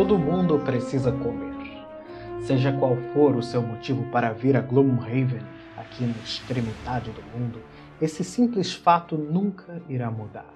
todo mundo precisa comer. Seja qual for o seu motivo para vir a Gloomhaven, aqui na extremidade do mundo, esse simples fato nunca irá mudar.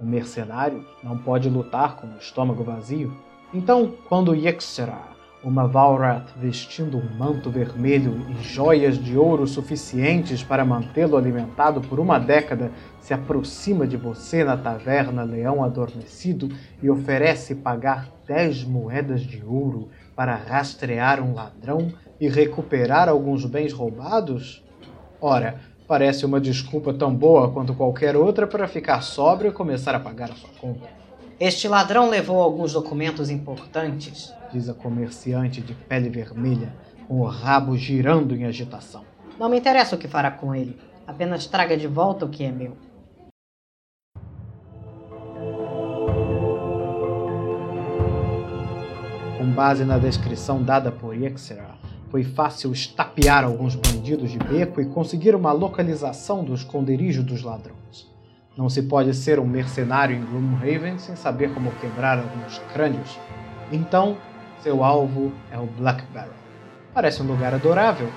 Um mercenário não pode lutar com o estômago vazio. Então, quando Yexera, uma Valrath vestindo um manto vermelho e joias de ouro suficientes para mantê-lo alimentado por uma década, se aproxima de você na taverna Leão Adormecido e oferece pagar dez moedas de ouro para rastrear um ladrão e recuperar alguns bens roubados? Ora, parece uma desculpa tão boa quanto qualquer outra para ficar sóbrio e começar a pagar a sua conta. Este ladrão levou alguns documentos importantes, diz a comerciante de pele vermelha, com o rabo girando em agitação. Não me interessa o que fará com ele. Apenas traga de volta o que é meu. Com base na descrição dada por Yexera, foi fácil estapear alguns bandidos de beco e conseguir uma localização do esconderijo dos ladrões. Não se pode ser um mercenário em Gloomhaven sem saber como quebrar alguns crânios. Então, seu alvo é o Black Barrel. Parece um lugar adorável.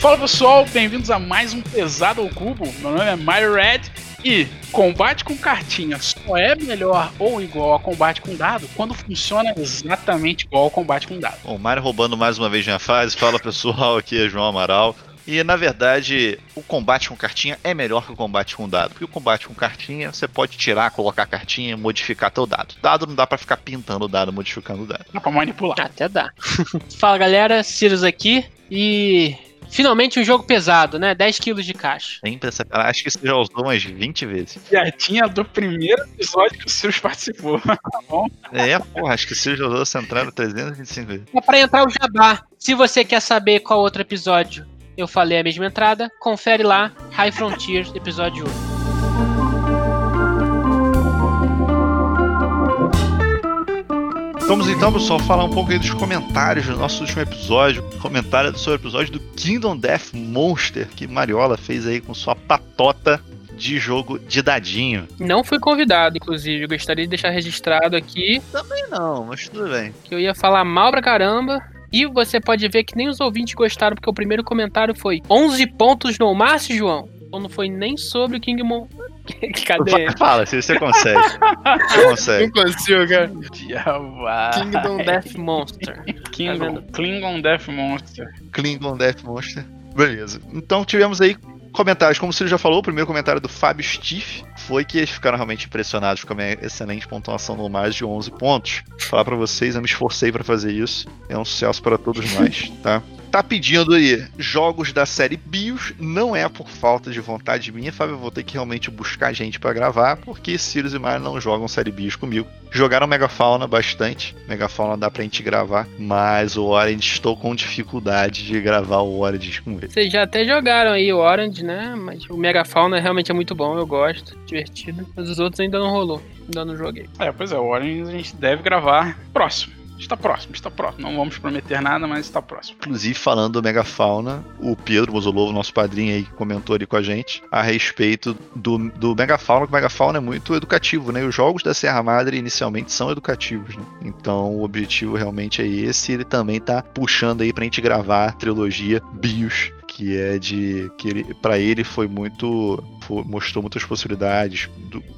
Fala pessoal, bem-vindos a mais um Pesado ao Cubo. Meu nome é Mario Red e combate com cartinha só é melhor ou igual a combate com dado quando funciona exatamente igual ao combate com dado. Bom, Mario roubando mais uma vez minha fase. Fala pessoal, aqui é João Amaral. E na verdade, o combate com cartinha é melhor que o combate com dado. Porque o combate com cartinha, você pode tirar, colocar cartinha, modificar teu dado. Dado não dá para ficar pintando o dado, modificando o dado. Dá pra manipular. Até dá. Fala galera, Sirius aqui. E Finalmente um jogo pesado, né? 10 quilos de caixa. Sempre essa. Acho que você já usou umas 20 vezes. Piadinha do primeiro episódio que o Sirius participou. tá bom? É, porra, acho que o Sirius já usou essa entrada 325 vezes. É pra entrar o jabá. Se você quer saber qual outro episódio eu falei a mesma entrada, confere lá, High Frontier, episódio 1. Vamos então, pessoal, falar um pouco aí dos comentários do nosso último episódio. Comentário sobre o episódio do Kingdom Death Monster que Mariola fez aí com sua patota de jogo de dadinho. Não fui convidado, inclusive. Gostaria de deixar registrado aqui Também não, mas tudo bem. que eu ia falar mal pra caramba. E você pode ver que nem os ouvintes gostaram, porque o primeiro comentário foi 11 pontos no Márcio, João. Não foi nem sobre o King Mon... Cadê? Fala, se você consegue. Você consegue. consigo, cara. Diabá. Kingdom Death Monster. Klingon, Tá? Klingon Death Monster. Klingon Death Monster. Beleza. Então tivemos aí comentários. Como você já falou, o primeiro comentário do Fábio Stiff foi que eles ficaram realmente impressionados com a minha excelente pontuação no mais de 11 pontos. Falar pra vocês, eu me esforcei pra fazer isso. É um sucesso para todos nós, tá? Tá pedindo aí jogos da série BIOS, não é por falta de vontade minha, Fábio, eu vou ter que realmente buscar gente pra gravar, porque Sirius e Mario não jogam série BIOS comigo. Jogaram Megafauna bastante, Megafauna dá pra gente gravar, mas o Orange estou com dificuldade de gravar o Orange com ele. Vocês já até jogaram aí o Orange, né? Mas o Megafauna realmente é muito bom, eu gosto, divertido. Mas os outros ainda não rolou, ainda não joguei. É, pois é, o Orange a gente deve gravar próximo. Está próximo, está próximo. Não vamos prometer nada, mas está próximo. Inclusive, falando do Megafauna, o Pedro Mozolovo, nosso padrinho aí, comentou ali com a gente a respeito do, do Megafauna, que o Megafauna é muito educativo, né? E os jogos da Serra Madre inicialmente são educativos, né? Então o objetivo realmente é esse. Ele também tá puxando aí pra gente gravar a trilogia BIOS. Que é de. que ele, pra ele foi muito. Mostrou muitas possibilidades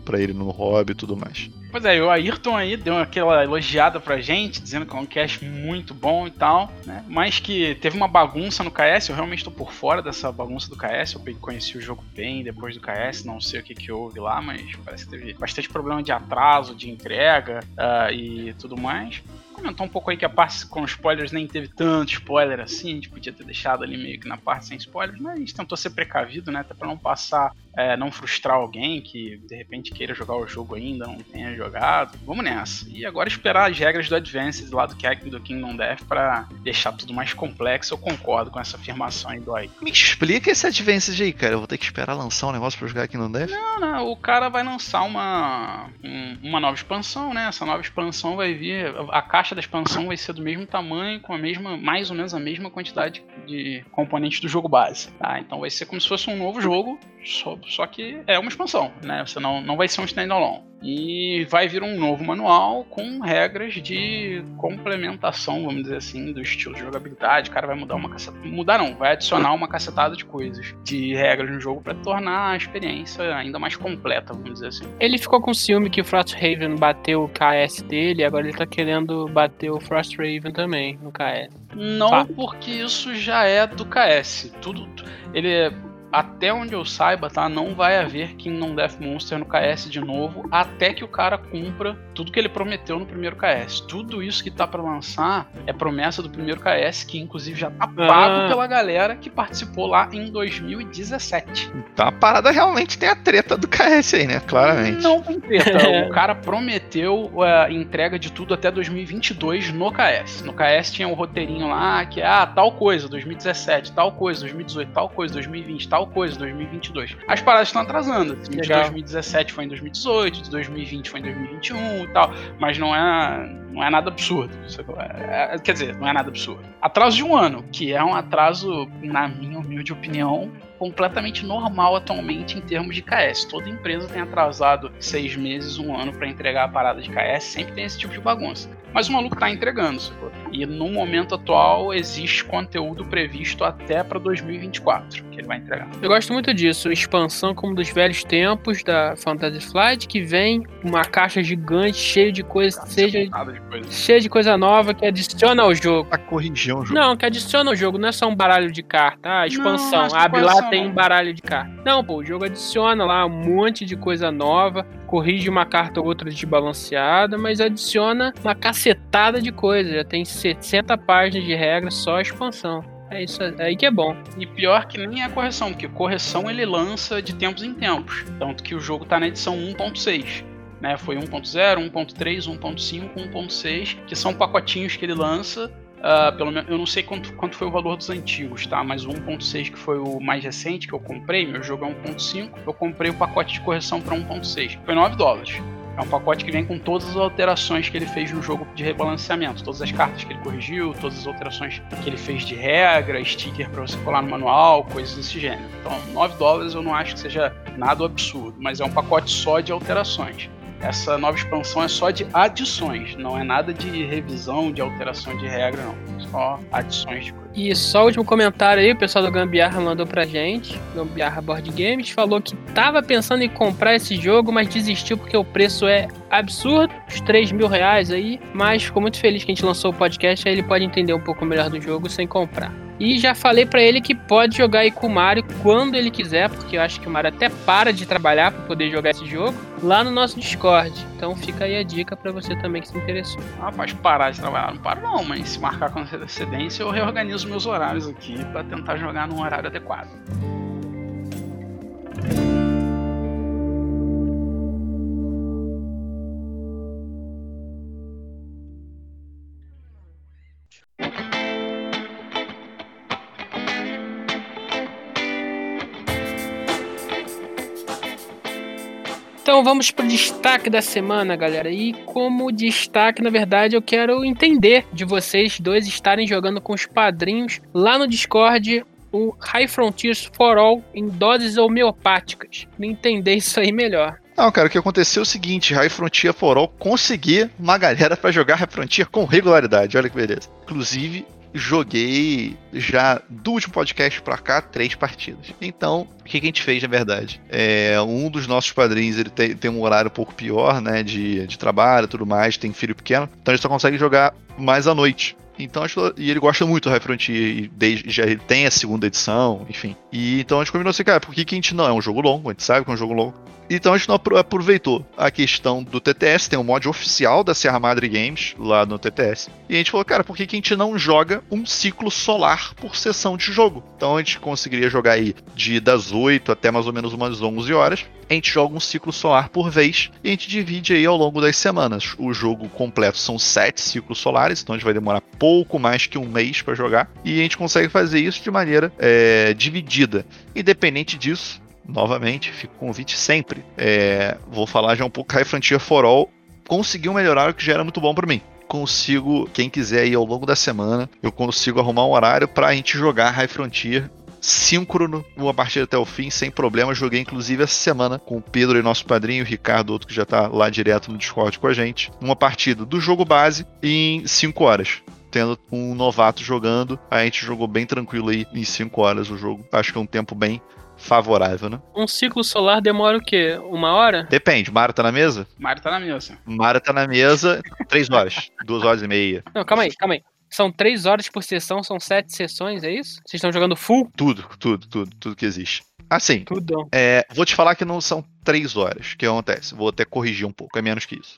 pra ele no hobby e tudo mais. Pois é, o Ayrton aí deu aquela elogiada pra gente, dizendo que é um cast muito bom e tal, né? Mas que teve uma bagunça no KS, eu realmente tô por fora dessa bagunça do KS, eu conheci o jogo bem depois do KS, não sei o que que houve lá, mas parece que teve bastante problema de atraso, de entrega ah, e tudo mais. Comentou um pouco aí que a parte com spoilers nem teve tanto spoiler assim, a gente podia ter deixado ali meio que na parte sem spoilers, mas a gente tentou ser precavido, né? Até pra não passar é, não frustrar alguém que de repente queira jogar o jogo ainda, não tenha jogado. Vamos nessa. E agora esperar as regras do Advanced lá do, do Kingdom Death para deixar tudo mais complexo. Eu concordo com essa afirmação aí do aí. Me explica esse Advanced aí, cara. Eu vou ter que esperar lançar um negócio pra jogar Kingdom Death? Não, não. O cara vai lançar uma, um, uma nova expansão, né? Essa nova expansão vai vir. A caixa da expansão vai ser do mesmo tamanho, com a mesma, mais ou menos a mesma quantidade de componentes do jogo base. Tá? Então vai ser como se fosse um novo jogo, só, só que é uma expansão, né? Você não, não vai ser um standalone. E vai vir um novo manual com regras de complementação, vamos dizer assim, do estilo de jogabilidade. O cara vai mudar uma cacetada. Mudar não, vai adicionar uma cacetada de coisas, de regras no jogo para tornar a experiência ainda mais completa, vamos dizer assim. Ele ficou com ciúme que o Frosthaven bateu o KS dele, agora ele tá querendo bater o Frosthaven também no KS. Não, porque isso já é do KS. Tudo. Ele é até onde eu saiba, tá? Não vai haver Kingdom Death Monster no KS de novo, até que o cara cumpra tudo que ele prometeu no primeiro KS. Tudo isso que tá para lançar é promessa do primeiro KS, que inclusive já tá pago ah. pela galera que participou lá em 2017. Então a parada realmente tem a treta do KS aí, né? Claramente. Não tem treta. o cara prometeu a uh, entrega de tudo até 2022 no KS. No KS tinha um roteirinho lá que é ah, tal coisa, 2017, tal coisa, 2018, tal coisa, 2020, tal coisa, 2022. As paradas estão atrasando. Assim, de 2017 foi em 2018, de 2020 foi em 2021 e tal. Mas não é, não é nada absurdo. É, é, quer dizer, não é nada absurdo. Atraso de um ano, que é um atraso, na minha humilde opinião, completamente normal atualmente em termos de KS. Toda empresa tem atrasado seis meses, um ano para entregar a parada de KS, sempre tem esse tipo de bagunça. Mas o maluco tá entregando, sacou? E no momento atual existe conteúdo previsto até para 2024 que ele vai entregar. Eu gosto muito disso, expansão como dos velhos tempos da Fantasy Flight, que vem uma caixa gigante cheia de coisa, seja de coisa. cheia de coisa nova que adiciona ao jogo. Pra corrigir o jogo. Não, que adiciona ao jogo, não é só um baralho de carta, ah, expansão, Não, abre lá tem um baralho de carta. Não, pô, o jogo adiciona lá um monte de coisa nova, corrige uma carta ou outra desbalanceada, mas adiciona uma cacetada de coisa. Já tem 60 páginas de regras só a expansão. É isso aí que é bom. E pior que nem é a correção, porque correção ele lança de tempos em tempos. Tanto que o jogo tá na edição 1.6. Né, foi 1.0, 1.3, 1.5, 1.6, que são pacotinhos que ele lança Uh, pelo menos, eu não sei quanto, quanto foi o valor dos antigos, tá? Mas o 1.6 que foi o mais recente que eu comprei, meu jogo é 1.5, eu comprei o pacote de correção para 1.6. Foi 9 dólares. É um pacote que vem com todas as alterações que ele fez no jogo de rebalanceamento, todas as cartas que ele corrigiu, todas as alterações que ele fez de regra, sticker para você colar no manual, coisas desse gênero. Então, 9 dólares eu não acho que seja nada absurdo, mas é um pacote só de alterações. Essa nova expansão é só de adições, não é nada de revisão, de alteração de regra, não. Só adições de coisa. E só o último comentário aí, o pessoal do Gambiarra mandou pra gente. Gambiarra Board Games falou que tava pensando em comprar esse jogo, mas desistiu porque o preço é absurdo, os 3 mil reais aí. Mas ficou muito feliz que a gente lançou o podcast, aí ele pode entender um pouco melhor do jogo sem comprar. E já falei para ele que pode jogar aí com o Mario quando ele quiser, porque eu acho que o Mario até para de trabalhar para poder jogar esse jogo lá no nosso Discord. Então fica aí a dica para você também que se interessou. Rapaz, parar de trabalhar não para não, mas se marcar com antecedência eu reorganizo meus horários aqui para tentar jogar num horário adequado. Então vamos pro destaque da semana, galera. E como destaque, na verdade, eu quero entender de vocês dois estarem jogando com os padrinhos lá no Discord o High Frontiers for All em doses homeopáticas. Me entender isso aí melhor. Não, cara, o que aconteceu é o seguinte: High Frontier for All conseguir uma galera para jogar High Frontier com regularidade. Olha que beleza. Inclusive, joguei já do último podcast pra cá três partidas. Então, o que, que a gente fez na verdade? É, um dos nossos padrinhos ele tem, tem um horário um pouco pior, né? De, de trabalho e tudo mais, tem filho pequeno, então ele só consegue jogar mais à noite. Então, e ele gosta muito do High Frontier, e desde, já tem a segunda edição, enfim. E então a gente combinou assim, cara, por que, que a gente não? É um jogo longo, a gente sabe que é um jogo longo. Então a gente não aproveitou a questão do TTS, tem um mod oficial da Serra Madre Games lá no TTS. E a gente falou, cara, por que, a gente não joga um ciclo solar por sessão de jogo? Então a gente conseguiria jogar aí de das 8 até mais ou menos umas 11 horas. A gente joga um ciclo solar por vez e a gente divide aí ao longo das semanas. O jogo completo são 7 ciclos solares, então a gente vai demorar pouco mais que um mês para jogar. E a gente consegue fazer isso de maneira é, dividida. Independente disso, novamente, fica o convite sempre. É, vou falar já um pouco High Frontier for All. Conseguiu melhorar o que já era muito bom para mim. Consigo, quem quiser ir ao longo da semana, eu consigo arrumar um horário pra gente jogar High Frontier síncrono, uma partida até o fim, sem problema. Joguei inclusive essa semana com o Pedro e nosso padrinho, o Ricardo, outro que já tá lá direto no Discord com a gente. Uma partida do jogo base em 5 horas tendo um novato jogando. A gente jogou bem tranquilo aí em 5 horas o jogo. Acho que é um tempo bem favorável, né? Um ciclo solar demora o quê? Uma hora? Depende. Mário tá na mesa? Mário tá na mesa. Mário tá na mesa, três horas. duas horas e meia. Não, calma aí, calma aí. São três horas por sessão, são sete sessões, é isso? Vocês estão jogando full? Tudo, tudo, tudo, tudo que existe. Assim, Tudo. é, vou te falar que não são três horas que acontece. Vou até corrigir um pouco, é menos que isso.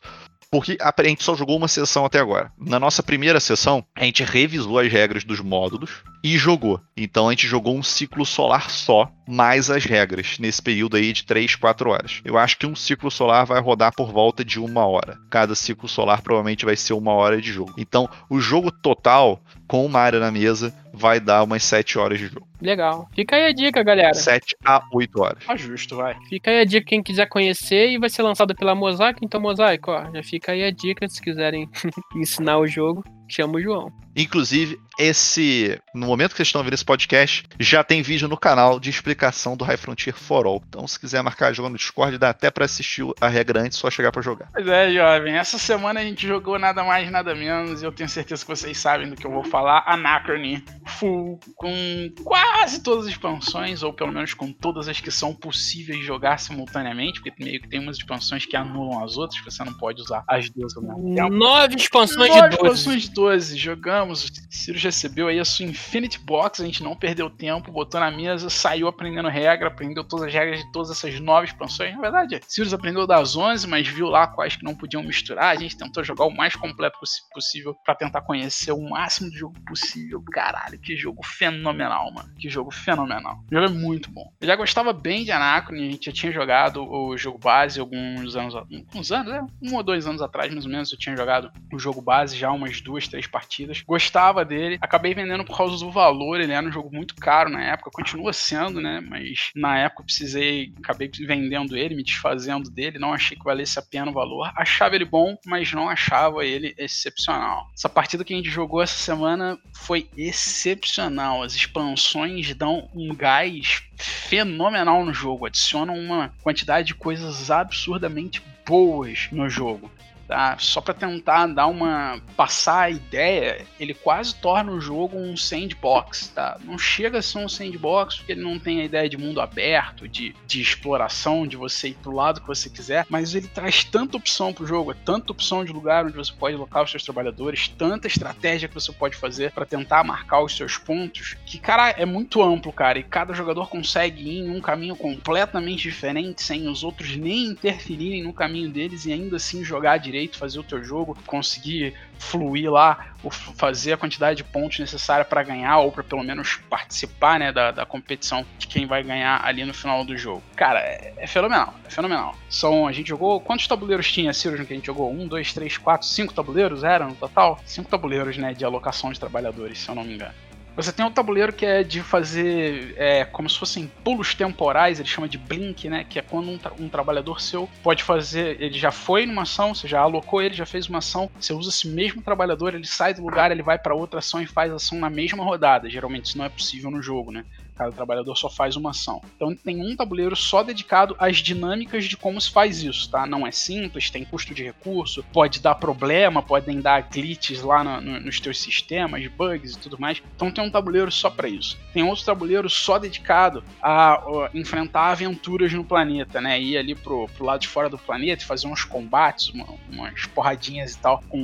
Porque a gente só jogou uma sessão até agora. Na nossa primeira sessão, a gente revisou as regras dos módulos e jogou. Então a gente jogou um ciclo solar só, mais as regras, nesse período aí de 3, 4 horas. Eu acho que um ciclo solar vai rodar por volta de uma hora. Cada ciclo solar provavelmente vai ser uma hora de jogo. Então o jogo total, com uma área na mesa, vai dar umas 7 horas de jogo. Legal. Fica aí a dica, galera. 7 a 8 horas. Tá justo, vai. Fica aí a dica quem quiser conhecer e vai ser lançado pela Mosaic. Então, Mosaic, ó, já fica aí a dica se quiserem ensinar o jogo. Chama o João. Inclusive, esse. No momento que vocês estão ouvindo esse podcast, já tem vídeo no canal de explicação do High Frontier For All. Então, se quiser marcar jogo no Discord, dá até pra assistir a regra antes, só chegar pra jogar. Pois é, jovem. Essa semana a gente jogou nada mais, nada menos. E eu tenho certeza que vocês sabem do que eu vou falar. Anachrony Full, com quase todas as expansões, ou pelo menos com todas as que são possíveis jogar simultaneamente, porque meio que tem umas expansões que anulam as outras, você não pode usar as duas ao mesmo tempo. Nove expansões Nove de 12. expansões de 12, jogamos. O Ciro recebeu aí a sua Infinity Box, a gente não perdeu tempo, botou na mesa, saiu aprendendo regra, aprendeu todas as regras de todas essas nove expansões. Na verdade, Sirius aprendeu das 11, mas viu lá quais que não podiam misturar. A gente tentou jogar o mais completo possível pra tentar conhecer o máximo de jogo possível. Caralho, que jogo fenomenal, mano. Que jogo fenomenal. O jogo é muito bom. Eu já gostava bem de Anacron, a gente já tinha jogado o jogo base alguns anos, alguns anos, é, um ou dois anos atrás, mais ou menos, eu tinha jogado o jogo base já umas duas, três partidas. Gostava dele, acabei vendendo por causa do valor, ele era um jogo muito caro na época, continua sendo, né? Mas na época eu precisei, acabei vendendo ele, me desfazendo dele, não achei que valesse a pena o valor. Achava ele bom, mas não achava ele excepcional. Essa partida que a gente jogou essa semana foi excepcional. As expansões dão um gás fenomenal no jogo, adicionam uma quantidade de coisas absurdamente boas no jogo. Tá? Só para tentar dar uma passar a ideia, ele quase torna o jogo um sandbox, tá? Não chega a ser um sandbox porque ele não tem a ideia de mundo aberto, de, de exploração, de você ir pro lado que você quiser, mas ele traz tanta opção pro jogo, é tanta opção de lugar onde você pode alocar os seus trabalhadores, tanta estratégia que você pode fazer para tentar marcar os seus pontos, que cara é muito amplo, cara, e cada jogador consegue ir em um caminho completamente diferente, sem os outros nem interferirem no caminho deles e ainda assim jogar direito, fazer o teu jogo, conseguir fluir lá, fazer a quantidade de pontos necessária para ganhar ou para pelo menos participar, né, da, da competição de quem vai ganhar ali no final do jogo. Cara, é, é fenomenal, é fenomenal. São, a gente jogou, quantos tabuleiros tinha, Ciro, que a gente jogou? Um, dois, três, quatro, cinco tabuleiros eram no total? Cinco tabuleiros, né, de alocação de trabalhadores, se eu não me engano. Você tem um tabuleiro que é de fazer é, como se fossem pulos temporais, ele chama de blink, né? Que é quando um, tra- um trabalhador seu pode fazer. Ele já foi numa ação, você já alocou ele, já fez uma ação, você usa esse mesmo trabalhador, ele sai do lugar, ele vai para outra ação e faz ação na mesma rodada. Geralmente isso não é possível no jogo, né? Cada trabalhador só faz uma ação. Então tem um tabuleiro só dedicado às dinâmicas de como se faz isso, tá? Não é simples, tem custo de recurso, pode dar problema, podem dar glitches lá no- no- nos teus sistemas, bugs e tudo mais. Então tem um tabuleiro só para isso. Tem outro tabuleiro só dedicado a enfrentar aventuras no planeta, né? Ir ali pro, pro lado de fora do planeta e fazer uns combates, uma- umas porradinhas e tal, com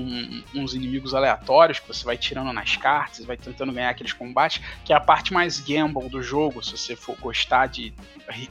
uns inimigos aleatórios que você vai tirando nas cartas, vai tentando ganhar aqueles combates, que é a parte mais gamble do jogo, se você for gostar de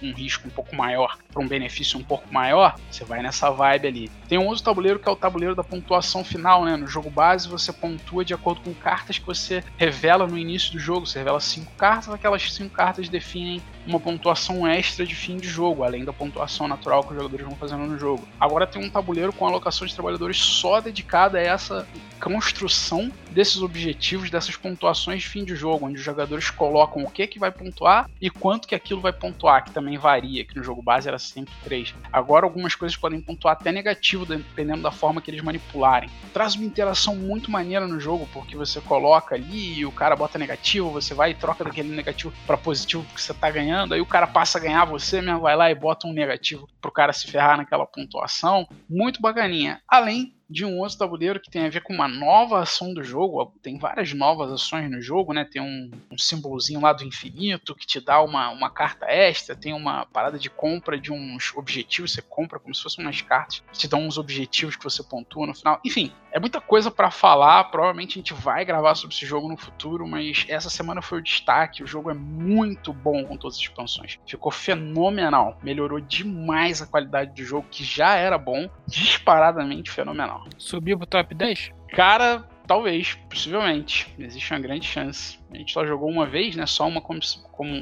um risco um pouco maior para um benefício um pouco maior, você vai nessa vibe ali. Tem um outro tabuleiro que é o tabuleiro da pontuação final, né? No jogo base você pontua de acordo com cartas que você revela no início do jogo. Você revela cinco cartas, aquelas cinco cartas definem uma pontuação extra de fim de jogo, além da pontuação natural que os jogadores vão fazendo no jogo. Agora tem um tabuleiro com alocação de trabalhadores só dedicada a essa construção desses objetivos, dessas pontuações de fim de jogo, onde os jogadores colocam o que que vai pontuar e quanto que aquilo vai pontuar, que também varia, que no jogo base era sempre 3. Agora algumas coisas podem pontuar até negativo, dependendo da forma que eles manipularem. Traz uma interação muito maneira no jogo, porque você coloca ali e o cara bota negativo, você vai e troca daquele negativo para positivo porque você tá ganhando, aí o cara passa a ganhar, você mesmo vai lá e bota um negativo pro cara se ferrar naquela pontuação. Muito bacaninha. Além de um outro tabuleiro que tem a ver com uma nova ação do jogo. Tem várias novas ações no jogo, né? Tem um, um símbolozinho lá do infinito que te dá uma, uma carta extra. Tem uma parada de compra de uns objetivos. Você compra como se fossem umas cartas que te dão uns objetivos que você pontua no final. Enfim, é muita coisa para falar. Provavelmente a gente vai gravar sobre esse jogo no futuro, mas essa semana foi o destaque. O jogo é muito bom com todas as expansões. Ficou fenomenal. Melhorou demais a qualidade do jogo, que já era bom, disparadamente fenomenal. Subiu pro top 10? Cara, talvez, possivelmente. Existe uma grande chance. A gente só jogou uma vez, né? Só uma, com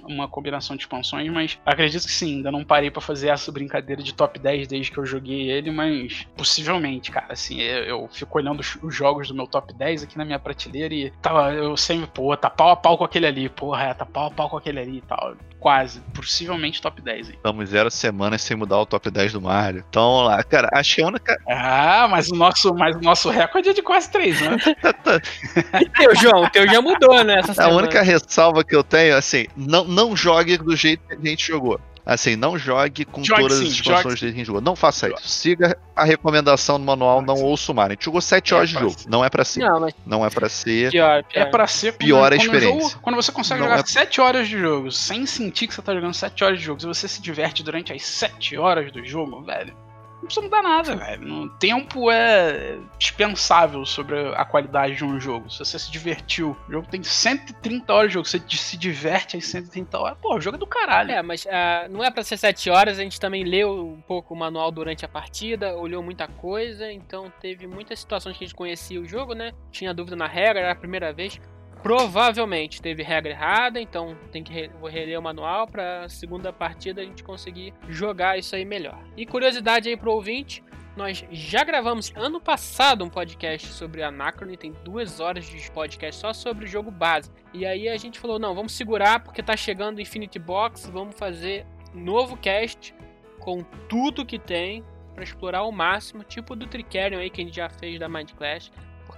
uma combinação de expansões, mas acredito que sim. Ainda não parei para fazer essa brincadeira de top 10 desde que eu joguei ele, mas possivelmente, cara. Assim, eu, eu fico olhando os, os, jogos do meu top 10 aqui na minha prateleira e tava, eu sempre, pô, tá pau a pau com aquele ali, porra, é, tá pau a pau com aquele ali e tal. Quase, possivelmente top 10 aí. Estamos zero semanas sem mudar o top 10 do Mario. Então, vamos lá, cara. Acho que a única. Ah, mas o nosso, mas o nosso recorde é de quase 3, né? e teu, João? O teu já mudou, né? Essa a única ressalva que eu tenho, assim, não, não jogue do jeito que a gente jogou. Assim, não jogue com jogue todas sim, as expansões que a gente jogou. Não faça jogue. isso. Siga a recomendação do manual, jogue não ouça o mar. A gente jogou 7 é horas de jogo. Ser. Não é pra ser. Não, mas... não é pra ser. Pior, pior. É pra ser pior a experiência. Jogo, quando você consegue não jogar é... 7 horas de jogo sem sentir que você tá jogando 7 horas de jogo, se você se diverte durante as 7 horas do jogo, velho não precisa mudar nada, velho. O tempo é dispensável sobre a qualidade de um jogo. Se você se divertiu, o jogo tem 130 horas de jogo, você se diverte às 130 horas, pô, o jogo é do caralho. É, mas uh, não é pra ser 7 horas, a gente também leu um pouco o manual durante a partida, olhou muita coisa, então teve muitas situações que a gente conhecia o jogo, né? Tinha dúvida na regra, era a primeira vez. Provavelmente teve regra errada, então tem que re vou reler o manual para segunda partida a gente conseguir jogar isso aí melhor. E curiosidade aí pro ouvinte, nós já gravamos ano passado um podcast sobre Anacrone, tem duas horas de podcast só sobre o jogo base. E aí a gente falou, não, vamos segurar porque tá chegando Infinity Box, vamos fazer novo cast com tudo que tem para explorar ao máximo, tipo do Tricerion aí que a gente já fez da Mind Clash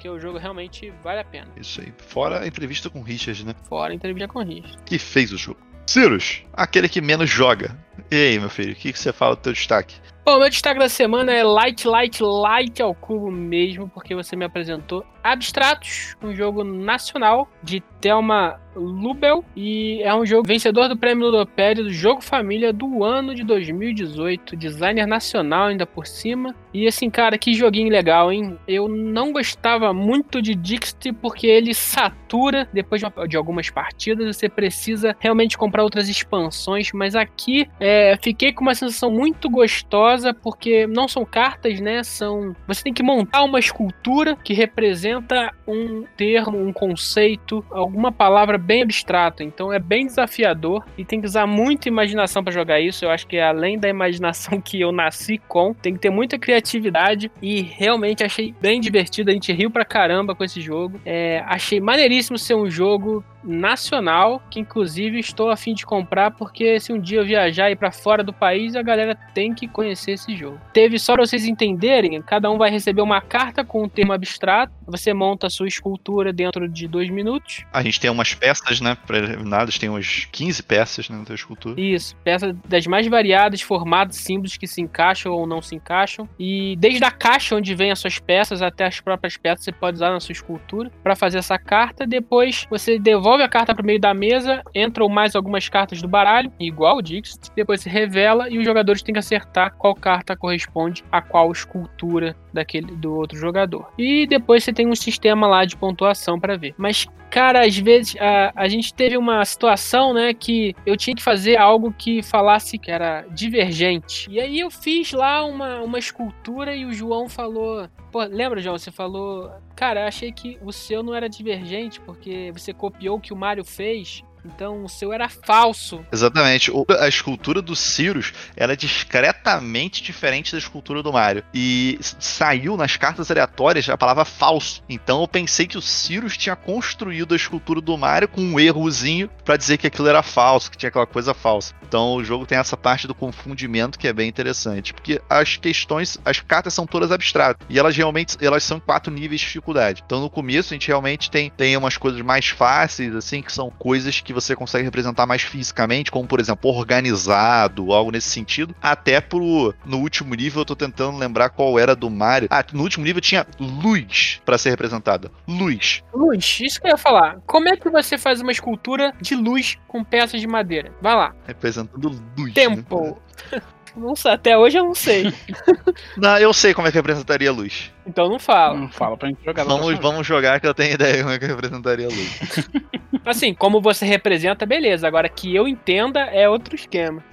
porque o jogo realmente vale a pena. Isso aí. Fora a entrevista com o Richard, né? Fora a entrevista com o Richard. Que fez o jogo. Cirus, aquele que menos joga. E aí, meu filho, o que, que você fala do teu destaque? Bom, meu destaque da semana é light, light, light ao cubo mesmo, porque você me apresentou Abstratos, um jogo nacional de Thelma Lubel e é um jogo vencedor do prêmio Ludopédia do Jogo Família do ano de 2018, designer nacional ainda por cima. E assim, cara, que joguinho legal, hein? Eu não gostava muito de Dixit porque ele satura depois de algumas partidas, você precisa realmente comprar outras expansões, mas aqui é, fiquei com uma sensação muito gostosa porque não são cartas, né? São você tem que montar uma escultura que representa um termo, um conceito, alguma palavra bem abstrata, então é bem desafiador e tem que usar muita imaginação para jogar isso. Eu acho que além da imaginação que eu nasci com, tem que ter muita criatividade e realmente achei bem divertido. A gente riu pra caramba com esse jogo. É, achei maneiríssimo ser um jogo nacional, que inclusive estou a fim de comprar, porque se um dia eu viajar e para fora do país, a galera tem que conhecer esse jogo. Teve só para vocês entenderem, cada um vai receber uma carta com um termo abstrato, você monta a sua escultura dentro de dois minutos. A gente tem umas peças, né, preliminares, tem umas 15 peças né, na tua escultura. Isso, peças das mais variadas, formatos, símbolos que se encaixam ou não se encaixam, e desde a caixa onde vem as suas peças até as próprias peças você pode usar na sua escultura para fazer essa carta, depois você devolve devolve a carta para o meio da mesa, entram mais algumas cartas do baralho, igual o Dixit, depois se revela e os jogadores têm que acertar qual carta corresponde a qual escultura daquele do outro jogador. E depois você tem um sistema lá de pontuação para ver. Mas cara, às vezes a, a gente teve uma situação, né, que eu tinha que fazer algo que falasse que era divergente. E aí eu fiz lá uma, uma escultura e o João falou: Pô, lembra, João? Você falou. Cara, eu achei que o seu não era divergente, porque você copiou o que o Mario fez. Então o seu era falso. Exatamente. A escultura do Cirus era é discretamente diferente da escultura do Mario. E saiu nas cartas aleatórias a palavra falso. Então eu pensei que o Cirus tinha construído a escultura do Mario com um errozinho para dizer que aquilo era falso, que tinha aquela coisa falsa. Então o jogo tem essa parte do confundimento que é bem interessante. Porque as questões, as cartas são todas abstratas. E elas realmente elas são quatro níveis de dificuldade. Então no começo a gente realmente tem, tem umas coisas mais fáceis, assim, que são coisas que que você consegue representar mais fisicamente, como por exemplo, organizado, algo nesse sentido. Até pro no último nível eu tô tentando lembrar qual era do Mario. Ah, no último nível tinha luz para ser representada. Luz. Luz, isso que eu ia falar. Como é que você faz uma escultura de luz com peças de madeira? Vai lá. Representando luz. Tempo. Né? Não sei, até hoje eu não sei. não, eu sei como é que representaria a luz. Então não fala. Não fala pra gente jogar. Vamos, vamos jogar que eu tenho ideia como é que representaria a luz. assim, como você representa, beleza. Agora que eu entenda é outro esquema.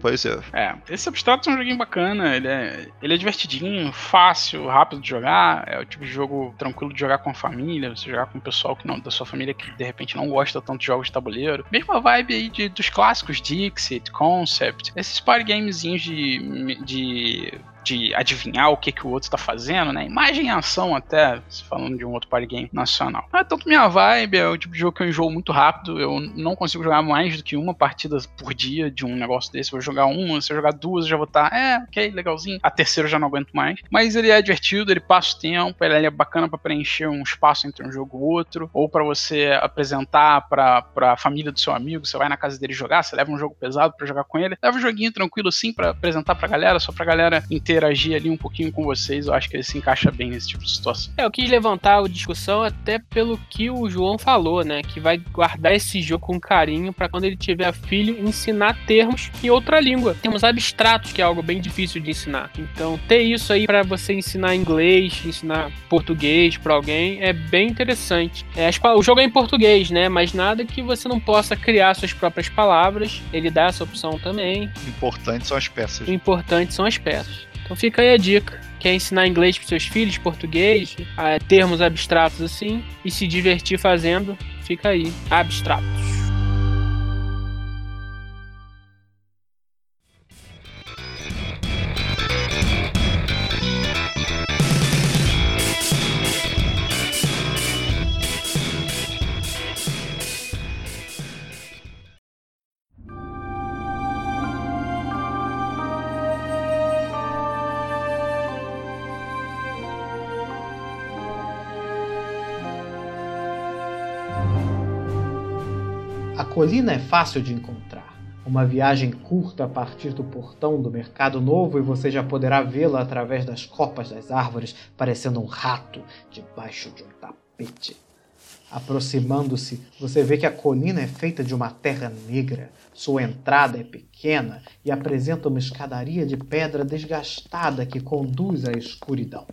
Pode ser. É, esse Abstract é um joguinho bacana. Ele é, ele é divertidinho, fácil, rápido de jogar. É o tipo de jogo tranquilo de jogar com a família. Você jogar com o pessoal que não, da sua família que de repente não gosta tanto de jogos de tabuleiro. Mesma vibe aí de, dos clássicos Dixit, Concept. Esses party gamezinhos de, de de adivinhar o que, que o outro está fazendo, né? Imagem e ação até, falando de um outro party game nacional. Ah, tanto minha vibe é o tipo de jogo que eu enjoo muito rápido, eu não consigo jogar mais do que uma partida por dia de um negócio desse. vou jogar uma, se eu jogar duas, eu já vou estar, tá, é, ok, legalzinho. A terceira eu já não aguento mais. Mas ele é divertido, ele passa o tempo, ele é bacana para preencher um espaço entre um jogo e outro, ou para você apresentar para a família do seu amigo, você vai na casa dele jogar, você leva um jogo pesado para jogar com ele, leva um joguinho tranquilo assim para apresentar pra galera, só pra galera inteira interagir ali um pouquinho com vocês, eu acho que ele se encaixa bem nesse tipo de situação. É, eu quis levantar a discussão até pelo que o João falou, né? Que vai guardar esse jogo com carinho para quando ele tiver filho ensinar termos em outra língua. Termos abstratos, que é algo bem difícil de ensinar. Então, ter isso aí para você ensinar inglês, ensinar português para alguém é bem interessante. É, o jogo é em português, né? Mas nada que você não possa criar suas próprias palavras. Ele dá essa opção também. O importante são as peças. O importante são as peças. Então fica aí a dica. Quer ensinar inglês para seus filhos, português, termos abstratos assim, e se divertir fazendo, fica aí. Abstratos. Colina é fácil de encontrar. Uma viagem curta a partir do portão do Mercado Novo e você já poderá vê-la através das copas das árvores, parecendo um rato debaixo de um tapete. Aproximando-se, você vê que a colina é feita de uma terra negra. Sua entrada é pequena e apresenta uma escadaria de pedra desgastada que conduz à escuridão.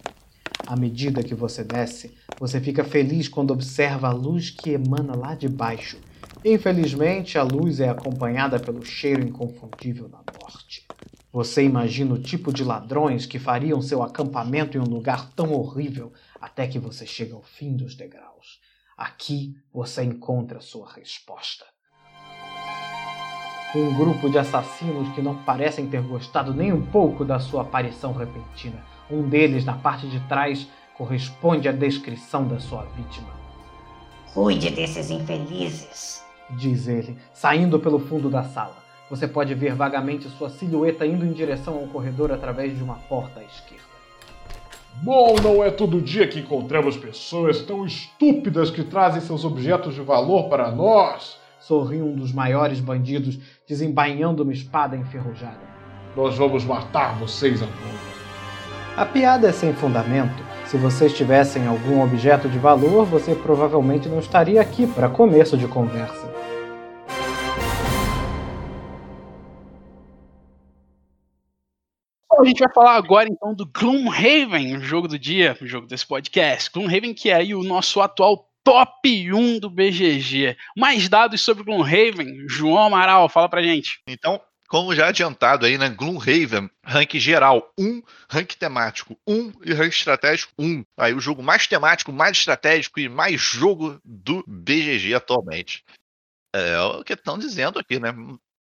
À medida que você desce, você fica feliz quando observa a luz que emana lá de baixo Infelizmente, a luz é acompanhada pelo cheiro inconfundível da morte. Você imagina o tipo de ladrões que fariam seu acampamento em um lugar tão horrível até que você chega ao fim dos degraus. Aqui você encontra sua resposta. Um grupo de assassinos que não parecem ter gostado nem um pouco da sua aparição repentina. Um deles, na parte de trás, corresponde à descrição da sua vítima. Cuide desses infelizes diz ele, saindo pelo fundo da sala. Você pode ver vagamente sua silhueta indo em direção ao corredor através de uma porta à esquerda. Bom, não é todo dia que encontramos pessoas tão estúpidas que trazem seus objetos de valor para nós. Sorriu um dos maiores bandidos, desembainhando uma espada enferrujada. Nós vamos matar vocês agora. A piada é sem fundamento. Se vocês tivessem algum objeto de valor, você provavelmente não estaria aqui para começo de conversa. A gente vai falar agora então do Gloomhaven, o jogo do dia, o jogo desse podcast. Gloomhaven que é aí o nosso atual top 1 do BGG. Mais dados sobre Gloomhaven, João Amaral, fala pra gente. Então, como já adiantado aí, né? Gloomhaven, rank geral 1, rank temático 1 e rank estratégico 1. Aí o jogo mais temático, mais estratégico e mais jogo do BGG atualmente. É o que estão dizendo aqui, né?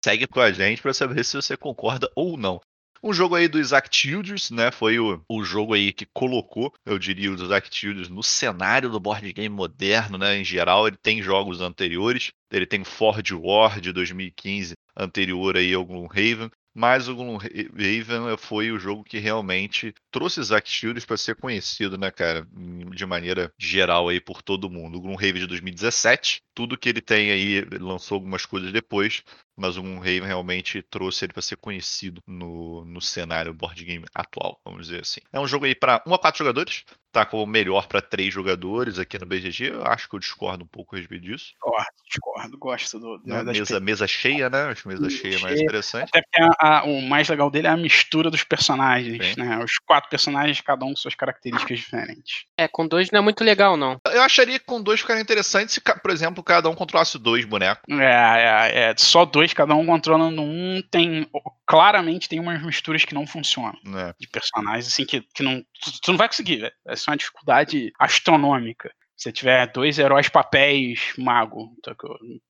Segue com a gente para saber se você concorda ou não. Um jogo aí do Isaac Childers, né? Foi o, o jogo aí que colocou, eu diria, o Isaac Childers no cenário do board game moderno, né? Em geral, ele tem jogos anteriores. Ele tem Ford War de 2015, anterior aí ao Gloomhaven. Mas o Gloomhaven foi o jogo que realmente trouxe Zack Shields para ser conhecido, né, cara, de maneira geral aí por todo mundo. O Gloomhaven de 2017, tudo que ele tem aí, lançou algumas coisas depois, mas o Gloomhaven realmente trouxe ele para ser conhecido no, no cenário board game atual, vamos dizer assim. É um jogo aí para 1 a 4 jogadores, tá como melhor para 3 jogadores aqui no BGG. Eu acho que eu discordo um pouco a respeito disso. Discordo, discordo, gosto do. Mesa, mesa cheia, né? Acho mesa cheia mais interessante. Até porque a, a, o mais legal dele é a mistura dos personagens, Sim. né? Os quatro personagens, cada um com suas características diferentes. É, com dois não é muito legal, não. Eu acharia que com dois ficaria interessante se, por exemplo, cada um controlasse dois bonecos. É, é, é. Só dois, cada um controlando um, tem. Claramente tem umas misturas que não funcionam. É. De personagens, assim, que, que não. Tu, tu não vai conseguir, velho. Essa é uma dificuldade astronômica. Se tiver dois heróis papéis, mago, então,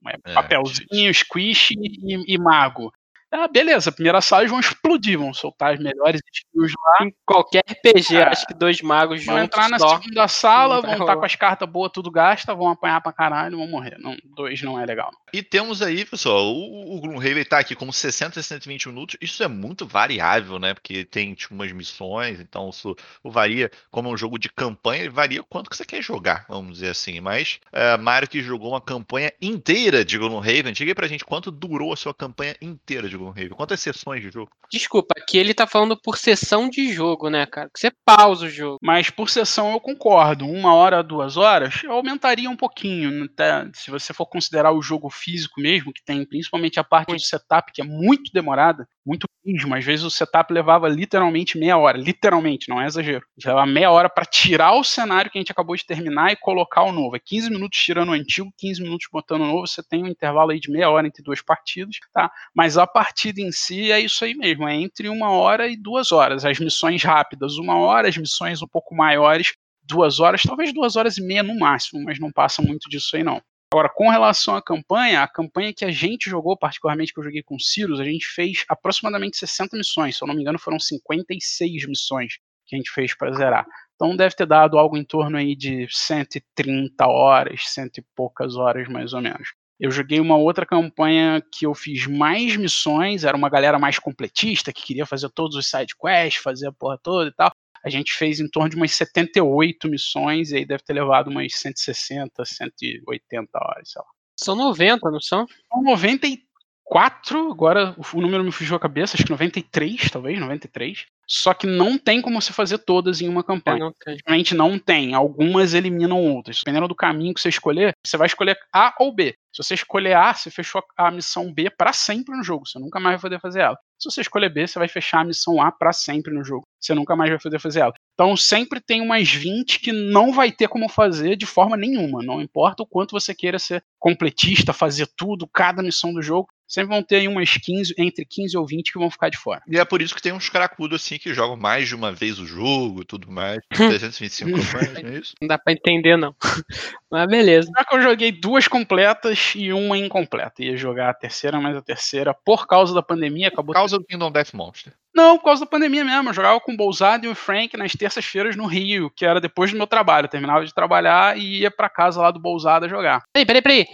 é, papelzinho, squish e, e, mago. Ah, beleza, primeira sala eles vão explodir, vão soltar as melhores skills lá. Em qualquer RPG, é, acho que dois magos vão juntos. Vão entrar na só. segunda sala, vão estar com as cartas boas, tudo gasta, vão apanhar pra caralho, vão morrer. Não, dois não é legal. E temos aí, pessoal, o, o Gloomhaven tá aqui como 60 a 120 minutos. Isso é muito variável, né? Porque tem tipo, umas missões, então isso varia. Como é um jogo de campanha, ele varia quanto que você quer jogar, vamos dizer assim. Mas é, Mario que jogou uma campanha inteira de Gloomhaven, diga aí pra gente quanto durou a sua campanha inteira de Gloomhaven. Quantas sessões de jogo? Desculpa, aqui ele tá falando por sessão de jogo, né, cara? Que você pausa o jogo. Mas por sessão eu concordo. Uma hora, duas horas, eu aumentaria um pouquinho. Até, se você for considerar o jogo físico mesmo, que tem principalmente a parte de setup, que é muito demorada, muito mesmo. Às vezes o setup levava literalmente meia hora. Literalmente, não é exagero. Levava meia hora para tirar o cenário que a gente acabou de terminar e colocar o novo. É 15 minutos tirando o antigo, 15 minutos botando o novo. Você tem um intervalo aí de meia hora entre duas partidas, tá? Mas a partida em si é isso aí mesmo. É entre uma hora e duas horas. As missões rápidas, uma hora. As missões um pouco maiores, duas horas. Talvez duas horas e meia no máximo, mas não passa muito disso aí não. Agora, com relação à campanha, a campanha que a gente jogou, particularmente que eu joguei com Sirius, a gente fez aproximadamente 60 missões. Se eu não me engano, foram 56 missões que a gente fez para zerar. Então deve ter dado algo em torno aí de 130 horas, cento e poucas horas mais ou menos. Eu joguei uma outra campanha que eu fiz mais missões, era uma galera mais completista, que queria fazer todos os side quests, fazer a porra toda e tal a gente fez em torno de umas 78 missões e aí deve ter levado umas 160, 180 horas, sei lá. São 90, não são? São 94, agora o número me fugiu a cabeça, acho que 93, talvez, 93. Só que não tem como você fazer todas em uma campanha. É, Realmente não tem. Algumas eliminam outras. Dependendo do caminho que você escolher, você vai escolher A ou B. Se você escolher A, você fechou a missão B para sempre no jogo. Você nunca mais vai poder fazer ela. Se você escolher B, você vai fechar a missão A para sempre no jogo. Você nunca mais vai poder fazer ela. Então sempre tem umas 20 que não vai ter como fazer de forma nenhuma. Não importa o quanto você queira ser completista, fazer tudo, cada missão do jogo sempre vão ter aí umas 15, entre 15 ou 20 que vão ficar de fora. E é por isso que tem uns cracudos assim que jogam mais de uma vez o jogo e tudo mais. 325 campanhas, não é isso? Não dá pra entender, não. Mas beleza. Só que eu joguei duas completas e uma incompleta. Ia jogar a terceira, mas a terceira, por causa da pandemia, acabou. Por causa do Kingdom Death Monster. Não, por causa da pandemia mesmo. Eu jogava com o Bolzado e o Frank nas terças-feiras no Rio, que era depois do meu trabalho. Eu terminava de trabalhar e ia pra casa lá do Bolzada jogar. Peraí, peraí, peraí.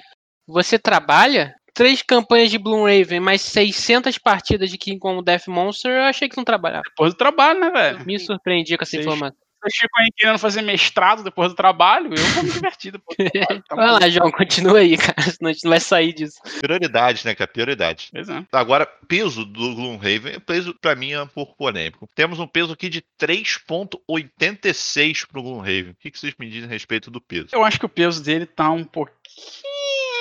Você trabalha? Três campanhas de Raven, mais 600 partidas de King Kong Death Monster, eu achei que não trabalhava. Depois do trabalho, né, velho? Me surpreendi com essa Vocês, informação. Vocês ficam aí querendo fazer mestrado depois do trabalho, eu vou me divertir depois do trabalho. Tá vai lá, João, continua aí, cara, senão a gente não vai sair disso. Prioridade, né, cara? Prioridade. Pois é. Agora, peso do Gloomhaven, peso pra mim é um pouco polêmico. Temos um peso aqui de 3.86 pro Gloomhaven. O que vocês me dizem a respeito do peso? Eu acho que o peso dele tá um pouquinho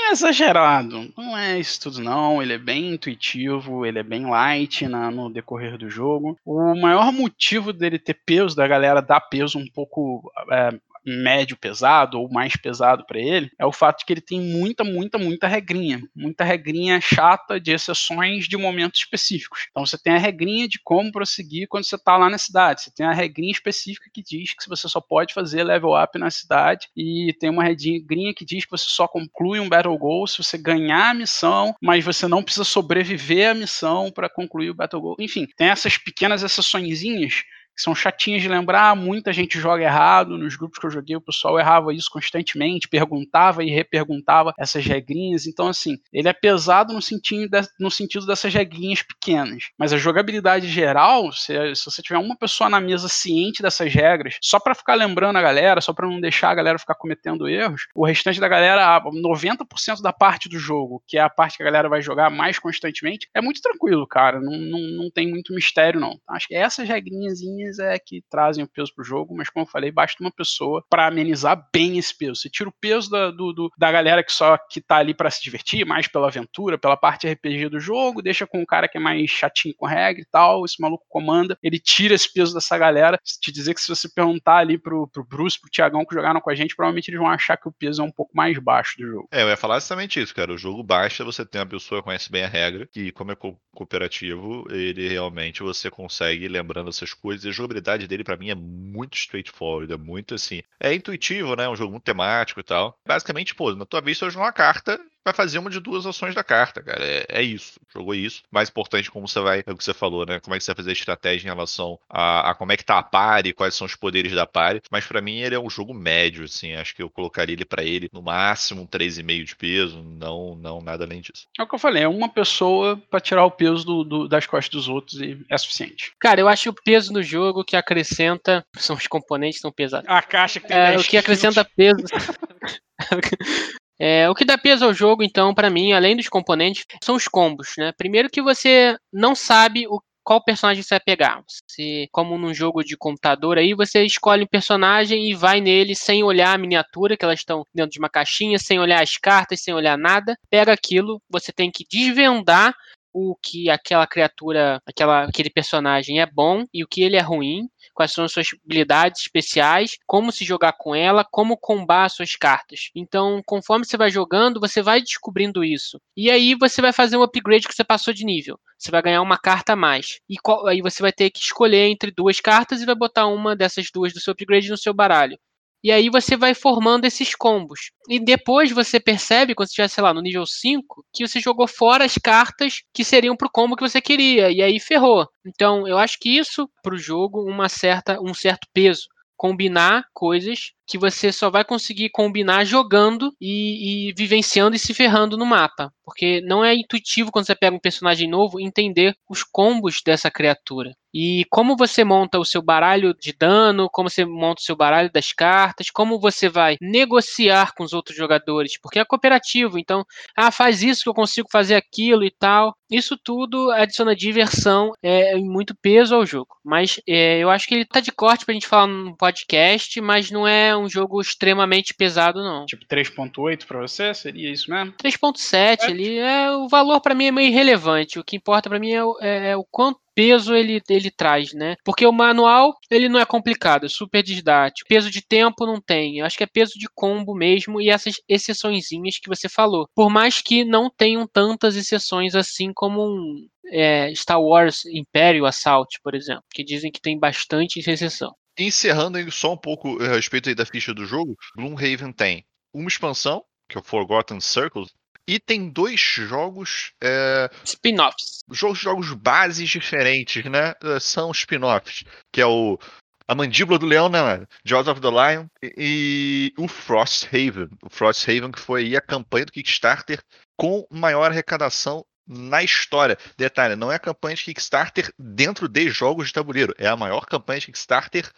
é exagerado. Não é isso tudo, não. Ele é bem intuitivo, ele é bem light na, no decorrer do jogo. O maior motivo dele ter peso, da galera dar peso um pouco é, médio pesado ou mais pesado para ele é o fato de que ele tem muita, muita, muita regrinha, muita regrinha chata de exceções de momentos específicos. Então você tem a regrinha de como prosseguir quando você está lá na cidade, você tem a regrinha específica que diz que você só pode fazer level up na cidade e tem uma regrinha que diz que você só conclui um battle goal se você ganhar a missão, mas você não precisa sobreviver à missão para concluir o battle goal. Enfim, tem essas pequenas exceçõezinhas que são chatinhas de lembrar, muita gente joga errado, nos grupos que eu joguei o pessoal errava isso constantemente, perguntava e reperguntava essas regrinhas, então assim, ele é pesado no sentido, de, no sentido dessas regrinhas pequenas, mas a jogabilidade geral, se, se você tiver uma pessoa na mesa ciente dessas regras, só para ficar lembrando a galera, só para não deixar a galera ficar cometendo erros, o restante da galera, 90% da parte do jogo, que é a parte que a galera vai jogar mais constantemente, é muito tranquilo, cara, não, não, não tem muito mistério não, acho que essas regrinhas é que trazem o peso pro jogo, mas como eu falei, basta uma pessoa para amenizar bem esse peso. Você tira o peso da, do, do, da galera que só que tá ali para se divertir, mais pela aventura, pela parte RPG do jogo, deixa com o cara que é mais chatinho com regra e tal, esse maluco comanda, ele tira esse peso dessa galera. Te dizer que se você perguntar ali pro, pro Bruce, pro Tiagão que jogaram com a gente, provavelmente eles vão achar que o peso é um pouco mais baixo do jogo. É, eu ia falar exatamente isso, cara. O jogo baixa, você tem uma pessoa que conhece bem a regra, e como é co cooperativo, ele realmente você consegue lembrando essas coisas jogabilidade dele para mim é muito straightforward, é muito assim. É intuitivo, né? É um jogo muito temático e tal. Basicamente, pô, na tua vez você joga uma carta vai fazer uma de duas ações da carta, cara. É, é, isso. Jogou isso. Mais importante, como você vai, é o que você falou, né? Como é que você vai fazer a estratégia em relação a, a como é que tá a pare, quais são os poderes da pare. Mas para mim ele é um jogo médio, assim. Acho que eu colocaria ele para ele no máximo um 3,5 de peso. Não, não, nada além disso. É o que eu falei, é uma pessoa para tirar o peso do, do, das costas dos outros e é suficiente. Cara, eu acho o peso no jogo que acrescenta. São os componentes são pesados. A caixa que tem é, O que acrescenta peso. É, o que dá peso ao jogo, então, para mim, além dos componentes, são os combos, né? Primeiro que você não sabe o qual personagem você vai pegar. Você, como num jogo de computador aí, você escolhe um personagem e vai nele sem olhar a miniatura, que elas estão dentro de uma caixinha, sem olhar as cartas, sem olhar nada. Pega aquilo, você tem que desvendar o que aquela criatura, aquela, aquele personagem é bom e o que ele é ruim quais são as suas habilidades especiais, como se jogar com ela, como combar as suas cartas. Então, conforme você vai jogando, você vai descobrindo isso. E aí você vai fazer um upgrade que você passou de nível. Você vai ganhar uma carta a mais. E aí você vai ter que escolher entre duas cartas e vai botar uma dessas duas do seu upgrade no seu baralho. E aí você vai formando esses combos. E depois você percebe, quando você estiver, sei lá, no nível 5, que você jogou fora as cartas que seriam pro combo que você queria. E aí ferrou. Então, eu acho que isso pro jogo uma certa, um certo peso. Combinar coisas que você só vai conseguir combinar jogando e, e, vivenciando e se ferrando no mapa. Porque não é intuitivo quando você pega um personagem novo entender os combos dessa criatura. E como você monta o seu baralho de dano, como você monta o seu baralho das cartas, como você vai negociar com os outros jogadores, porque é cooperativo, então, ah, faz isso que eu consigo fazer aquilo e tal. Isso tudo adiciona diversão é, e muito peso ao jogo. Mas é, eu acho que ele tá de corte pra gente falar no podcast, mas não é um jogo extremamente pesado, não. Tipo 3.8 para você? Seria isso mesmo? 3.7 ali. É, o valor para mim é meio irrelevante. O que importa para mim é, é, é o quanto peso ele, ele traz, né? Porque o manual, ele não é complicado, é super didático. Peso de tempo não tem. Eu acho que é peso de combo mesmo e essas exceçõezinhas que você falou. Por mais que não tenham tantas exceções assim como um é, Star Wars Imperial Assault, por exemplo, que dizem que tem bastante exceção. Encerrando só um pouco a respeito da ficha do jogo, Gloomhaven tem uma expansão, que é o Forgotten Circles, e tem dois jogos. É, spin-offs. Jogos, jogos bases diferentes, né? É, são spin-offs. Que é o. A Mandíbula do Leão, né? Jaws of the Lion. E, e o Frosthaven. O Frosthaven, que foi a campanha do Kickstarter com maior arrecadação na história. Detalhe, não é a campanha de Kickstarter dentro de jogos de tabuleiro. É a maior campanha de Kickstarter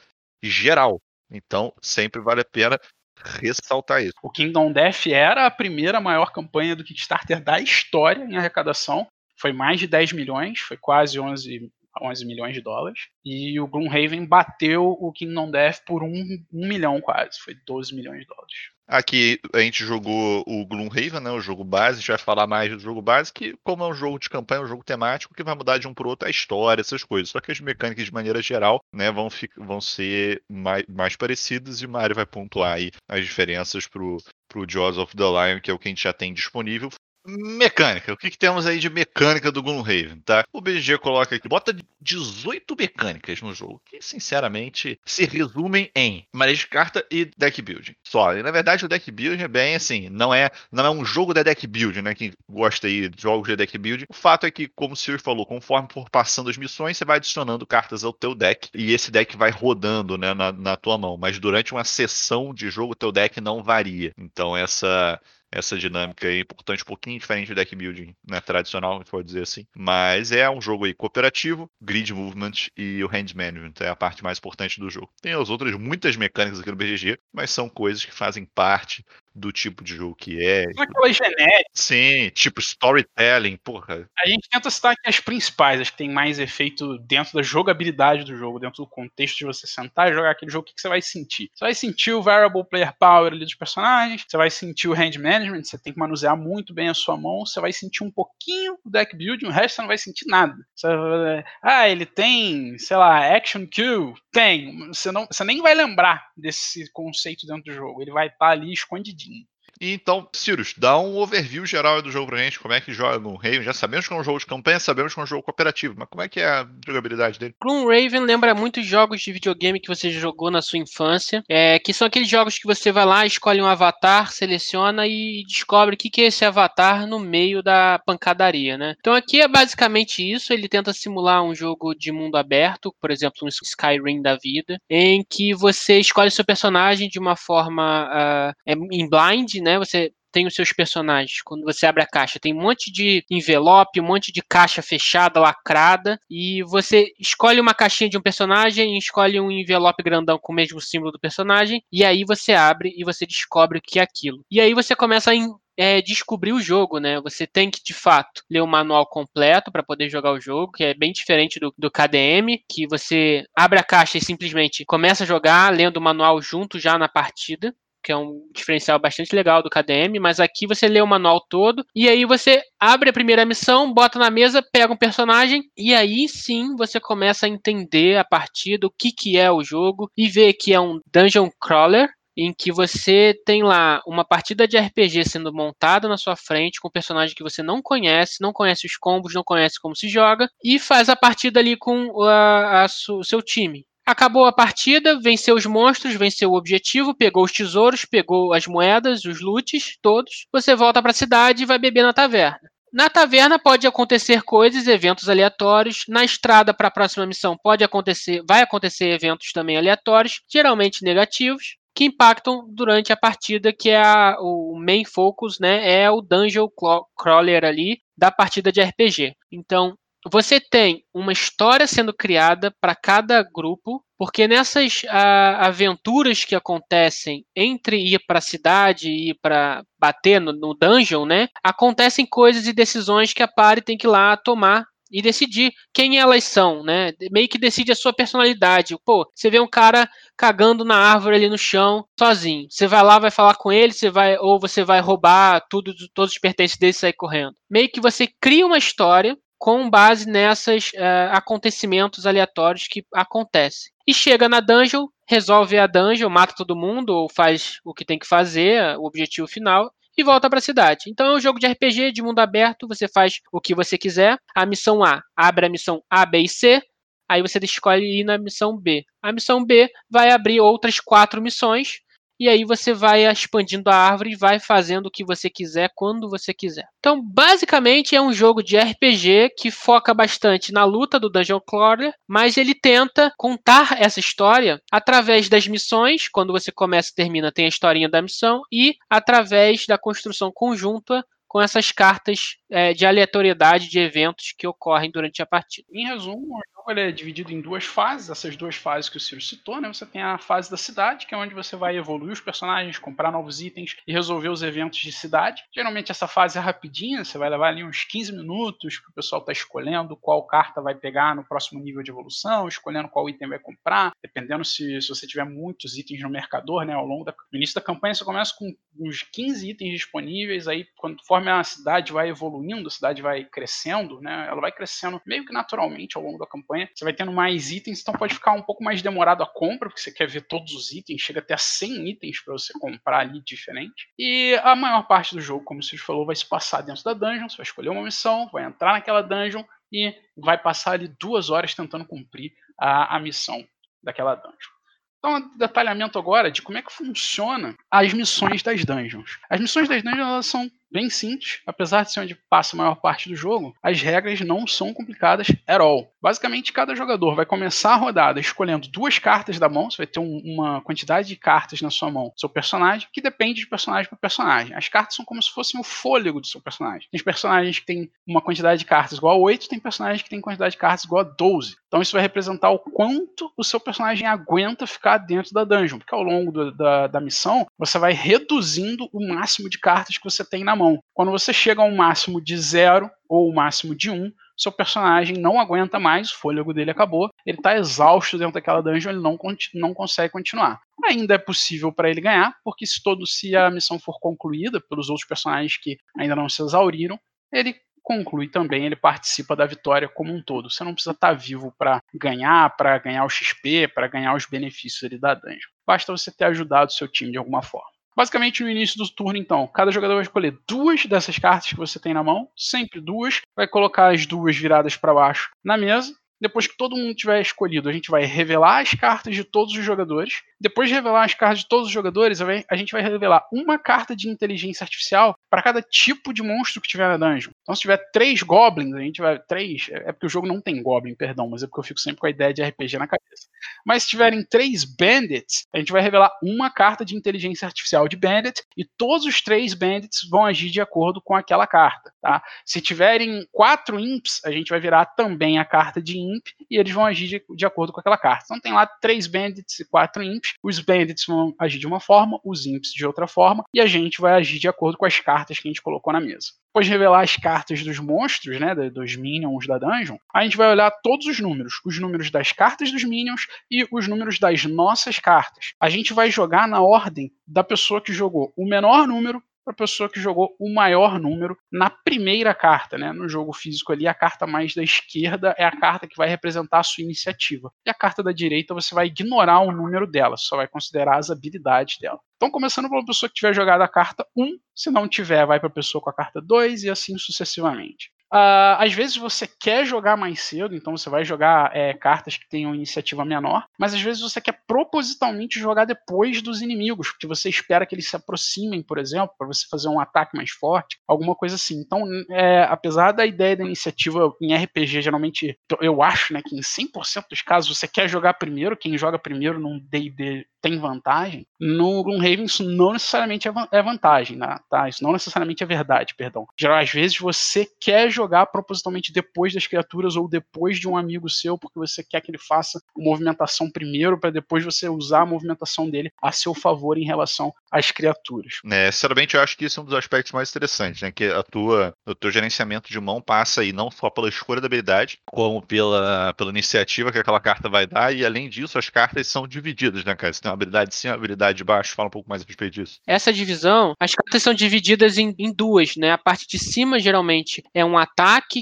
geral. Então, sempre vale a pena ressaltar isso. O Kingdom Death era a primeira maior campanha do Kickstarter da história em arrecadação. Foi mais de 10 milhões, foi quase 11, 11 milhões de dólares. E o Gloomhaven bateu o Kingdom Death por um, um milhão quase, foi 12 milhões de dólares. Aqui a gente jogou o Gloomhaven, né, o jogo base, a gente vai falar mais do jogo base, que como é um jogo de campanha, é um jogo temático, que vai mudar de um para outro a história, essas coisas. Só que as mecânicas, de maneira geral, né, vão, vão ser mais, mais parecidas e o Mario vai pontuar aí as diferenças pro, pro Jaws of the Lion, que é o que a gente já tem disponível. Mecânica. O que, que, temos aí de mecânica do Gloomhaven, tá? O BG coloca aqui, bota 18 mecânicas no jogo, que sinceramente se resumem em manejo de carta e deck building. Só. E na verdade o deck building é bem assim, não é, não é um jogo de deck building, né? Quem gosta aí de jogos de deck building. O fato é que, como o Sir falou, conforme for passando as missões, você vai adicionando cartas ao teu deck e esse deck vai rodando, né, na, na tua mão. Mas durante uma sessão de jogo, o teu deck não varia. Então essa essa dinâmica é importante, um pouquinho diferente do deck building né, tradicional, pode dizer assim. Mas é um jogo aí cooperativo, grid movement e o hand management é a parte mais importante do jogo. Tem as outras muitas mecânicas aqui no BGG, mas são coisas que fazem parte do tipo de jogo que é. São aquelas genéticas. Sim, tipo storytelling, porra. A gente tenta citar aqui as principais, as que tem mais efeito dentro da jogabilidade do jogo, dentro do contexto de você sentar e jogar aquele jogo, o que você vai sentir? Você vai sentir o variable player power ali dos personagens, você vai sentir o hand management, você tem que manusear muito bem a sua mão, você vai sentir um pouquinho o deck building, o resto você não vai sentir nada. Você vai, ah, ele tem, sei lá, action kill, tem. Você, não, você nem vai lembrar desse conceito dentro do jogo, ele vai estar tá ali escondidinho. Nike E então, Sirius, dá um overview geral do jogo pra gente, como é que joga no Raven. Já sabemos que é um jogo de campanha, sabemos que é um jogo cooperativo, mas como é que é a jogabilidade dele? Raven lembra muitos jogos de videogame que você jogou na sua infância, é, que são aqueles jogos que você vai lá, escolhe um avatar, seleciona e descobre o que, que é esse avatar no meio da pancadaria, né? Então aqui é basicamente isso, ele tenta simular um jogo de mundo aberto, por exemplo, um Skyrim da vida, em que você escolhe seu personagem de uma forma uh, em blind, né? Né? Você tem os seus personagens. Quando você abre a caixa, tem um monte de envelope, um monte de caixa fechada, lacrada, e você escolhe uma caixinha de um personagem, escolhe um envelope grandão com o mesmo símbolo do personagem, e aí você abre e você descobre o que é aquilo. E aí você começa a é, descobrir o jogo, né? Você tem que, de fato, ler o manual completo para poder jogar o jogo, que é bem diferente do, do KDM, que você abre a caixa e simplesmente começa a jogar lendo o manual junto já na partida que é um diferencial bastante legal do KDM, mas aqui você lê o manual todo e aí você abre a primeira missão, bota na mesa, pega um personagem e aí sim você começa a entender a partir do que, que é o jogo e vê que é um dungeon crawler, em que você tem lá uma partida de RPG sendo montada na sua frente com um personagem que você não conhece, não conhece os combos, não conhece como se joga, e faz a partida ali com o seu time. Acabou a partida, venceu os monstros, venceu o objetivo, pegou os tesouros, pegou as moedas, os loots, todos. Você volta para a cidade e vai beber na taverna. Na taverna pode acontecer coisas, eventos aleatórios. Na estrada para a próxima missão pode acontecer, vai acontecer eventos também aleatórios, geralmente negativos, que impactam durante a partida, que é a, o main focus, né? É o dungeon crawler ali da partida de RPG. Então, você tem uma história sendo criada para cada grupo, porque nessas a, aventuras que acontecem entre ir para a cidade e ir para bater no, no, dungeon, né? Acontecem coisas e decisões que a party tem que ir lá tomar e decidir quem elas são, né? Meio que decide a sua personalidade. Pô, você vê um cara cagando na árvore ali no chão, sozinho. Você vai lá, vai falar com ele, você vai ou você vai roubar tudo, todos os pertences dele e sair correndo. Meio que você cria uma história com base nesses uh, acontecimentos aleatórios que acontecem. E chega na dungeon, resolve a dungeon, mata todo mundo, ou faz o que tem que fazer, o objetivo final, e volta para a cidade. Então é um jogo de RPG de mundo aberto, você faz o que você quiser. A missão A abre a missão A, B e C, aí você escolhe ir na missão B. A missão B vai abrir outras quatro missões, e aí você vai expandindo a árvore e vai fazendo o que você quiser quando você quiser. Então, basicamente é um jogo de RPG que foca bastante na luta do Dungeon Crawler, mas ele tenta contar essa história através das missões, quando você começa e termina tem a historinha da missão e através da construção conjunta com essas cartas é, de aleatoriedade de eventos que ocorrem durante a partida. Em resumo, ele é dividido em duas fases, essas duas fases que o Ciro citou, né? Você tem a fase da cidade, que é onde você vai evoluir os personagens, comprar novos itens e resolver os eventos de cidade. Geralmente essa fase é rapidinha, você vai levar ali uns 15 minutos para o pessoal estar tá escolhendo qual carta vai pegar no próximo nível de evolução, escolhendo qual item vai comprar, dependendo se, se você tiver muitos itens no mercador, né? Ao longo da, no início da campanha você começa com uns 15 itens disponíveis, aí conforme a cidade vai evoluindo, a cidade vai crescendo, né? Ela vai crescendo meio que naturalmente ao longo da campanha. Você vai tendo mais itens, então pode ficar um pouco mais demorado a compra, porque você quer ver todos os itens, chega até a 100 itens para você comprar ali diferente. E a maior parte do jogo, como você falou, vai se passar dentro da dungeon, você vai escolher uma missão, vai entrar naquela dungeon e vai passar ali duas horas tentando cumprir a, a missão daquela dungeon. Então, detalhamento agora de como é que funciona as missões das dungeons. As missões das dungeons são bem simples, apesar de ser onde passa a maior parte do jogo, as regras não são complicadas at all. Basicamente, cada jogador vai começar a rodada escolhendo duas cartas da mão, você vai ter um, uma quantidade de cartas na sua mão, seu personagem, que depende de personagem para personagem. As cartas são como se fossem o fôlego do seu personagem. Tem personagens que têm uma quantidade de cartas igual a 8, tem personagens que têm quantidade de cartas igual a 12. Então isso vai representar o quanto o seu personagem aguenta ficar dentro da dungeon, porque ao longo do, da, da missão, você vai reduzindo o máximo de cartas que você tem na mão. Quando você chega a um máximo de zero ou o máximo de um, seu personagem não aguenta mais, o fôlego dele acabou, ele está exausto dentro daquela dungeon, ele não, não consegue continuar. Ainda é possível para ele ganhar, porque se todo se a missão for concluída pelos outros personagens que ainda não se exauriram, ele conclui também, ele participa da vitória como um todo. Você não precisa estar tá vivo para ganhar, para ganhar o XP, para ganhar os benefícios da dungeon. Basta você ter ajudado o seu time de alguma forma. Basicamente, no início do turno, então, cada jogador vai escolher duas dessas cartas que você tem na mão, sempre duas, vai colocar as duas viradas para baixo na mesa. Depois que todo mundo tiver escolhido, a gente vai revelar as cartas de todos os jogadores depois de revelar as cartas de todos os jogadores, a gente vai revelar uma carta de inteligência artificial para cada tipo de monstro que tiver na dungeon. Então, se tiver três goblins, a gente vai. Três. É, é porque o jogo não tem goblin, perdão, mas é porque eu fico sempre com a ideia de RPG na cabeça. Mas se tiverem três bandits, a gente vai revelar uma carta de inteligência artificial de bandit e todos os três bandits vão agir de acordo com aquela carta. Tá? Se tiverem quatro imps, a gente vai virar também a carta de imp e eles vão agir de, de acordo com aquela carta. Então tem lá três bandits e quatro imps os bandits vão agir de uma forma, os imps de outra forma, e a gente vai agir de acordo com as cartas que a gente colocou na mesa. Depois de revelar as cartas dos monstros, né, dos minions da dungeon, a gente vai olhar todos os números, os números das cartas dos minions e os números das nossas cartas. A gente vai jogar na ordem da pessoa que jogou o menor número para a pessoa que jogou o maior número na primeira carta, né? No jogo físico ali, a carta mais da esquerda é a carta que vai representar a sua iniciativa. E a carta da direita você vai ignorar o número dela, só vai considerar as habilidades dela. Então, começando pela pessoa que tiver jogado a carta 1, se não tiver, vai para a pessoa com a carta 2 e assim sucessivamente. Uh, às vezes você quer jogar mais cedo, então você vai jogar é, cartas que tenham iniciativa menor, mas às vezes você quer propositalmente jogar depois dos inimigos, porque você espera que eles se aproximem, por exemplo, para você fazer um ataque mais forte, alguma coisa assim. Então, é, apesar da ideia da iniciativa em RPG, geralmente, eu acho né, que em 100% dos casos você quer jogar primeiro, quem joga primeiro num DD tem vantagem, no Gloomhaven isso não necessariamente é, é vantagem, né? tá? Isso não necessariamente é verdade, perdão. Às vezes você quer jogar propositalmente depois das criaturas ou depois de um amigo seu, porque você quer que ele faça a movimentação primeiro, para depois você usar a movimentação dele a seu favor em relação às criaturas. É, sinceramente, eu acho que isso é um dos aspectos mais interessantes, né? Que a tua, o teu gerenciamento de mão passa aí não só pela escolha da habilidade, como pela, pela iniciativa que aquela carta vai dar, e além disso, as cartas são divididas, né, cara? Você tem uma habilidade de cima, uma habilidade de baixo. Fala um pouco mais a respeito disso. Essa divisão, as cartas são divididas em, em duas, né? A parte de cima geralmente é um ataque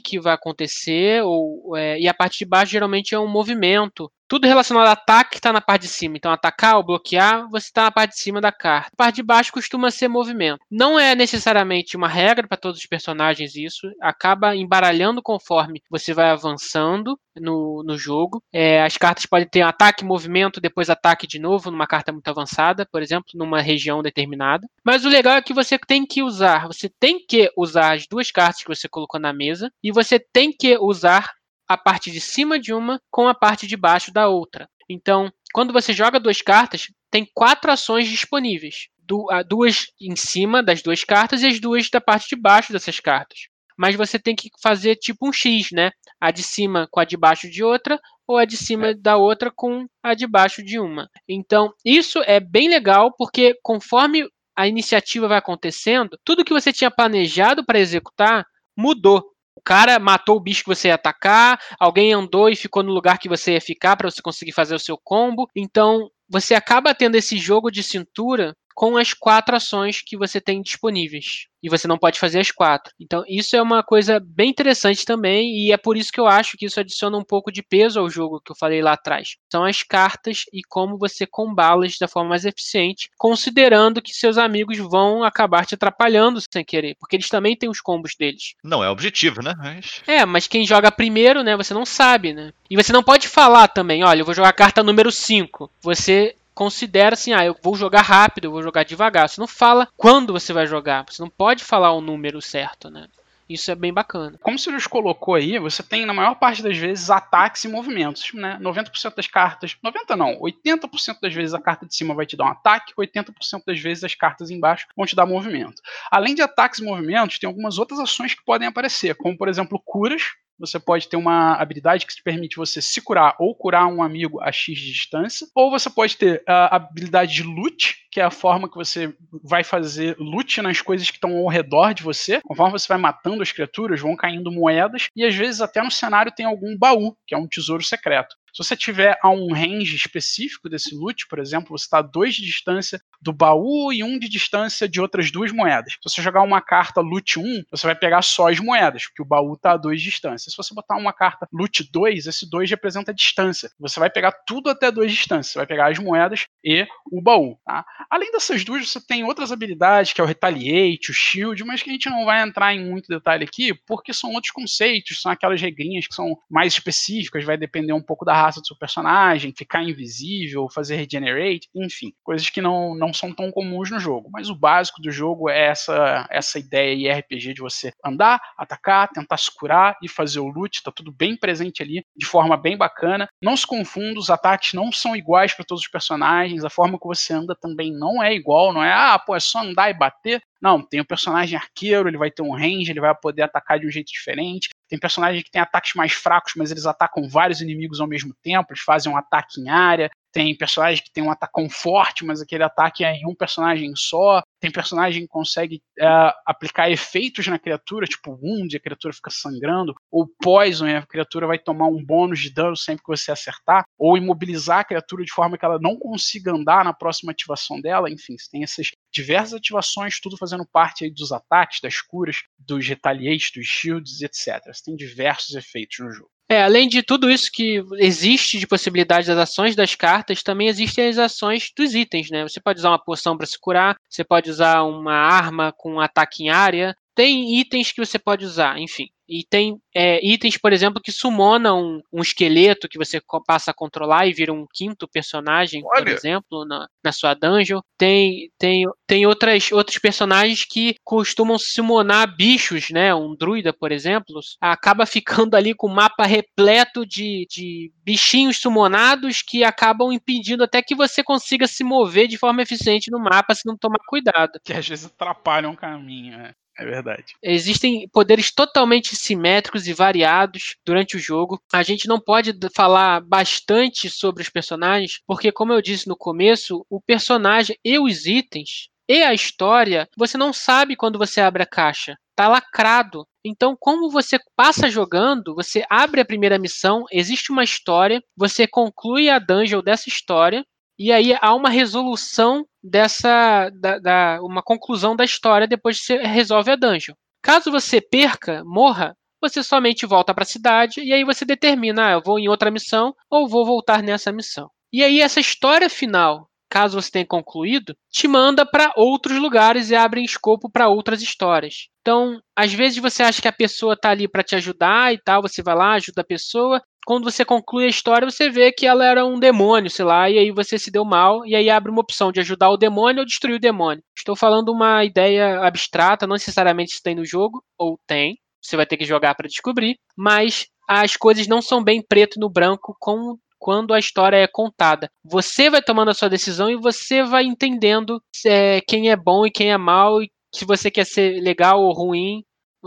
que vai acontecer, ou, é, e a parte de baixo geralmente é um movimento tudo relacionado a ataque está na parte de cima. Então, atacar ou bloquear, você está na parte de cima da carta. A parte de baixo costuma ser movimento. Não é necessariamente uma regra para todos os personagens isso. Acaba embaralhando conforme você vai avançando no, no jogo. É, as cartas podem ter ataque, movimento, depois ataque de novo, numa carta muito avançada, por exemplo, numa região determinada. Mas o legal é que você tem que usar, você tem que usar as duas cartas que você colocou na mesa e você tem que usar a parte de cima de uma com a parte de baixo da outra. Então, quando você joga duas cartas, tem quatro ações disponíveis. duas em cima das duas cartas e as duas da parte de baixo dessas cartas. mas você tem que fazer tipo um X, né? A de cima com a de baixo de outra, ou a de cima da outra com a de baixo de uma. Então, isso é bem legal, porque conforme a iniciativa vai acontecendo, tudo que você tinha planejado para executar mudou. Cara matou o bicho que você ia atacar, alguém andou e ficou no lugar que você ia ficar para você conseguir fazer o seu combo. Então, você acaba tendo esse jogo de cintura com as quatro ações que você tem disponíveis. E você não pode fazer as quatro. Então, isso é uma coisa bem interessante também, e é por isso que eu acho que isso adiciona um pouco de peso ao jogo que eu falei lá atrás. São as cartas e como você combá-las da forma mais eficiente, considerando que seus amigos vão acabar te atrapalhando sem querer, porque eles também têm os combos deles. Não é objetivo, né? Mas... É, mas quem joga primeiro, né, você não sabe, né? E você não pode falar também, olha, eu vou jogar a carta número 5. Você considera assim, ah, eu vou jogar rápido, eu vou jogar devagar. Você não fala quando você vai jogar, você não pode falar o número certo, né? Isso é bem bacana. Como o Sirius colocou aí, você tem na maior parte das vezes ataques e movimentos, né? 90% das cartas, 90 não, 80% das vezes a carta de cima vai te dar um ataque, 80% das vezes as cartas embaixo vão te dar movimento. Além de ataques e movimentos, tem algumas outras ações que podem aparecer, como por exemplo curas, você pode ter uma habilidade que te permite você se curar ou curar um amigo a X de distância, ou você pode ter a habilidade de loot, que é a forma que você vai fazer loot nas coisas que estão ao redor de você. Conforme você vai matando as criaturas, vão caindo moedas, e às vezes até no cenário tem algum baú, que é um tesouro secreto. Se você tiver a um range específico desse loot, por exemplo, você está a dois de distância do baú e um de distância de outras duas moedas. Se você jogar uma carta loot 1, você vai pegar só as moedas, porque o baú está a dois de distância. Se você botar uma carta loot 2, esse 2 representa a distância. Você vai pegar tudo até dois de distância. Você vai pegar as moedas e o baú. Tá? Além dessas duas, você tem outras habilidades, que é o Retaliate, o Shield, mas que a gente não vai entrar em muito detalhe aqui, porque são outros conceitos, são aquelas regrinhas que são mais específicas, vai depender um pouco da raça do seu personagem, ficar invisível, fazer regenerate, enfim, coisas que não, não são tão comuns no jogo. Mas o básico do jogo é essa, essa ideia e RPG de você andar, atacar, tentar se curar e fazer o loot, tá tudo bem presente ali, de forma bem bacana. Não se confunda, os ataques não são iguais para todos os personagens, a forma que você anda também não é igual, não é, ah, pô, é só andar e bater. Não, tem o personagem arqueiro, ele vai ter um range, ele vai poder atacar de um jeito diferente. Tem personagens que têm ataques mais fracos, mas eles atacam vários inimigos ao mesmo tempo, eles fazem um ataque em área. Tem personagem que tem um atacão forte, mas aquele ataque é em um personagem só. Tem personagem que consegue é, aplicar efeitos na criatura, tipo wound, a criatura fica sangrando, ou poison, a criatura vai tomar um bônus de dano sempre que você acertar, ou imobilizar a criatura de forma que ela não consiga andar na próxima ativação dela. Enfim, você tem essas diversas ativações, tudo fazendo parte dos ataques, das curas, dos retaliates, dos shields, etc. Você tem diversos efeitos no jogo. É, além de tudo isso que existe de possibilidade das ações das cartas, também existem as ações dos itens, né? Você pode usar uma poção para se curar, você pode usar uma arma com um ataque em área, tem itens que você pode usar, enfim. E tem é, itens, por exemplo, que summonam um, um, esqueleto que você passa a controlar e vira um quinto personagem, Olha. por exemplo, na, na sua dungeon. Tem, tem, tem outras, outros personagens que costumam summonar bichos, né? Um druida, por exemplo, acaba ficando ali com o mapa repleto de, de bichinhos summonados que acabam impedindo até que você consiga se mover de forma eficiente no mapa se não tomar cuidado. Que às vezes atrapalham o caminho, né? É verdade. Existem poderes totalmente simétricos e variados durante o jogo. A gente não pode falar bastante sobre os personagens, porque, como eu disse no começo, o personagem e os itens e a história, você não sabe quando você abre a caixa. Tá lacrado. Então, como você passa jogando, você abre a primeira missão, existe uma história, você conclui a dungeon dessa história, e aí há uma resolução dessa. Da, da, uma conclusão da história depois que você resolve a dungeon. Caso você perca, morra, você somente volta para a cidade e aí você determina, ah, eu vou em outra missão ou vou voltar nessa missão. E aí essa história final, caso você tenha concluído, te manda para outros lugares e abre escopo para outras histórias. Então, às vezes você acha que a pessoa está ali para te ajudar e tal, você vai lá, ajuda a pessoa, quando você conclui a história, você vê que ela era um demônio, sei lá, e aí você se deu mal, e aí abre uma opção de ajudar o demônio ou destruir o demônio. Estou falando uma ideia abstrata, não necessariamente se tem no jogo, ou tem, você vai ter que jogar para descobrir, mas as coisas não são bem preto no branco com quando a história é contada. Você vai tomando a sua decisão e você vai entendendo é, quem é bom e quem é mal, e se você quer ser legal ou ruim,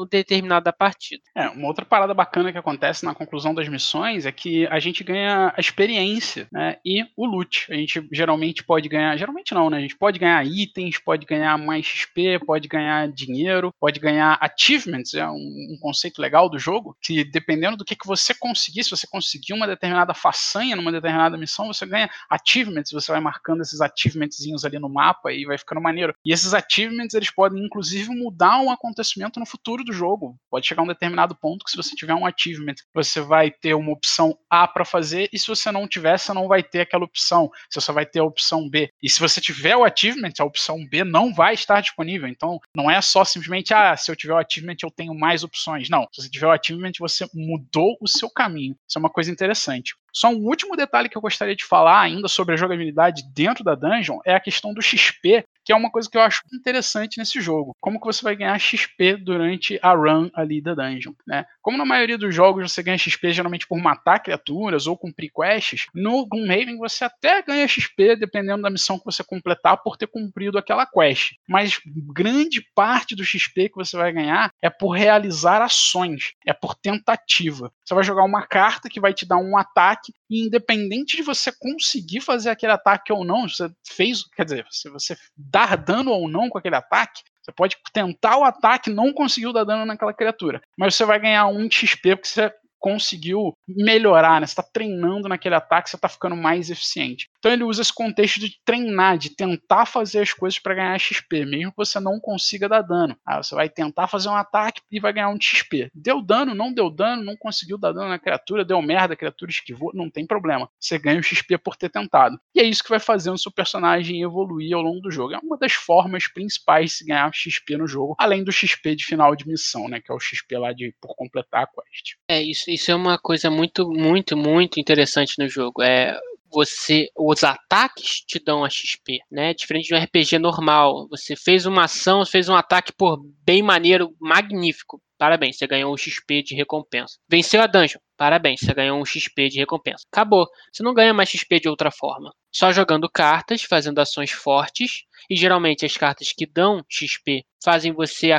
determinada partida. É, uma outra parada bacana que acontece na conclusão das missões é que a gente ganha a experiência, né? E o loot. A gente geralmente pode ganhar, geralmente não, né? A gente pode ganhar itens, pode ganhar mais XP, pode ganhar dinheiro, pode ganhar achievements, é um, um conceito legal do jogo, que dependendo do que, que você conseguir, se você conseguir uma determinada façanha numa determinada missão, você ganha achievements, você vai marcando esses achievementzinhos ali no mapa e vai ficando maneiro. E esses achievements, eles podem inclusive mudar um acontecimento no futuro do jogo. Pode chegar a um determinado ponto que se você tiver um achievement, você vai ter uma opção A para fazer, e se você não tiver, você não vai ter aquela opção. Você só vai ter a opção B. E se você tiver o achievement, a opção B não vai estar disponível. Então, não é só simplesmente, ah, se eu tiver o achievement, eu tenho mais opções. Não. Se você tiver o achievement, você mudou o seu caminho. Isso é uma coisa interessante. Só um último detalhe que eu gostaria de falar ainda sobre a jogabilidade dentro da dungeon é a questão do XP, que é uma coisa que eu acho interessante nesse jogo. Como que você vai ganhar XP durante a run ali da dungeon, né? Como na maioria dos jogos você ganha XP geralmente por matar criaturas ou cumprir quests, no Gloomhaven você até ganha XP dependendo da missão que você completar por ter cumprido aquela quest. Mas grande parte do XP que você vai ganhar é por realizar ações, é por tentativa. Você vai jogar uma carta que vai te dar um ataque e independente de você conseguir fazer aquele ataque ou não, você fez, quer dizer, se você dar dano ou não com aquele ataque, você pode tentar o ataque, não conseguiu dar dano naquela criatura, mas você vai ganhar um XP porque você conseguiu melhorar, né? Você está treinando naquele ataque, você está ficando mais eficiente. Então ele usa esse contexto de treinar, de tentar fazer as coisas para ganhar XP, mesmo que você não consiga dar dano. Ah, você vai tentar fazer um ataque e vai ganhar um XP. Deu dano, não deu dano, não conseguiu dar dano na criatura, deu merda, a criatura esquivou, não tem problema. Você ganha o XP por ter tentado. E é isso que vai fazendo o seu personagem evoluir ao longo do jogo. É uma das formas principais de se ganhar XP no jogo, além do XP de final de missão, né? Que é o XP lá de por completar a quest. É isso isso é uma coisa muito, muito, muito interessante no jogo. É você os ataques te dão a XP, né? Diferente de um RPG normal. Você fez uma ação, fez um ataque por bem maneiro, magnífico. Parabéns, você ganhou um XP de recompensa. Venceu a dungeon. Parabéns, você ganhou um XP de recompensa. Acabou. Você não ganha mais XP de outra forma. Só jogando cartas, fazendo ações fortes. E geralmente as cartas que dão XP fazem você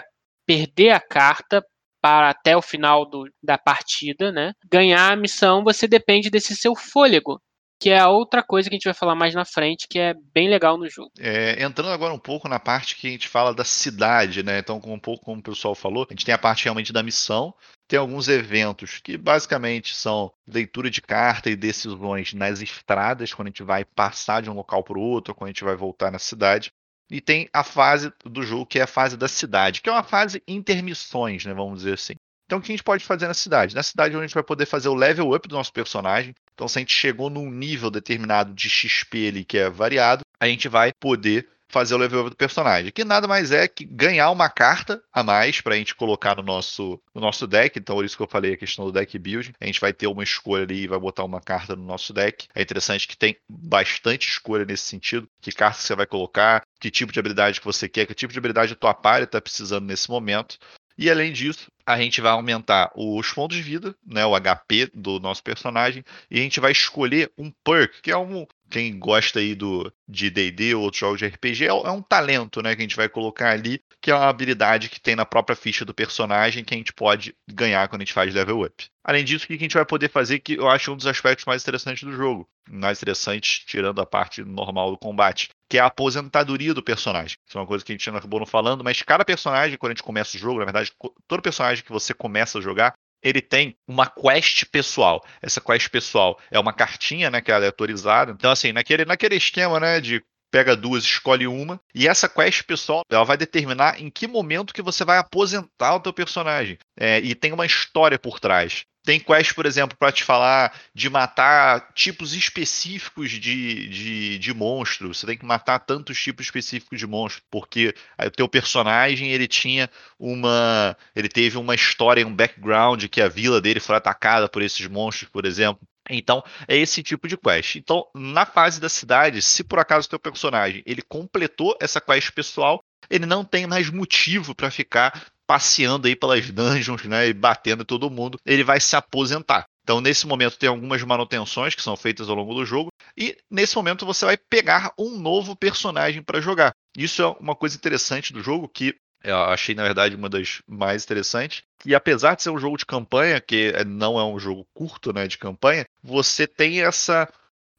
perder a carta para até o final do, da partida, né? Ganhar a missão, você depende desse seu fôlego, que é a outra coisa que a gente vai falar mais na frente, que é bem legal no jogo. É, entrando agora um pouco na parte que a gente fala da cidade, né? Então, um pouco como o pessoal falou, a gente tem a parte realmente da missão, tem alguns eventos que basicamente são leitura de carta e decisões nas estradas, quando a gente vai passar de um local para o outro, quando a gente vai voltar na cidade. E tem a fase do jogo, que é a fase da cidade, que é uma fase intermissões, né? Vamos dizer assim. Então, o que a gente pode fazer na cidade? Na cidade, onde a gente vai poder fazer o level up do nosso personagem. Então, se a gente chegou num nível determinado de XP ali que é variado, a gente vai poder fazer o level do personagem. Que nada mais é que ganhar uma carta a mais para a gente colocar no nosso, no nosso deck. Então, por isso que eu falei a questão do deck build. A gente vai ter uma escolha ali e vai botar uma carta no nosso deck. É interessante que tem bastante escolha nesse sentido. Que carta você vai colocar, que tipo de habilidade que você quer, que tipo de habilidade a tua party está precisando nesse momento. E além disso, a gente vai aumentar os pontos de vida, né, o HP do nosso personagem, e a gente vai escolher um perk, que é um, quem gosta aí do de D&D ou outros jogos de RPG, é, é, um talento, né, que a gente vai colocar ali, que é uma habilidade que tem na própria ficha do personagem que a gente pode ganhar quando a gente faz level up. Além disso, o que a gente vai poder fazer, que eu acho um dos aspectos mais interessantes do jogo, mais interessantes, tirando a parte normal do combate, que é a aposentadoria do personagem. Isso é uma coisa que a gente acabou não falando, mas cada personagem, quando a gente começa o jogo, na verdade, todo personagem que você começa a jogar, ele tem uma quest pessoal. Essa quest pessoal é uma cartinha, né, que é aleatorizada. Então, assim, naquele, naquele esquema, né, de pega duas, escolhe uma, e essa quest pessoal, ela vai determinar em que momento que você vai aposentar o teu personagem. É, e tem uma história por trás. Tem quest, por exemplo, para te falar de matar tipos específicos de, de, de monstros. Você tem que matar tantos tipos específicos de monstros, porque o teu personagem ele tinha uma, ele teve uma história, um background que a vila dele foi atacada por esses monstros, por exemplo. Então, é esse tipo de quest. Então, na fase da cidade, se por acaso o teu personagem ele completou essa quest pessoal, ele não tem mais motivo para ficar passeando aí pelas dungeons, né, e batendo todo mundo, ele vai se aposentar. Então, nesse momento, tem algumas manutenções que são feitas ao longo do jogo, e nesse momento você vai pegar um novo personagem para jogar. Isso é uma coisa interessante do jogo que Eu achei, na verdade, uma das mais interessantes. E apesar de ser um jogo de campanha, que não é um jogo curto, né, de campanha, você tem essa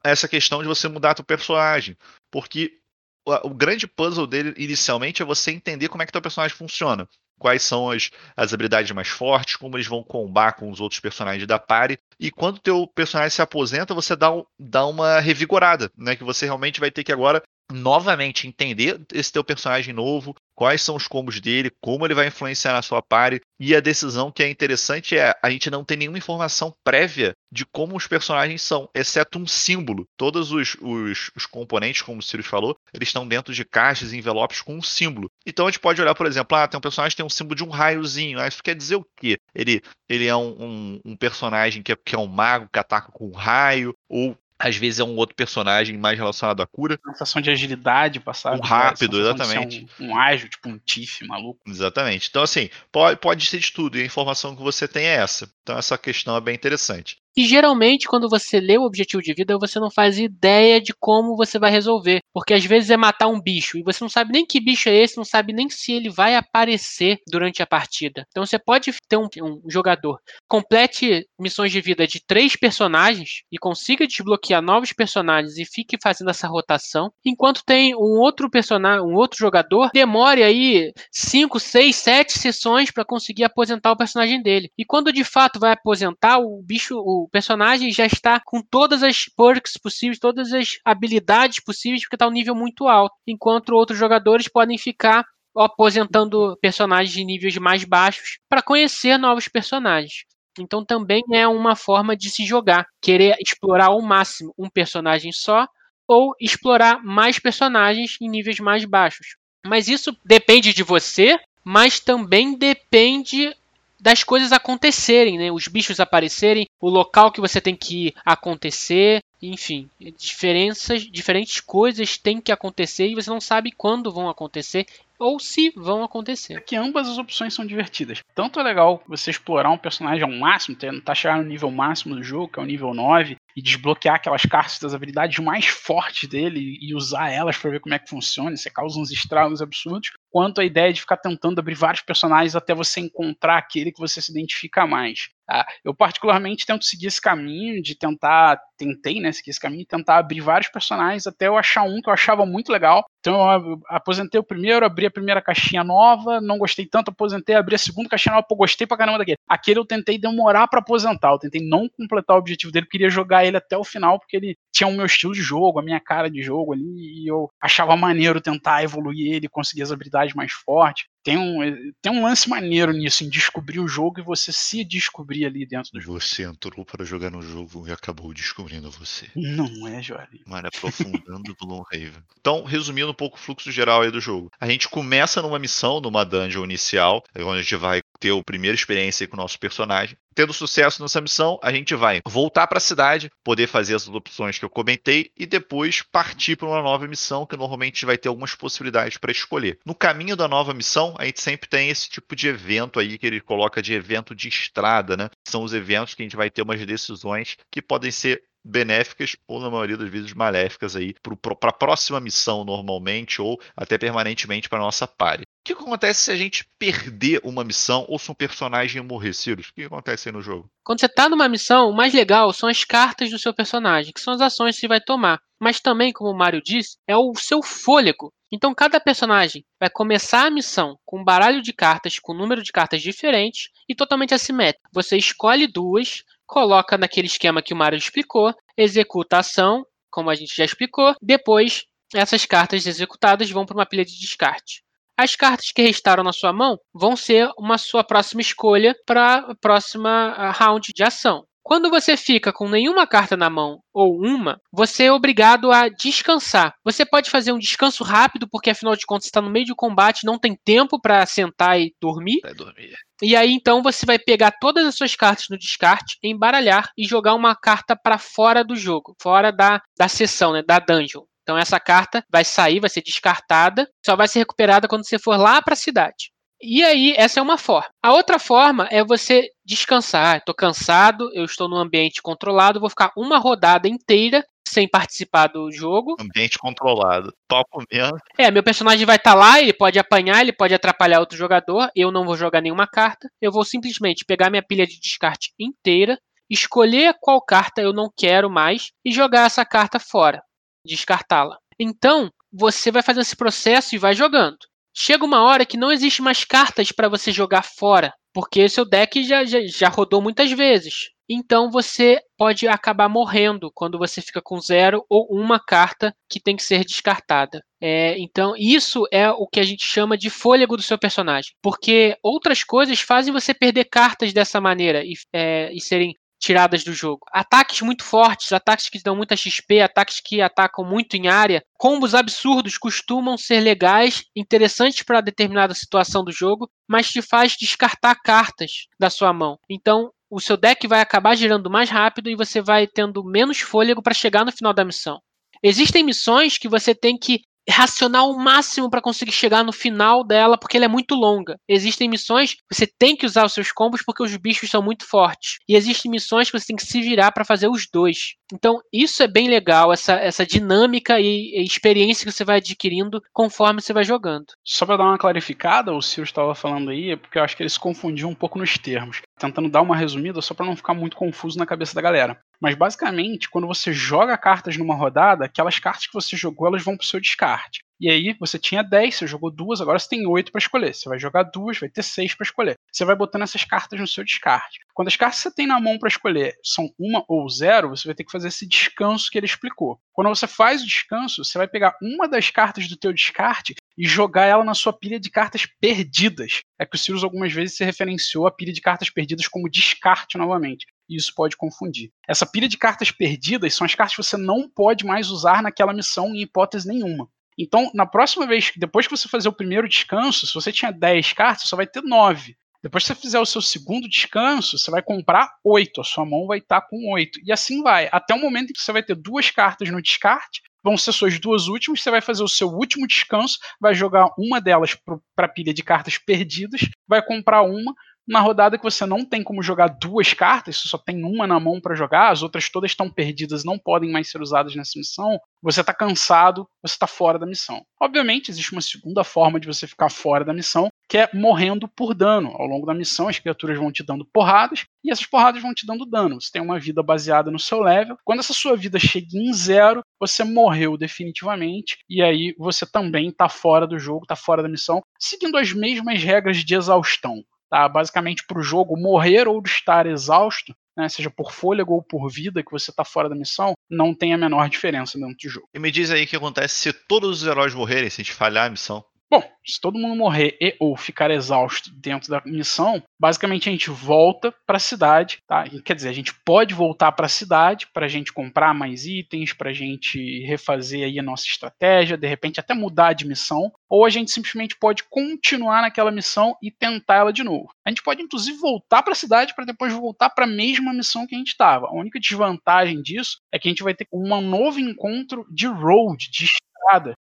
essa questão de você mudar teu personagem, porque o, o grande puzzle dele inicialmente é você entender como é que teu personagem funciona quais são as, as habilidades mais fortes, como eles vão combar com os outros personagens da party. E quando teu personagem se aposenta, você dá, dá uma revigorada, né? Que você realmente vai ter que agora novamente entender esse teu personagem novo, quais são os combos dele, como ele vai influenciar na sua party. E a decisão que é interessante é a gente não tem nenhuma informação prévia de como os personagens são, exceto um símbolo. Todos os, os, os componentes, como o Sirius falou, eles estão dentro de caixas e envelopes com um símbolo. Então a gente pode olhar, por exemplo, ah, tem um personagem que tem um símbolo de um raiozinho. Ah, isso quer dizer o quê? Ele, ele é um, um, um personagem que é, que é um mago que ataca com um raio, ou às vezes é um outro personagem mais relacionado à cura. Sensação de agilidade, passar. Um rápido, exatamente. Um, um, ágil, tipo um Tiff maluco. Exatamente. Então, assim, pode, pode ser de tudo, e a informação que você tem é essa. Então, essa questão é bem interessante. E geralmente, quando você lê o objetivo de vida, você não faz ideia de como você vai resolver. Porque às vezes é matar um bicho e você não sabe nem que bicho é esse, não sabe nem se ele vai aparecer durante a partida. Então você pode ter um, um jogador complete missões de vida de três personagens e consiga desbloquear novos personagens e fique fazendo essa rotação, enquanto tem um outro personagem, um outro jogador demore aí cinco, seis, sete sessões para conseguir aposentar o personagem dele. E quando de fato vai aposentar, o bicho, o o personagem já está com todas as perks possíveis, todas as habilidades possíveis, porque está um nível muito alto, enquanto outros jogadores podem ficar aposentando personagens de níveis mais baixos para conhecer novos personagens. Então também é uma forma de se jogar, querer explorar ao máximo um personagem só ou explorar mais personagens em níveis mais baixos. Mas isso depende de você, mas também depende das coisas acontecerem, né? Os bichos aparecerem, o local que você tem que ir acontecer, enfim, diferenças, diferentes coisas têm que acontecer e você não sabe quando vão acontecer ou se vão acontecer. É que ambas as opções são divertidas. Tanto é legal você explorar um personagem ao máximo, tentar chegar no nível máximo do jogo, que é o nível 9, e desbloquear aquelas cartas das habilidades mais fortes dele e usar elas para ver como é que funciona, você causa uns estragos absurdos, quanto a ideia de ficar tentando abrir vários personagens até você encontrar aquele que você se identifica mais. Tá? Eu particularmente tento seguir esse caminho de tentar, tentei, né, seguir esse caminho, tentar abrir vários personagens até eu achar um que eu achava muito legal. Então eu aposentei o primeiro, abri a primeira caixinha nova, não gostei tanto, aposentei, abri a segunda caixinha nova, pô, gostei pra caramba daquele. Aquele eu tentei demorar para aposentar, eu tentei não completar o objetivo dele, queria jogar ele até o final porque ele tinha o meu estilo de jogo, a minha cara de jogo ali, e eu achava maneiro tentar evoluir ele, conseguir as habilidades mais fortes. Tem um, tem um lance maneiro nisso, em descobrir o jogo e você se descobrir ali dentro do jogo. Você entrou para jogar no jogo e acabou descobrindo você. Não é, Jory. Mano, aprofundando do Long Raven. Então, resumindo um pouco o fluxo geral aí do jogo. A gente começa numa missão, numa dungeon inicial, onde a gente vai ter a primeira experiência com o nosso personagem. Tendo sucesso nessa missão, a gente vai voltar para a cidade, poder fazer as opções que eu comentei e depois partir para uma nova missão que normalmente vai ter algumas possibilidades para escolher. No caminho da nova missão, a gente sempre tem esse tipo de evento aí que ele coloca de evento de estrada, né? São os eventos que a gente vai ter umas decisões que podem ser benéficas ou na maioria das vezes maléficas aí para a próxima missão normalmente ou até permanentemente para nossa party. O que acontece se a gente perder uma missão ou se um personagem morrer? O que acontece aí no jogo? Quando você está numa missão, o mais legal são as cartas do seu personagem, que são as ações que você vai tomar. Mas também, como o Mario disse, é o seu fôlego. Então, cada personagem vai começar a missão com um baralho de cartas com um número de cartas diferentes e totalmente assimétrico. Você escolhe duas, coloca naquele esquema que o Mario explicou, executa a ação, como a gente já explicou, depois essas cartas executadas vão para uma pilha de descarte. As cartas que restaram na sua mão vão ser uma sua próxima escolha para a próxima round de ação. Quando você fica com nenhuma carta na mão ou uma, você é obrigado a descansar. Você pode fazer um descanso rápido, porque afinal de contas está no meio de combate, não tem tempo para sentar e dormir. Vai dormir. E aí então você vai pegar todas as suas cartas no descarte, embaralhar e jogar uma carta para fora do jogo, fora da, da sessão, né, da dungeon. Então essa carta vai sair, vai ser descartada, só vai ser recuperada quando você for lá para a cidade. E aí, essa é uma forma. A outra forma é você descansar. Estou cansado, eu estou num ambiente controlado, vou ficar uma rodada inteira sem participar do jogo. Ambiente controlado. Topo mesmo. É, meu personagem vai estar lá, ele pode apanhar, ele pode atrapalhar outro jogador. Eu não vou jogar nenhuma carta. Eu vou simplesmente pegar minha pilha de descarte inteira, escolher qual carta eu não quero mais e jogar essa carta fora, descartá-la. Então, você vai fazendo esse processo e vai jogando. Chega uma hora que não existe mais cartas para você jogar fora, porque seu deck já, já, já rodou muitas vezes. Então você pode acabar morrendo quando você fica com zero ou uma carta que tem que ser descartada. É, então, isso é o que a gente chama de fôlego do seu personagem. Porque outras coisas fazem você perder cartas dessa maneira e, é, e serem tiradas do jogo. Ataques muito fortes, ataques que dão muita XP, ataques que atacam muito em área, combos absurdos costumam ser legais, interessantes para determinada situação do jogo, mas te faz descartar cartas da sua mão. Então, o seu deck vai acabar girando mais rápido e você vai tendo menos fôlego para chegar no final da missão. Existem missões que você tem que racionar o máximo para conseguir chegar no final dela, porque ela é muito longa. Existem missões que você tem que usar os seus combos porque os bichos são muito fortes. E existem missões que você tem que se virar para fazer os dois. Então, isso é bem legal, essa, essa dinâmica e, e experiência que você vai adquirindo conforme você vai jogando. Só para dar uma clarificada, o Ciro estava falando aí, é porque eu acho que ele se confundiu um pouco nos termos. Tentando dar uma resumida só para não ficar muito confuso na cabeça da galera. Mas basicamente, quando você joga cartas numa rodada, aquelas cartas que você jogou, elas vão pro seu descarte. E aí você tinha 10, você jogou duas, agora você tem 8 para escolher. Você vai jogar duas, vai ter 6 para escolher. Você vai botando essas cartas no seu descarte. Quando as cartas que você tem na mão para escolher são uma ou zero, você vai ter que fazer esse descanso que ele explicou. Quando você faz o descanso, você vai pegar uma das cartas do teu descarte e jogar ela na sua pilha de cartas perdidas. É que o Sirius algumas vezes se referenciou a pilha de cartas perdidas como descarte novamente. E isso pode confundir. Essa pilha de cartas perdidas são as cartas que você não pode mais usar naquela missão em hipótese nenhuma. Então, na próxima vez, depois que você fazer o primeiro descanso, se você tinha 10 cartas, você só vai ter 9. Depois que você fizer o seu segundo descanso, você vai comprar 8. A sua mão vai estar tá com 8. E assim vai. Até o momento em que você vai ter duas cartas no descarte, vão ser suas duas últimas. Você vai fazer o seu último descanso, vai jogar uma delas para a pilha de cartas perdidas, vai comprar uma, na rodada que você não tem como jogar duas cartas, você só tem uma na mão para jogar, as outras todas estão perdidas, não podem mais ser usadas nessa missão, você está cansado, você está fora da missão. Obviamente, existe uma segunda forma de você ficar fora da missão, que é morrendo por dano. Ao longo da missão, as criaturas vão te dando porradas e essas porradas vão te dando dano. Você tem uma vida baseada no seu level. Quando essa sua vida chega em zero, você morreu definitivamente e aí você também está fora do jogo, está fora da missão, seguindo as mesmas regras de exaustão tá? Basicamente para o jogo morrer ou estar exausto, né, seja por fôlego ou por vida que você está fora da missão, não tem a menor diferença dentro do jogo. E me diz aí o que acontece se todos os heróis morrerem, se a gente falhar a missão. Bom, se todo mundo morrer e ou ficar exausto dentro da missão, basicamente a gente volta para a cidade, tá? Quer dizer, a gente pode voltar para a cidade para a gente comprar mais itens, para a gente refazer aí a nossa estratégia, de repente até mudar de missão, ou a gente simplesmente pode continuar naquela missão e tentar ela de novo. A gente pode inclusive voltar para a cidade para depois voltar para a mesma missão que a gente estava. A única desvantagem disso é que a gente vai ter um novo encontro de road, de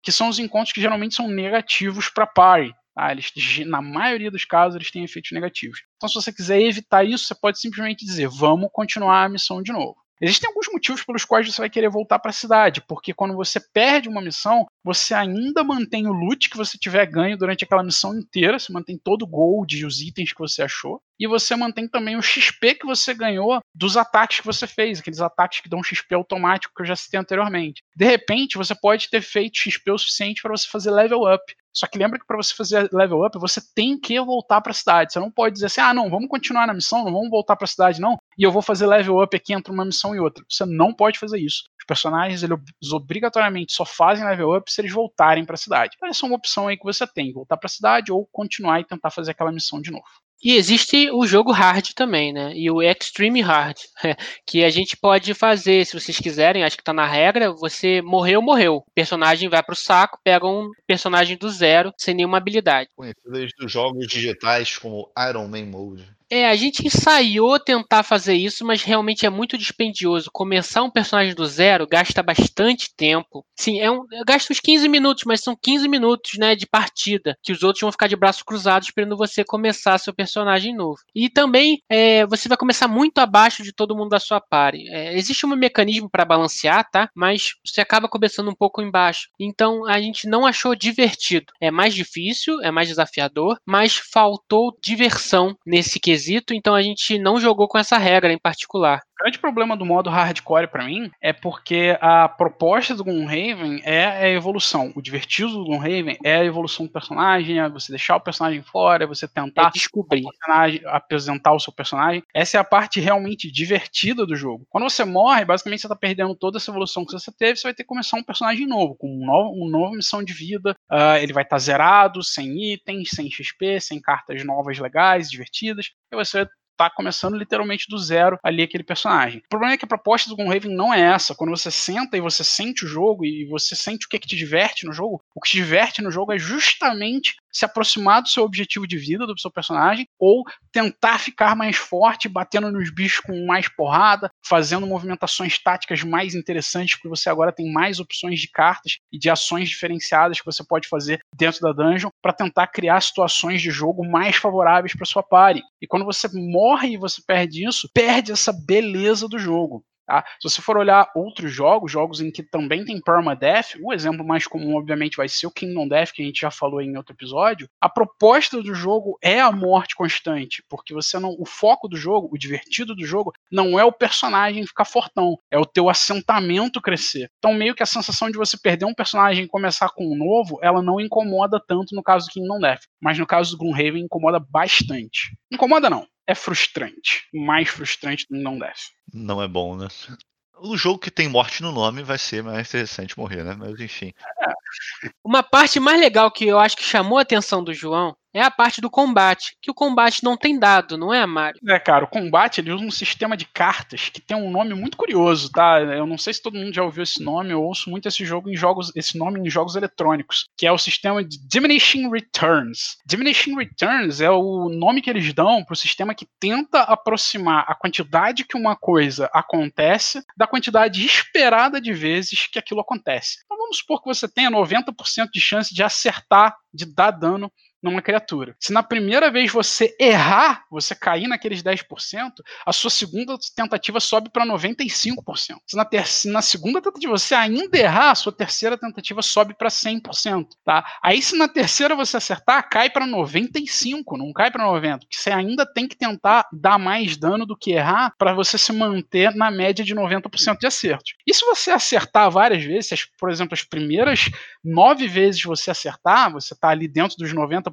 que são os encontros que geralmente são negativos para party. Tá? Eles, na maioria dos casos, eles têm efeitos negativos. Então, se você quiser evitar isso, você pode simplesmente dizer: vamos continuar a missão de novo. Existem alguns motivos pelos quais você vai querer voltar para a cidade, porque quando você perde uma missão, você ainda mantém o loot que você tiver ganho durante aquela missão inteira, você mantém todo o gold e os itens que você achou, e você mantém também o XP que você ganhou dos ataques que você fez, aqueles ataques que dão XP automático que eu já citei anteriormente. De repente, você pode ter feito XP o suficiente para você fazer level up. Só que lembra que para você fazer level up, você tem que voltar para a cidade. Você não pode dizer assim: "Ah, não, vamos continuar na missão, não vamos voltar para a cidade não, e eu vou fazer level up aqui entre uma missão e outra". Você não pode fazer isso. Os personagens eles obrigatoriamente só fazem level up se eles voltarem para a cidade. Essa é uma opção aí que você tem, voltar para a cidade ou continuar e tentar fazer aquela missão de novo. E existe o jogo hard também, né? E o Extreme Hard, que a gente pode fazer, se vocês quiserem, acho que tá na regra, você morreu, morreu. O personagem vai pro saco, pega um personagem do zero, sem nenhuma habilidade. Conhecidas dos jogos digitais como Iron Man Mode. É, a gente ensaiou tentar fazer isso, mas realmente é muito dispendioso. Começar um personagem do zero gasta bastante tempo. Sim, é um, gasta uns 15 minutos, mas são 15 minutos, né, de partida, que os outros vão ficar de braços cruzados esperando você começar seu personagem novo. E também é, você vai começar muito abaixo de todo mundo da sua party. É, existe um mecanismo para balancear, tá? Mas você acaba começando um pouco embaixo. Então a gente não achou divertido. É mais difícil, é mais desafiador, mas faltou diversão nesse quesito, então a gente não jogou com essa regra em particular. O grande problema do modo hardcore para mim é porque a proposta do Gloomhaven é a evolução. O divertido do Gloomhaven é a evolução do personagem, é você deixar o personagem fora, é você tentar é descobrir, apresentar o seu personagem. Essa é a parte realmente divertida do jogo. Quando você morre, basicamente você tá perdendo toda essa evolução que você teve, você vai ter que começar um personagem novo, com um novo, uma nova missão de vida. Uh, ele vai estar tá zerado, sem itens, sem XP, sem cartas novas legais, divertidas. E você tá começando literalmente do zero ali aquele personagem. O problema é que a proposta do Gloomhaven não é essa. Quando você senta e você sente o jogo e você sente o que, que te diverte no jogo, o que te diverte no jogo é justamente se aproximar do seu objetivo de vida, do seu personagem, ou tentar ficar mais forte, batendo nos bichos com mais porrada, fazendo movimentações táticas mais interessantes, porque você agora tem mais opções de cartas e de ações diferenciadas que você pode fazer dentro da dungeon para tentar criar situações de jogo mais favoráveis para sua party. E quando você morre e você perde isso, perde essa beleza do jogo. Tá? Se você for olhar outros jogos, jogos em que também tem permadeath, o exemplo mais comum, obviamente, vai ser o Kingdom Death, que a gente já falou em outro episódio. A proposta do jogo é a morte constante, porque você não, o foco do jogo, o divertido do jogo, não é o personagem ficar fortão, é o teu assentamento crescer. Então, meio que a sensação de você perder um personagem e começar com um novo, ela não incomoda tanto no caso do Kingdom Death, mas no caso do Gloomhaven incomoda bastante. Incomoda não, é frustrante. Mais frustrante não deve. Não é bom, né? O jogo que tem morte no nome vai ser mais interessante morrer, né? Mas enfim. É. Uma parte mais legal que eu acho que chamou a atenção do João é a parte do combate, que o combate não tem dado, não é, Mário? É, cara, o combate ele usa um sistema de cartas que tem um nome muito curioso, tá? Eu não sei se todo mundo já ouviu esse nome, eu ouço muito esse jogo em jogos, esse nome em jogos eletrônicos, que é o sistema de Diminishing Returns. Diminishing Returns é o nome que eles dão para o sistema que tenta aproximar a quantidade que uma coisa acontece da quantidade esperada de vezes que aquilo acontece. Então vamos supor que você tenha 90% de chance de acertar, de dar dano numa criatura. Se na primeira vez você errar, você cair naqueles 10%, a sua segunda tentativa sobe para 95%. Se na, ter na segunda tentativa você ainda errar, a sua terceira tentativa sobe para 100%. Tá? Aí se na terceira você acertar, cai para 95%, não cai para 90%, porque você ainda tem que tentar dar mais dano do que errar para você se manter na média de 90% de acertos. E se você acertar várias vezes, por exemplo, as primeiras nove vezes você acertar, você está ali dentro dos 90%,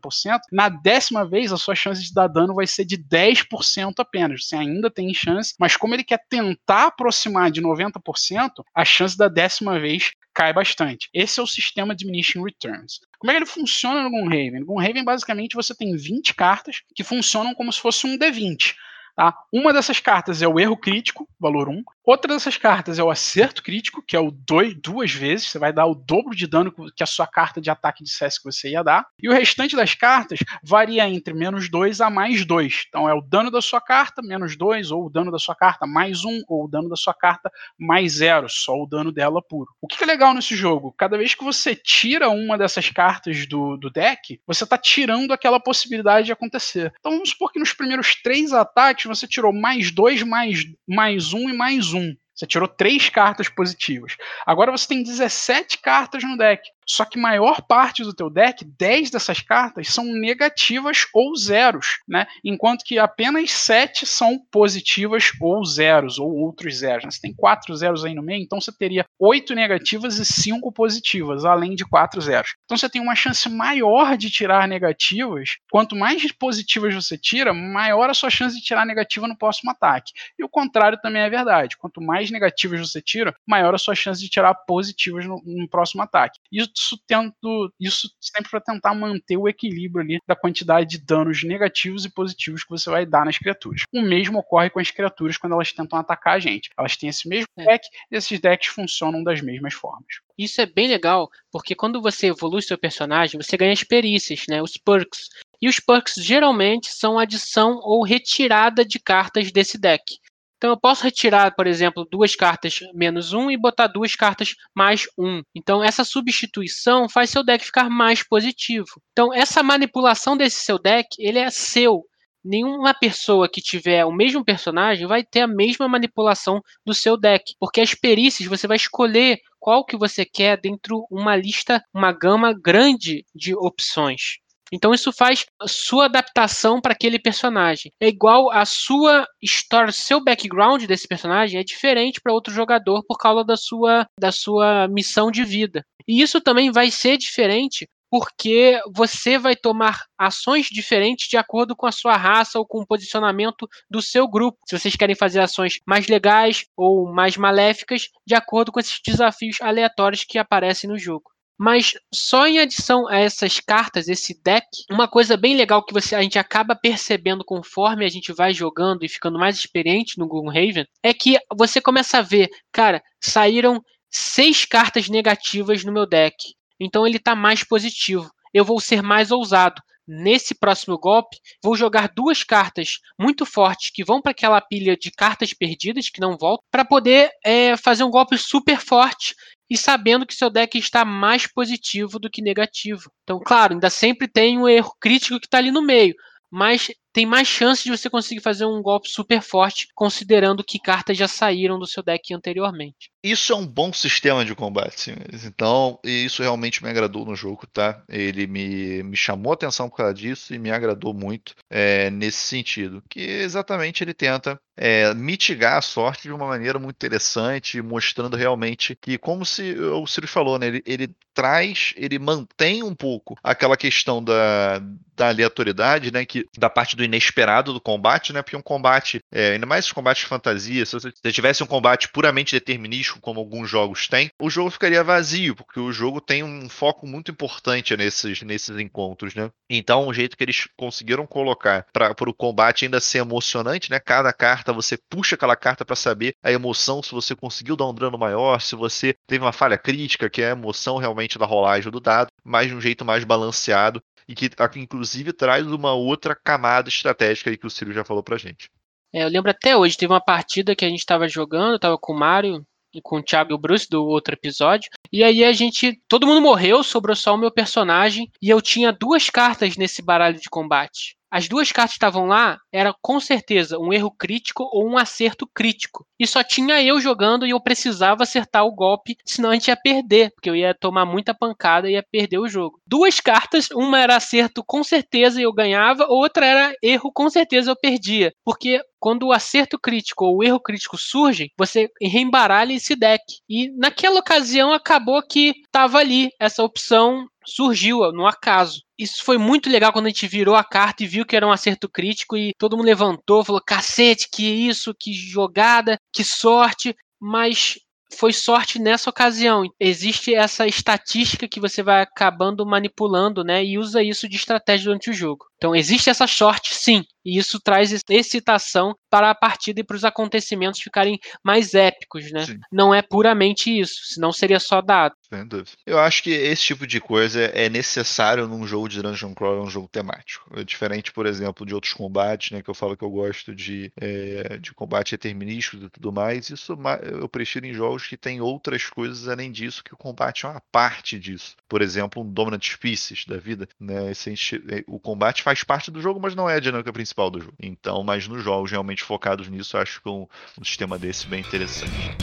na décima vez a sua chance de dar dano vai ser de 10% apenas. Você ainda tem chance, mas como ele quer tentar aproximar de 90%, a chance da décima vez cai bastante. Esse é o sistema Diminishing Returns. Como é que ele funciona no Gunhaven? No Gunhaven, basicamente, você tem 20 cartas que funcionam como se fosse um D20. Tá? Uma dessas cartas é o erro crítico, valor 1. Outra dessas cartas é o acerto crítico, que é o dois, duas vezes. Você vai dar o dobro de dano que a sua carta de ataque dissesse que você ia dar. E o restante das cartas varia entre menos 2 a mais 2. Então é o dano da sua carta, menos 2, ou o dano da sua carta mais 1, um, ou o dano da sua carta mais 0, só o dano dela puro. O que é legal nesse jogo? Cada vez que você tira uma dessas cartas do, do deck, você está tirando aquela possibilidade de acontecer. Então vamos supor que nos primeiros três ataques você tirou mais dois, mais, mais um e mais um. Você tirou três cartas positivas. Agora você tem 17 cartas no deck. Só que maior parte do teu deck, 10 dessas cartas são negativas ou zeros, né? Enquanto que apenas 7 são positivas ou zeros, ou outros zeros. Né? Você tem 4 zeros aí no meio, então você teria 8 negativas e 5 positivas, além de 4 zeros. Então você tem uma chance maior de tirar negativas. Quanto mais positivas você tira, maior a sua chance de tirar negativa no próximo ataque. E o contrário também é verdade. Quanto mais negativas você tira, maior a sua chance de tirar positivas no, no próximo ataque. Isso isso tento isso sempre para tentar manter o equilíbrio ali da quantidade de danos negativos e positivos que você vai dar nas criaturas. O mesmo ocorre com as criaturas quando elas tentam atacar a gente. Elas têm esse mesmo é. deck e esses decks funcionam das mesmas formas. Isso é bem legal, porque quando você evolui seu personagem, você ganha as perícias, né, os perks. E os perks geralmente são adição ou retirada de cartas desse deck. Então eu posso retirar, por exemplo, duas cartas menos um e botar duas cartas mais um. Então essa substituição faz seu deck ficar mais positivo. Então essa manipulação desse seu deck, ele é seu. Nenhuma pessoa que tiver o mesmo personagem vai ter a mesma manipulação do seu deck, porque as perícias você vai escolher qual que você quer dentro uma lista, uma gama grande de opções. Então isso faz a sua adaptação para aquele personagem. É igual a sua história, seu background desse personagem é diferente para outro jogador por causa da sua, da sua missão de vida. E isso também vai ser diferente porque você vai tomar ações diferentes de acordo com a sua raça ou com o posicionamento do seu grupo. Se vocês querem fazer ações mais legais ou mais maléficas, de acordo com esses desafios aleatórios que aparecem no jogo. Mas só em adição a essas cartas, esse deck, uma coisa bem legal que você, a gente acaba percebendo conforme a gente vai jogando e ficando mais experiente no Gloomhaven é que você começa a ver, cara, saíram seis cartas negativas no meu deck. Então ele está mais positivo. Eu vou ser mais ousado. Nesse próximo golpe, vou jogar duas cartas muito fortes que vão para aquela pilha de cartas perdidas que não voltam, para poder é, fazer um golpe super forte e sabendo que seu deck está mais positivo do que negativo. Então, claro, ainda sempre tem um erro crítico que está ali no meio, mas tem mais chance de você conseguir fazer um golpe super forte, considerando que cartas já saíram do seu deck anteriormente. Isso é um bom sistema de combate, senhores. Então, isso realmente me agradou no jogo, tá? Ele me, me chamou a atenção por causa disso e me agradou muito é, nesse sentido. Que exatamente ele tenta é, mitigar a sorte de uma maneira muito interessante, mostrando realmente que, como se o Sirius falou, né? Ele, ele traz, ele mantém um pouco aquela questão da, da aleatoriedade, né? Que, da parte do inesperado do combate, né? Porque um combate, é, ainda mais os combates de fantasia, se você tivesse um combate puramente determinístico, como alguns jogos têm, o jogo ficaria vazio, porque o jogo tem um foco muito importante nesses, nesses encontros, né? Então, o jeito que eles conseguiram colocar para o combate ainda ser emocionante, né? Cada carta você puxa aquela carta para saber a emoção, se você conseguiu dar um dano maior, se você teve uma falha crítica, que é a emoção realmente da rolagem do dado, mas de um jeito mais balanceado e que inclusive traz uma outra camada estratégica aí que o Ciro já falou pra gente. É, eu lembro até hoje, teve uma partida que a gente estava jogando, eu tava com o Mário e com o Thiago e o Bruce do outro episódio. E aí a gente. Todo mundo morreu, sobrou só o meu personagem. E eu tinha duas cartas nesse baralho de combate as duas cartas estavam lá era com certeza um erro crítico ou um acerto crítico. E só tinha eu jogando e eu precisava acertar o golpe, senão a gente ia perder, porque eu ia tomar muita pancada e ia perder o jogo. Duas cartas, uma era acerto com certeza e eu ganhava, outra era erro com certeza eu perdia. Porque quando o acerto crítico ou o erro crítico surgem, você reembaralha esse deck. E naquela ocasião acabou que estava ali essa opção surgiu no acaso. Isso foi muito legal quando a gente virou a carta e viu que era um acerto crítico e todo mundo levantou, falou: cacete, que isso, que jogada, que sorte. Mas foi sorte nessa ocasião. Existe essa estatística que você vai acabando manipulando, né? E usa isso de estratégia durante o jogo. Então existe essa sorte, sim. E isso traz excitação para a partida e para os acontecimentos ficarem mais épicos, né? Sim. Não é puramente isso, senão seria só dado. Sem dúvida. Eu acho que esse tipo de coisa é necessário num jogo de Dungeon Crawler, um jogo temático. É diferente, por exemplo, de outros combates, né? Que eu falo que eu gosto de, é, de combate determinístico e tudo mais. Isso eu prefiro em jogos que tem outras coisas além disso, que o combate é uma parte disso. Por exemplo, um Dominant Species da vida, né? Esse, é, o combate faz parte do jogo, mas não é a dinâmica principal do jogo. Então, mas nos jogos realmente focados nisso, eu acho que um, um sistema desse bem interessante.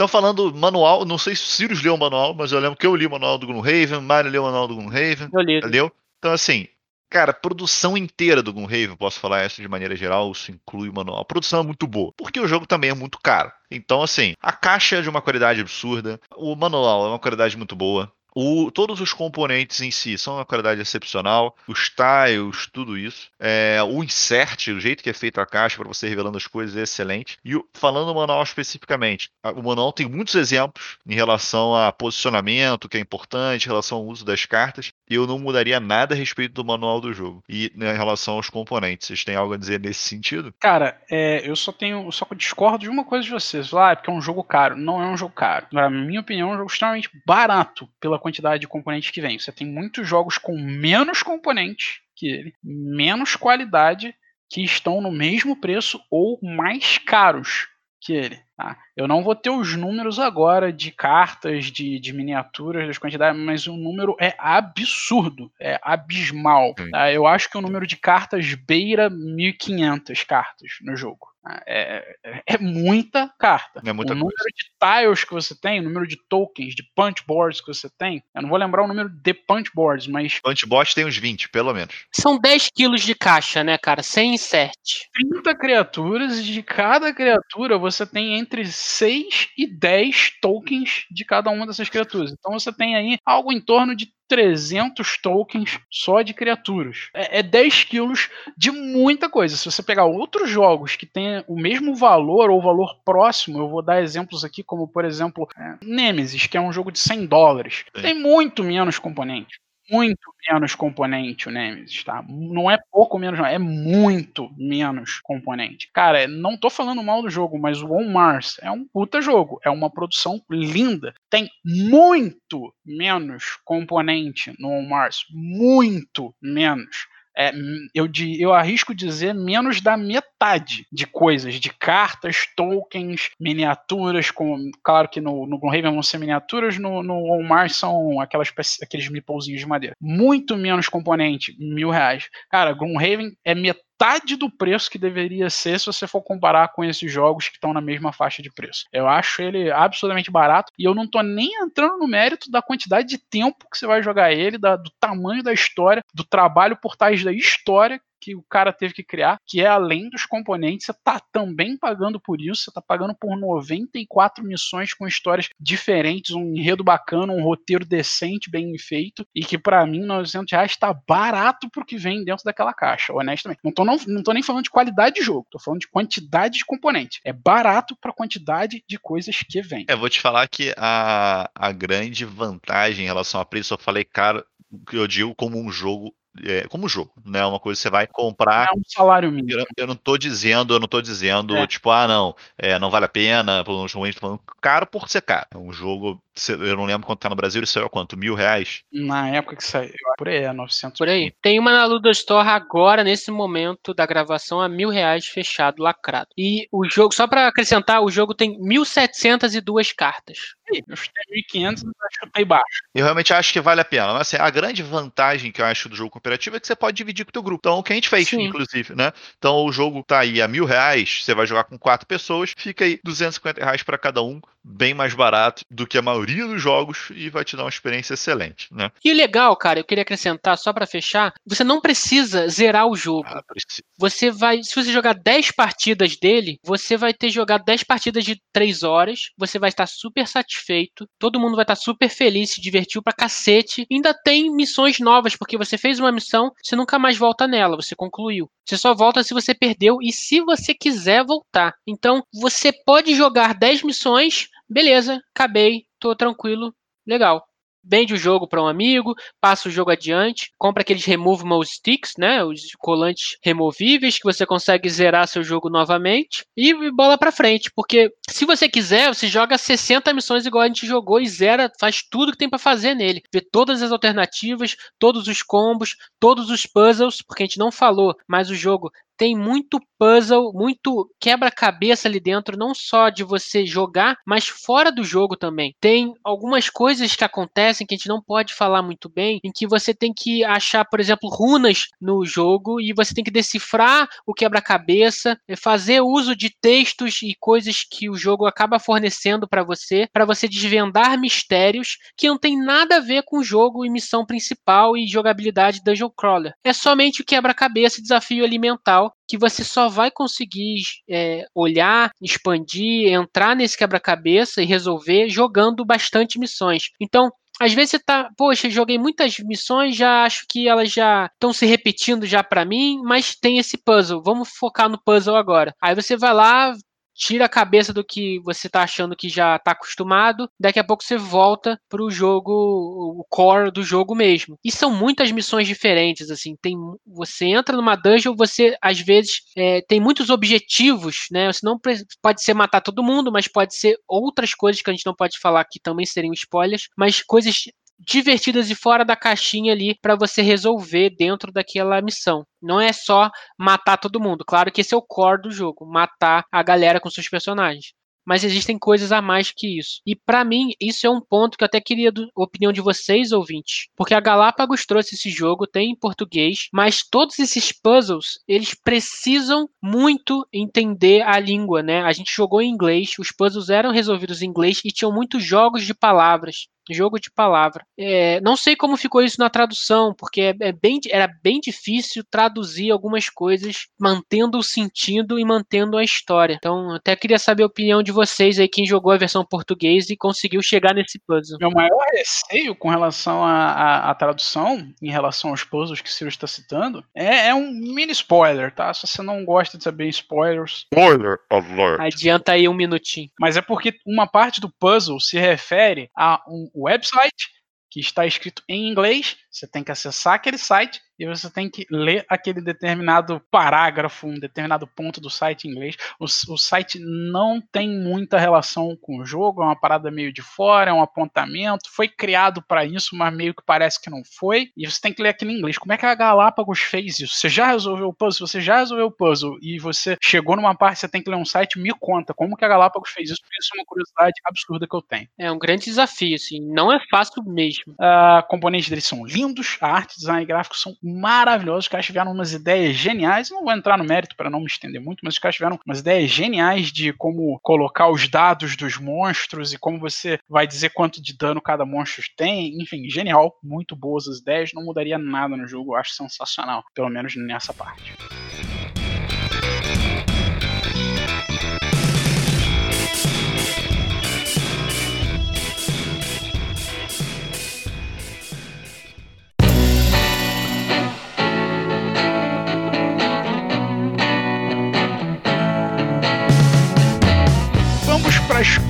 Então, falando manual, não sei se o Sirius leu o manual, mas eu lembro que eu li o manual do Gloomhaven, Mario leu o manual do Gloomhaven. Eu li. Leu? Então, assim, Cara, produção inteira do Gloomhaven, posso falar isso de maneira geral, isso inclui o manual. A produção é muito boa, porque o jogo também é muito caro. Então, assim, a caixa é de uma qualidade absurda, o manual é uma qualidade muito boa. O, todos os componentes em si são uma qualidade excepcional, os tiles, tudo isso. É, o insert, o jeito que é feito a caixa para você revelando as coisas é excelente. E falando do manual especificamente, o manual tem muitos exemplos em relação a posicionamento, que é importante, em relação ao uso das cartas, eu não mudaria nada a respeito do manual do jogo. E né, em relação aos componentes, vocês têm algo a dizer nesse sentido? Cara, é, eu só tenho. Só discordo de uma coisa de vocês. Ah, é porque é um jogo caro. Não é um jogo caro. Na minha opinião, é um jogo extremamente barato pela quantidade de componentes que vem. Você tem muitos jogos com menos componentes que ele, menos qualidade, que estão no mesmo preço ou mais caros que ele. Tá? Eu não vou ter os números agora de cartas, de, de miniaturas, das quantidades, mas o número é absurdo, é abismal. Tá? Eu acho que o número de cartas beira 1.500 cartas no jogo. É, é, é, muita carta. É muita o número coisa. de tiles que você tem, o número de tokens, de punch boards que você tem. Eu não vou lembrar o número de punch boards, mas. Punchbot tem uns 20, pelo menos. São 10 quilos de caixa, né, cara? Sem insert. 30 criaturas, e de cada criatura você tem entre 6 e 10 tokens de cada uma dessas criaturas. Então você tem aí algo em torno de 300 tokens só de criaturas. É, é 10 quilos de muita coisa. Se você pegar outros jogos que têm o mesmo valor ou valor próximo, eu vou dar exemplos aqui, como por exemplo é, Nemesis, que é um jogo de 100 dólares. Tem muito menos componentes. Muito menos componente o Nemesis, tá? Não é pouco menos, não. É muito menos componente. Cara, não tô falando mal do jogo, mas o On Mars é um puta jogo. É uma produção linda. Tem muito menos componente no On Mars. Muito menos. É, eu, di- eu arrisco dizer menos da metade de coisas, de cartas, tokens, miniaturas, com, claro que no, no Gloomhaven vão ser miniaturas, no, no Mars são aquelas, aqueles meeplezinhos de madeira. Muito menos componente, mil reais. Cara, Gloomhaven é metade do preço que deveria ser se você for comparar com esses jogos que estão na mesma faixa de preço. Eu acho ele absolutamente barato e eu não tô nem entrando no mérito da quantidade de tempo que você vai jogar ele, da- do tamanho da história, do trabalho por trás da história que o cara teve que criar, que é além dos componentes, você tá também pagando por isso, você tá pagando por 94 missões com histórias diferentes, um enredo bacana, um roteiro decente, bem feito, e que pra mim 900 reais tá barato pro que vem dentro daquela caixa, honestamente. Não tô, não, não tô nem falando de qualidade de jogo, tô falando de quantidade de componentes. É barato pra quantidade de coisas que vem. É, vou te falar que a, a grande vantagem em relação a preço, eu falei caro, que eu digo como um jogo, é, como jogo, né? Uma coisa que você vai comprar. É um salário mínimo. Eu, eu não tô dizendo, eu não tô dizendo, É. tipo, ah, não, é, não vale a pena, por uns ruins, caro por ser caro. É um jogo, se- eu não lembro quanto tá no Brasil, isso é quanto? Mil reais? Na época que saiu, por aí, é 900. Por aí. Tem uma na Ludo Store agora, nesse momento da gravação, a mil reais fechado, lacrado. E o jogo, só pra acrescentar, o jogo tem 1.702 cartas. Eu chutei 1.500 e chutei baixo. Eu realmente acho que vale a pena. Mas assim, a grande vantagem que eu acho do jogo cooperativo é que você pode dividir com o teu grupo. Então, o que a gente fez, Sim. inclusive, né? Então, o jogo tá aí a mil reais, você vai jogar com quatro pessoas, fica aí 250 reais pra cada um, bem mais barato do que a maioria dos jogos e vai te dar uma experiência excelente, né? E o legal, cara, eu queria acrescentar, só pra fechar, você não precisa zerar o jogo. Ah, precisa. Você vai, se você jogar 10 partidas dele, você vai ter jogado 10 partidas de 3 horas, você vai estar super satisfeito, todo mundo vai estar super feliz, se divertiu pra cacete. Ainda tem missões novas, porque você fez uma missão, você nunca mais volta nela, você concluiu. Você só volta se você perdeu e se você quiser voltar. Então, você pode jogar 10 missões, beleza, acabei, tô tranquilo, legal. Vende o jogo para um amigo, passa o jogo adiante, compra aqueles removable sticks, né, os colantes removíveis que você consegue zerar seu jogo novamente e bola para frente, porque se você quiser, você joga 60 missões igual a gente jogou e zera, faz tudo que tem para fazer nele, vê todas as alternativas, todos os combos, todos os puzzles, porque a gente não falou, mas o jogo tem muito puzzle, muito quebra-cabeça ali dentro, não só de você jogar, mas fora do jogo também. Tem algumas coisas que acontecem que a gente não pode falar muito bem, em que você tem que achar, por exemplo, runas no jogo e você tem que decifrar o quebra-cabeça, eh, fazer uso de textos e coisas que o jogo acaba fornecendo para você, para você desvendar mistérios que não tem nada a ver com o jogo e missão principal e jogabilidade Dungeon Crawler. É somente o quebra-cabeça desafio alimentar que você só vai conseguir é, olhar, expandir, entrar nesse quebra-cabeça e resolver jogando bastante missões. Então, Às vezes você tá, poxa, joguei muitas missões, já acho que elas já estão se repetindo já para mim, mas tem esse puzzle. Vamos focar no puzzle agora. Aí você vai lá, tira a cabeça do que você tá achando que já tá acostumado, daqui a pouco você volta pro jogo, o core do jogo mesmo. E são muitas missões diferentes, assim, tem, você entra numa dungeon, você às vezes é, tem muitos objetivos, né, você não pode ser matar todo mundo, mas pode ser outras coisas que a gente não pode falar que também seriam spoilers, mas coisas divertidas e fora da caixinha ali para você resolver dentro daquela missão. Não é só matar todo mundo. Claro que esse é o core do jogo, matar a galera com seus personagens mas existem coisas a mais que isso. E para mim, isso é um ponto que eu até queria a opinião de vocês, ouvintes, porque a Galápagos trouxe esse jogo, tem em português, mas todos esses puzzles, eles precisam muito entender a língua, né? A gente jogou em inglês, os puzzles eram resolvidos em inglês e tinham muitos jogos de palavras jogo de palavra. É, não sei como ficou isso na tradução, porque é, é, bem, era bem difícil traduzir algumas coisas, mantendo o sentido e mantendo a história. Então, até queria saber a opinião de vocês aí, quem jogou a versão português e conseguiu chegar nesse puzzle. Meu maior receio com relação à tradução, em relação aos puzzles que o Ciro está citando, é, é, um mini spoiler, tá? Se você não gosta de saber spoilers. Spoiler alert. Adianta aí um minutinho. Mas é porque uma parte do puzzle se refere a um website que está escrito em inglês, você tem que acessar aquele site e você tem que ler aquele determinado parágrafo, um determinado ponto do site em inglês. O, o, site não tem muita relação com o jogo, é uma parada meio de fora, é um apontamento. Foi criado para isso, mas meio que parece que não foi. E você tem que ler aquilo em inglês. Como é que a Galápagos fez isso? Você já resolveu o puzzle? Você já resolveu o puzzle e você chegou numa parte, você tem que ler um site, me conta como que a Galápagos fez isso. Isso é uma curiosidade absurda que eu tenho. É um grande desafio, assim. Não é fácil mesmo. Uh, componentes deles são lindos, a arte, design gráfico são maravilhosos. Os caras tiveram umas ideias geniais. Não vou entrar no mérito para não me estender muito, mas os caras tiveram umas ideias geniais de como colocar os dados dos monstros e como você vai dizer quanto de dano cada monstro tem. Enfim, genial. Muito boas as ideias. Não mudaria nada no jogo. Eu acho sensacional. Pelo menos nessa parte.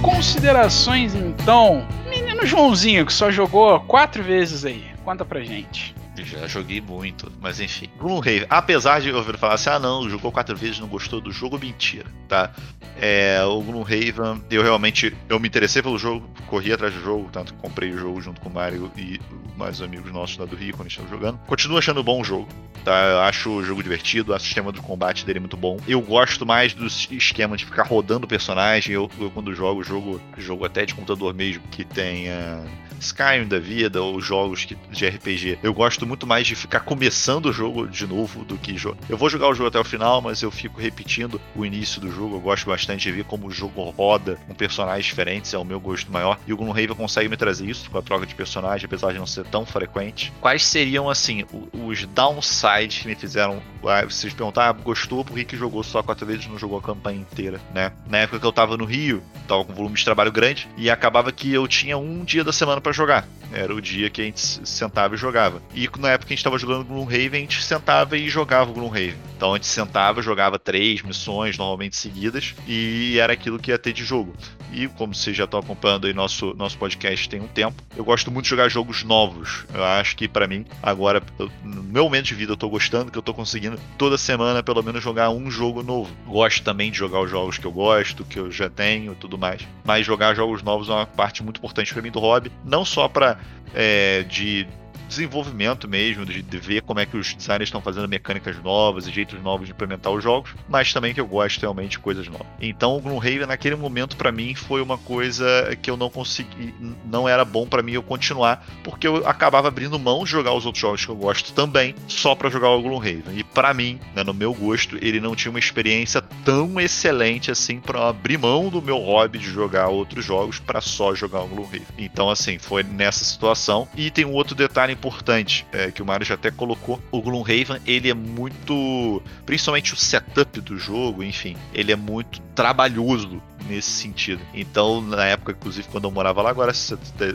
Considerações então. Menino Joãozinho, que só jogou quatro vezes aí. Conta pra gente. Já joguei muito, mas enfim. Gloomhaven, apesar de ouvir falar assim, ah não, jogou quatro vezes não gostou do jogo, mentira, tá? É, o Gloomhaven, eu realmente, eu me interessei pelo jogo, corri atrás do jogo, tanto que comprei o jogo junto com o Mario e mais amigos nossos lá do Rio quando estamos jogando. Continuo achando bom o jogo, tá? Eu acho o jogo divertido, o sistema de combate dele é muito bom. Eu gosto mais do esquema de ficar rodando o personagem, eu, eu quando jogo, jogo, jogo até de computador mesmo, que tem... Uh, Skyrim da vida ou jogos de RPG. Eu gosto muito mais de ficar começando o jogo de novo do que jogar. Eu vou jogar o jogo até o final, mas eu fico repetindo o início do jogo. Eu gosto bastante de ver como o jogo roda com personagens diferentes, é o meu gosto maior. E o Gloomhaven consegue me trazer isso com a troca de personagem, apesar de não ser tão frequente. Quais seriam, assim, os downsides que me fizeram. Ah, vocês perguntar, ah, gostou por que jogou só quatro vezes não jogou a campanha inteira, né? Na época que eu tava no Rio, tava com volume de trabalho grande e acabava que eu tinha um dia da semana para jogar. Era o dia que a gente sentava e jogava. E na época a gente estava jogando Gloomhaven, a gente sentava e jogava Gloomhaven. Então a gente sentava, jogava três missões, normalmente seguidas, e era aquilo que ia ter de jogo. E como vocês já estão acompanhando aí nosso, nosso podcast tem um tempo, eu gosto muito de jogar jogos novos. Eu acho que para mim, agora, no meu momento de vida, eu tô gostando, que eu tô conseguindo toda semana pelo menos jogar um jogo novo. Gosto também de jogar os jogos que eu gosto, que eu já tenho e tudo mais. Mas jogar jogos novos é uma parte muito importante para mim do hobby, não só para é, de desenvolvimento mesmo, de, de, ver como é que os designers estão fazendo mecânicas novas e jeitos novos de implementar os jogos, mas também que eu gosto realmente de coisas novas. Então o Gloomhaven naquele momento para mim foi uma coisa que eu não consegui, não era bom para mim eu continuar, porque eu acabava abrindo mão de jogar os outros jogos que eu gosto também, só para jogar o Gloomhaven. E para mim, né, no meu gosto, ele não tinha uma experiência tão excelente assim para abrir mão do meu hobby de jogar outros jogos para só jogar o Gloomhaven. Então assim, foi nessa situação. E tem um outro detalhe importante, é, que o Mario já até colocou, o Gloomhaven, ele é muito, principalmente o setup do jogo, enfim, ele é muito trabalhoso nesse sentido. Então, na época, inclusive, quando eu morava lá, agora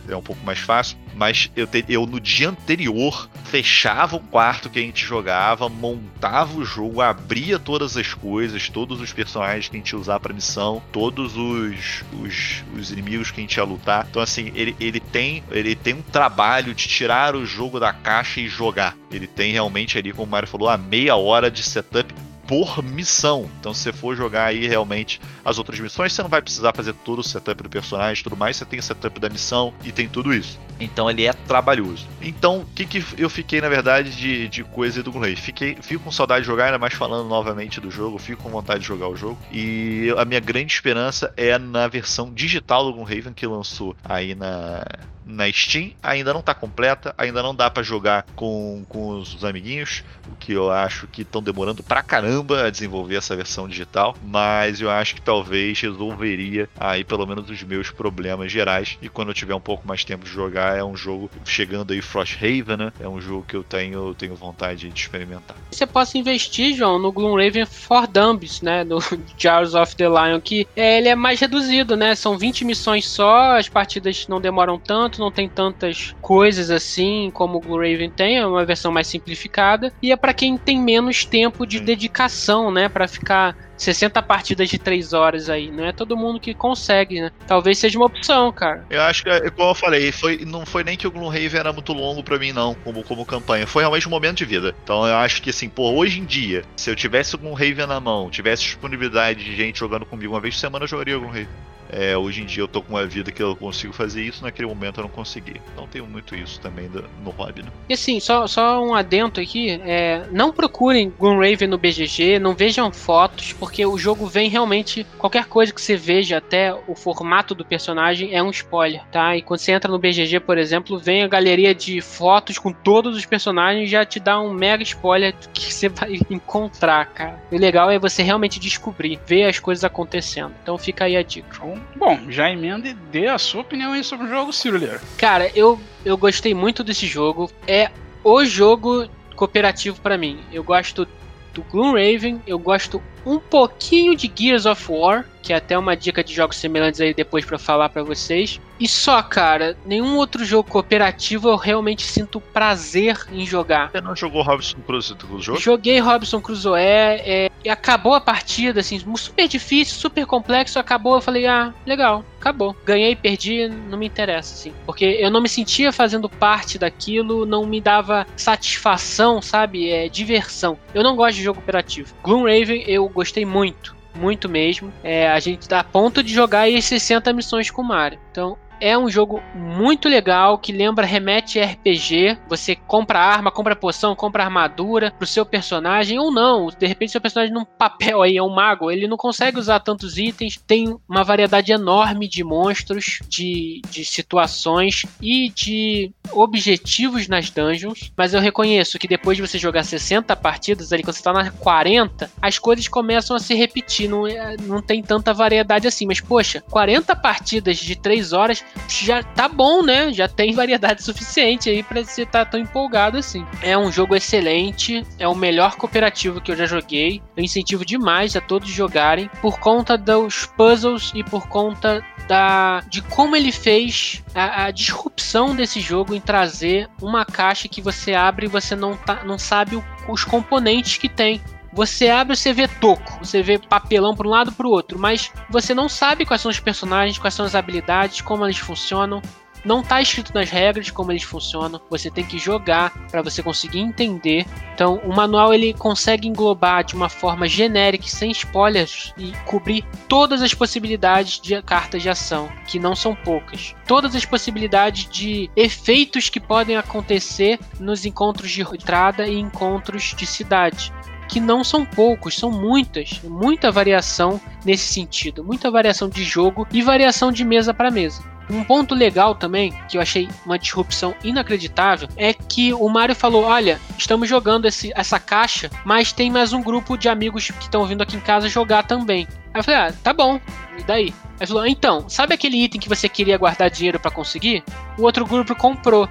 é um pouco mais fácil, mas eu, te, eu no dia anterior fechava o quarto que a gente jogava, montava o jogo, abria todas as coisas, todos os personagens que a gente ia usar pra missão, todos os, os, os inimigos que a gente ia lutar. Então, assim, ele, ele, tem, ele tem um trabalho de tirar o jogo da caixa e jogar. Ele tem realmente ali, como o Mario falou, a meia hora de setup por missão. Então, se você for jogar aí realmente as outras missões, você não vai precisar fazer todo o setup do personagem e tudo mais, você tem o setup da missão e tem tudo isso. Então ele é trabalhoso. Então, o que, que eu fiquei, na verdade, de, de coisa do Blu-ray? Fiquei, fico com saudade de jogar, ainda mais falando novamente do jogo, fico com vontade de jogar o jogo. E a minha grande esperança é na versão digital do Gloomhaven que lançou aí na, na Steam, ainda não está completa, ainda não dá para jogar com, com os, amiguinhos, o que eu acho que estão demorando pra caramba a desenvolver essa versão digital, mas eu acho que talvez resolveria aí pelo menos os meus problemas gerais e quando eu tiver um pouco mais tempo de jogar é um jogo chegando aí Frosthaven, né? É um jogo que eu tenho, tenho vontade de experimentar. Você pode investir, João, no Gloomraven for Dummies, né, do Jars of the Lion, que é, ele é mais reduzido, né? São 20 missões só, as partidas não demoram tanto não tem tantas coisas assim como o Blue Raven tem, é uma versão mais simplificada e é para quem tem menos tempo de dedicação, né, para ficar 60 partidas de 3 horas aí. Não é todo mundo que consegue, né? Talvez seja uma opção, cara. Eu acho que, é, como eu falei, foi, não foi nem que o Gloomhaven era muito longo para mim, não, como, como campanha. Foi realmente um momento de vida. Então eu acho que, assim, pô, hoje em dia, se eu tivesse o Gloomhaven na mão, tivesse disponibilidade de gente jogando comigo uma vez por semana, eu jogaria o Gloomhaven. É, hoje em dia eu tô com uma vida que eu consigo fazer isso, naquele momento eu não consegui. Então tenho muito isso também no hobby, né? E assim, só, só um adento aqui, é, não procurem Gunraven no BGG, não vejam fotos, porque o jogo vem realmente, qualquer coisa que você veja, até o formato do personagem é um spoiler, tá? E quando você entra no BGG, por exemplo, vem a galeria de fotos com todos os personagens já te dá um mega spoiler do que você vai encontrar, cara. O legal é você realmente descobrir, ver as coisas acontecendo. Então fica aí a dica. Bom, já emenda e dê a sua opinião aí sobre o jogo, Ciro. Cara, eu, eu gostei muito desse jogo. É o jogo cooperativo para mim. Eu gosto do Gloomraven, eu gosto um pouquinho de Gears of War, que é até uma dica de jogos semelhantes aí depois para falar para vocês. E só, cara, nenhum outro jogo cooperativo eu realmente sinto prazer em jogar. Você não jogou Robson Crusoe jogo? Joguei Robson Crusoe, é, e acabou a partida, assim, super difícil, super complexo, acabou, eu falei, ah, legal, acabou. Ganhei, perdi, não me interessa, assim. Porque eu não me sentia fazendo parte daquilo, não me dava satisfação, sabe? É diversão. Eu não gosto de jogo cooperativo. Gloomraven eu gostei muito muito mesmo. É, a gente tá a ponto de jogar aí 60 missões com o Mario. Então, é um jogo muito legal que lembra remete RPG. Você compra arma, compra poção, compra armadura pro seu personagem ou não. De repente seu personagem num papel aí é um mago, ele não consegue usar tantos itens. Tem uma variedade enorme de monstros, de, de situações e de objetivos nas dungeons. Mas eu reconheço que depois de você jogar 60 partidas ali, quando você tá na 40, as coisas começam a se repetir. Não, é, não tem tanta variedade assim. Mas poxa, 40 partidas de 3 horas já tá bom, né? Já tem variedade suficiente aí para você estar tá tão empolgado assim. É um jogo excelente, é o melhor cooperativo que eu já joguei. Eu incentivo demais a todos jogarem por conta dos puzzles e por conta da de como ele fez a, a, disrupção desse jogo em trazer uma caixa que você abre e você não, tá, não sabe o, os componentes que tem. Você abre, você vê toco, você vê papelão para um lado para o outro, mas você não sabe quais são os personagens, quais são as habilidades, como eles funcionam. Não está escrito nas regras como eles funcionam. Você tem que jogar para você conseguir entender. Então, o manual ele consegue englobar de uma forma genérica, sem spoilers, e cobrir todas as possibilidades de cartas de ação, que não são poucas. Todas as possibilidades de efeitos que podem acontecer nos encontros de entrada e encontros de cidade que não são poucos, são muitas, muita variação nesse sentido, muita variação de jogo e variação de mesa para mesa. Um ponto legal também, que eu achei uma disrupção inacreditável, é que o Mario falou: Olha, estamos jogando esse, essa caixa, mas tem mais um grupo de amigos que estão vindo aqui em casa jogar também. Aí eu falei: Ah, tá bom, e daí? Aí falou: Então, sabe aquele item que você queria guardar dinheiro para conseguir? O outro grupo comprou.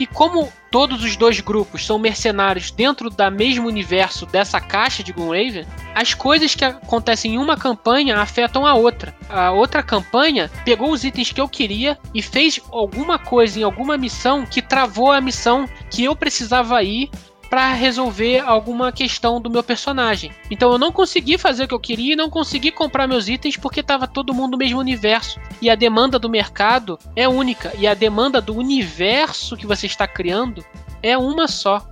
E como todos os dois grupos são mercenários dentro da mesmo universo dessa caixa de Gloomhaven, as coisas que acontecem em uma campanha afetam a outra. A outra campanha pegou os itens que eu queria e fez alguma coisa em alguma missão que travou a missão que eu precisava ir para resolver alguma questão do meu personagem. Então eu não consegui fazer o que eu queria e não consegui comprar meus itens porque estava todo mundo no mesmo universo. E a demanda do mercado é única e a demanda do universo que você está criando é uma só.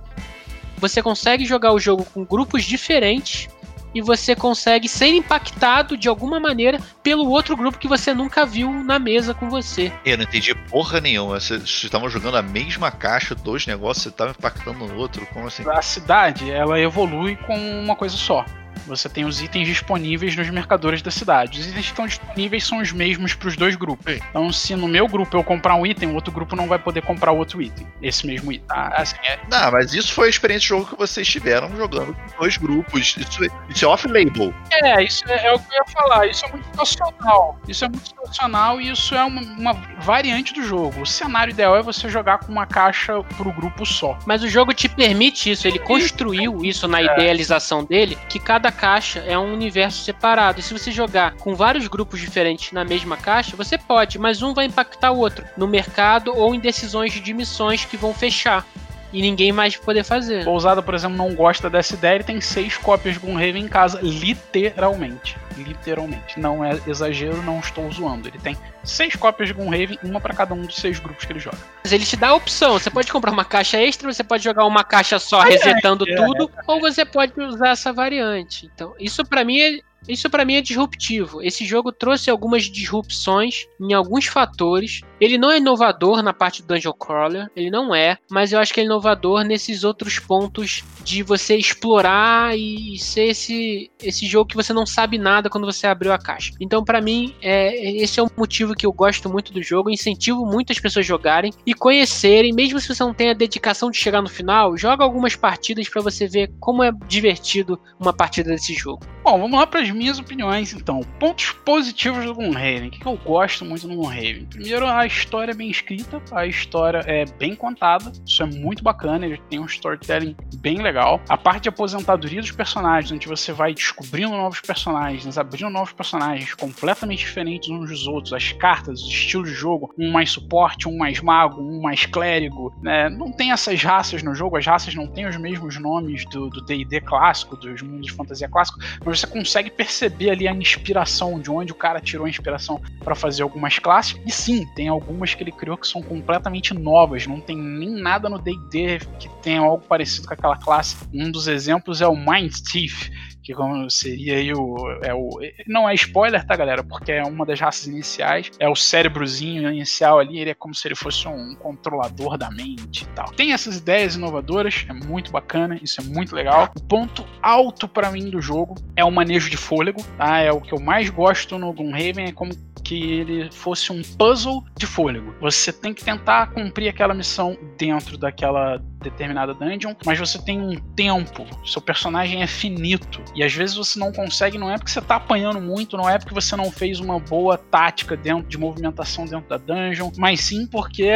Você consegue jogar o jogo com grupos diferentes e você consegue ser impactado de alguma maneira pelo outro grupo que você nunca viu na mesa com você. Eu não entendi porra nenhuma. Vocês estavam jogando a mesma caixa, dois negócios, você estava impactando no outro? Como assim? A cidade, ela evolui com uma coisa só. Você tem os itens disponíveis nos mercadores da cidade. Os itens que estão disponíveis são os mesmos para os dois grupos. Então, se no meu grupo eu comprar um item, o outro grupo não vai poder comprar outro item. Esse mesmo item. Tá? Assim, é... Não, mas isso foi a experiência de jogo que vocês tiveram jogando com dois grupos. Isso, é, isso é off-label. É, isso é, é, o que eu ia falar. Isso é muito situacional. Isso é muito situacional e isso é uma, uma variante do jogo. O cenário ideal é você jogar com uma caixa pro grupo só. Mas o jogo te permite isso. Ele construiu isso na idealização dele, que cada caixa é um universo separado. E se você jogar com vários grupos diferentes na mesma caixa, você pode, mas um vai impactar o outro no mercado ou em decisões de missões que vão fechar e ninguém mais poder fazer. Pousada, por exemplo, não gosta dessa ideia, ele tem seis cópias de Gloomhaven em casa, literalmente. Literalmente. Não é exagero, não estou zoando. Ele tem seis cópias de Gloomhaven, uma para cada um dos seis grupos que ele joga. Mas ele te dá a opção, você pode comprar uma caixa extra, você pode jogar uma caixa só resetando é, tudo, é, é. ou você pode usar essa variante. Então, isso para mim é isso para mim é disruptivo. Esse jogo trouxe algumas disrupções em alguns fatores. Ele não é inovador na parte do Dungeon Crawler, ele não é, mas eu acho que é inovador nesses outros pontos de você explorar e ser esse, esse jogo que você não sabe nada quando você abriu a caixa. Então, para mim, é, esse é o motivo que eu gosto muito do jogo, incentivo muitas pessoas jogarem e conhecerem, mesmo se você não tem a dedicação de chegar no final, joga algumas partidas para você ver como é divertido uma partida desse jogo. Bom, vamos lá para as minhas opiniões então. Pontos positivos do Gloomhaven. O que eu gosto muito do Gloomhaven? Primeiro, a história é bem escrita, a história é bem contada, isso é muito bacana, ele tem um storytelling bem legal. A parte de aposentadoria dos personagens, onde você vai descobrindo novos personagens, abrindo novos personagens completamente diferentes uns dos outros, as cartas, os estilos de jogo, um mais suporte, um mais mago, um mais clérigo, né? Não tem essas raças no jogo, as raças não têm os mesmos nomes do D&D clássico, dos mundos de fantasia clássico, mas você consegue perceber ali a inspiração, de onde o cara tirou a inspiração para fazer algumas classes. E sim, tem algumas que ele criou que são completamente novas, não tem nem nada no D&D que tenha algo parecido com aquela classe. Um dos exemplos é o Mind Thief, que seria aí o, é o. Não é spoiler, tá, galera? Porque é uma das raças iniciais. É o cérebrozinho inicial ali, ele é como se ele fosse um controlador da mente e tal. Tem essas ideias inovadoras, é muito bacana, isso é muito legal. O ponto alto para mim do jogo é o manejo de fôlego, tá? É o que eu mais gosto no Gloomhaven, é como que ele fosse um puzzle de fôlego. Você tem que tentar cumprir aquela missão dentro daquela determinada dungeon, mas você tem um tempo, seu personagem é finito e às vezes você não consegue, não é porque você tá apanhando muito, não é porque você não fez uma boa tática dentro de movimentação dentro da dungeon, mas sim porque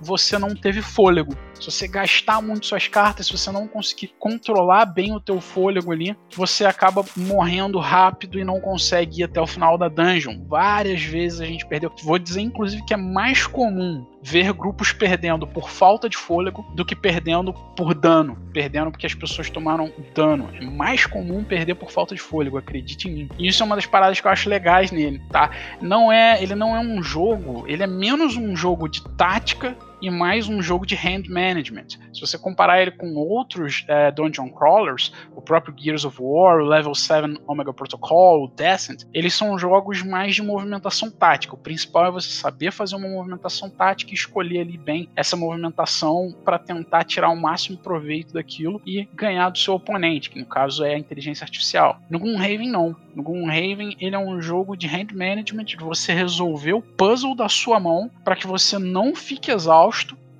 você não teve fôlego. Se você gastar muito suas cartas, se você não conseguir controlar bem o teu fôlego ali, você acaba morrendo rápido e não consegue ir até o final da dungeon. Várias vezes a gente perdeu. Vou dizer, inclusive, que é mais comum ver grupos perdendo por falta de fôlego do que perdendo por dano. Perdendo porque as pessoas tomaram dano. É mais comum perder por falta de fôlego, acredite em mim. E isso é uma das paradas que eu acho legais nele, tá? Não é, ele não é um jogo, ele é menos um jogo de tática e mais um jogo de hand management. Se você comparar ele com outros é, dungeon crawlers, o próprio Gears of War, o Level 7 Omega Protocol, o Descent, eles são jogos mais de movimentação tática. O principal é você saber fazer uma movimentação tática e escolher ali bem essa movimentação para tentar tirar o máximo proveito daquilo e ganhar do seu oponente, que no caso é a inteligência artificial. No Gloomhaven não. No Gloomhaven ele é um jogo de hand management, de você resolver o puzzle da sua mão para que você não fique exausto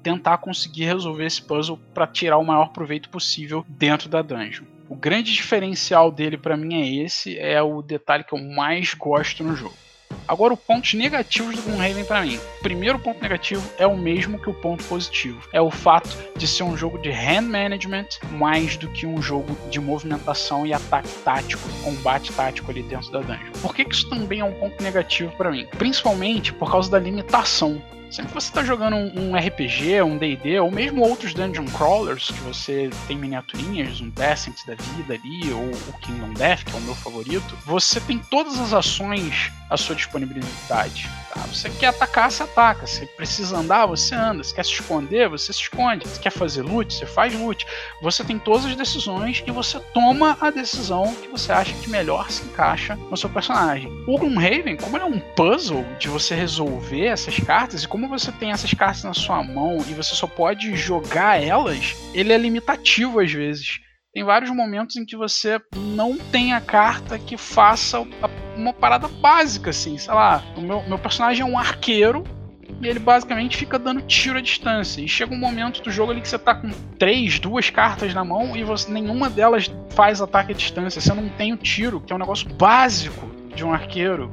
tentar conseguir resolver esse puzzle para tirar o maior proveito possível dentro da dungeon. O grande diferencial dele para mim é esse, é o detalhe que eu mais gosto no jogo. Agora, os pontos negativos do Gloomhaven para mim. O primeiro ponto negativo é o mesmo que o ponto positivo. É o fato de ser um jogo de hand management mais do que um jogo de movimentação e ataque tático, combate tático ali dentro da dungeon. Por que, que isso também é um ponto negativo para mim? Principalmente por causa da limitação Sempre que você está jogando um, um RPG, um D&D, ou mesmo outros dungeon crawlers, que você tem miniaturinhas, um Descent da vida ali, ou o Kingdom Death, que é o meu favorito, você tem todas as ações à sua disponibilidade. Tá? Você quer atacar, você ataca. Você precisa andar, você anda. Você quer se esconder, você se esconde. Você quer fazer loot, você faz loot. Você tem todas as decisões e você toma a decisão que você acha que melhor se encaixa no seu personagem. O Gloomhaven, como ele é um puzzle de você resolver essas cartas e como como você tem essas cartas na sua mão e você só pode jogar elas, ele é limitativo às vezes. Tem vários momentos em que você não tem a carta que faça uma parada básica, assim. Sei lá, o meu, meu personagem é um arqueiro e ele basicamente fica dando tiro à distância. E chega um momento do jogo ali que você tá com três, duas cartas na mão e você, nenhuma delas faz ataque à distância. Você não tem o tiro, que é um negócio básico de um arqueiro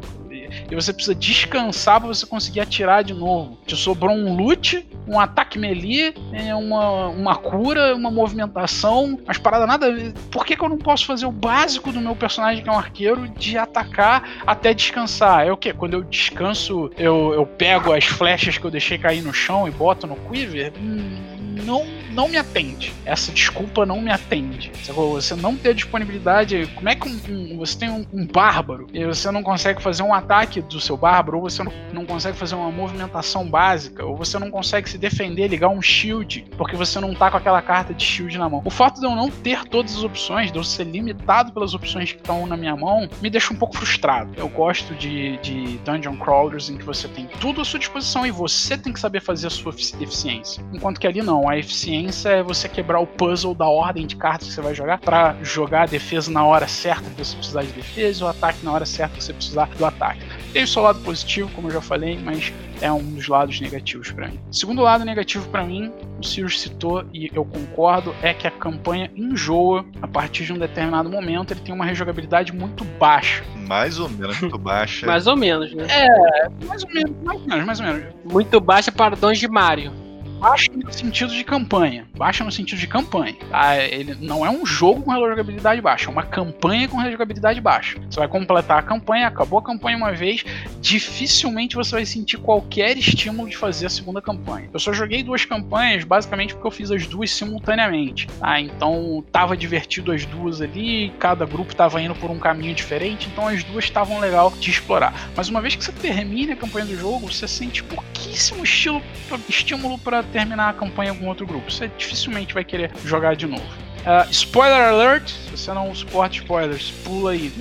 e você precisa descansar para você conseguir atirar de novo. Te sobrou um loot, um ataque melee, é, uma, uma cura, uma movimentação, mas parada nada. Por que, que eu não posso fazer o básico do meu personagem, que é um arqueiro, de atacar até descansar? É o que? Quando eu descanso, eu, eu pego as flechas que eu deixei cair no chão e boto no quiver? Hum, não, não me atende. Essa desculpa não me atende. Você não ter disponibilidade. Como é que um, um, você tem um, um, bárbaro e você não consegue fazer um ataque do seu bárbaro, ou você não, não consegue fazer uma movimentação básica, ou você não consegue se defender, ligar um shield, porque você não tá com aquela carta de shield na mão. O fato de eu não ter todas as opções, de eu ser limitado pelas opções que estão na minha mão, me deixa um pouco frustrado. Eu gosto de, de dungeon crawlers em que você tem tudo à sua disposição e você tem que saber fazer a sua eficiência. Enquanto que ali não, a eficiência é você quebrar o puzzle da ordem de cartas que você vai jogar para jogar a defesa na hora certa que você precisar de defesa e o ataque na hora certa que você precisar do ataque. Tem o seu lado positivo, como eu já falei, mas é um dos lados negativos para mim. Segundo lado negativo para mim, o Sirius citou e eu concordo, é que a campanha enjoa a partir de um determinado momento, ele tem uma rejogabilidade muito baixa. Mais ou menos muito baixa. mais ou menos, né? É, mais ou menos, mais ou menos, mais ou menos. Muito baixa para dons de Mario baixa no sentido de campanha. Baixa no sentido de campanha. Tá? Ele não é um jogo com jogabilidade baixa, é uma campanha com jogabilidade baixa. Você vai completar a campanha, acabou a campanha uma vez, dificilmente você vai sentir qualquer estímulo de fazer a segunda campanha. Eu só joguei duas campanhas basicamente porque eu fiz as duas simultaneamente. Tá? Então tava divertido as duas ali, cada grupo tava indo por um caminho diferente, então as duas estavam legal de explorar. Mas uma vez que você termina a campanha do jogo, você sente pouquíssimo estilo, estímulo para terminar a campanha com outro grupo. Você dificilmente vai querer jogar de novo. Uh, spoiler alert! Se você não suporta spoilers, pula aí.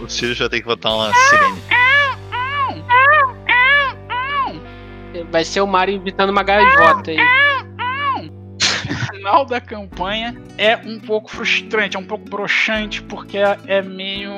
O Ciro já tem que botar uma sirene. Vai ser o Mario invitando uma gaivota aí. final da campanha é um pouco frustrante, é um pouco broxante, porque é meio.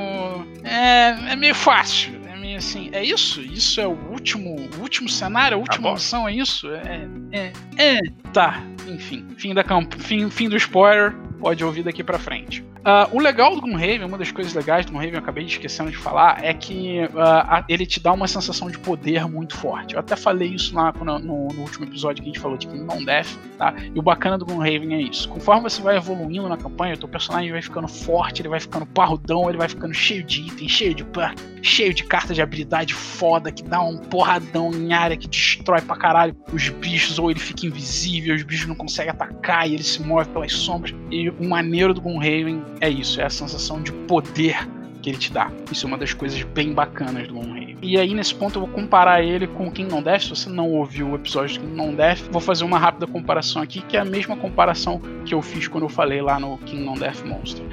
É, é meio fácil assim, é isso? Isso é o último, último cenário, a última tá opção, é isso? É, é, é, tá, enfim, fim da camp fim, fim do spoiler, pode ouvir daqui para frente. Uh, o legal do Gloomhaven, uma das coisas legais do Gloomhaven, eu acabei esquecendo de falar, é que uh, ele te dá uma sensação de poder muito forte. Eu até falei isso lá no, no, no último episódio que a gente falou de Kingdom Death, tá? E o bacana do Gloomhaven é isso. Conforme você vai evoluindo na campanha, o teu personagem vai ficando forte, ele vai ficando parrudão, ele vai ficando cheio de itens, cheio de perk, cheio de carta de habilidade foda, que dá um porradão em área, que destrói pra caralho os bichos, ou ele fica invisível, os bichos não conseguem atacar e ele se move pelas sombras. E o maneiro do Gloomhaven é isso, é a sensação de poder que ele te dá. Isso é uma das coisas bem bacanas do Gloomhaven. E aí, nesse ponto, eu vou comparar ele com o Kingdom Death. Se você não ouviu o episódio do Kingdom Death, vou fazer uma rápida comparação aqui, que é a mesma comparação que eu fiz quando eu falei lá no Kingdom Death Monster.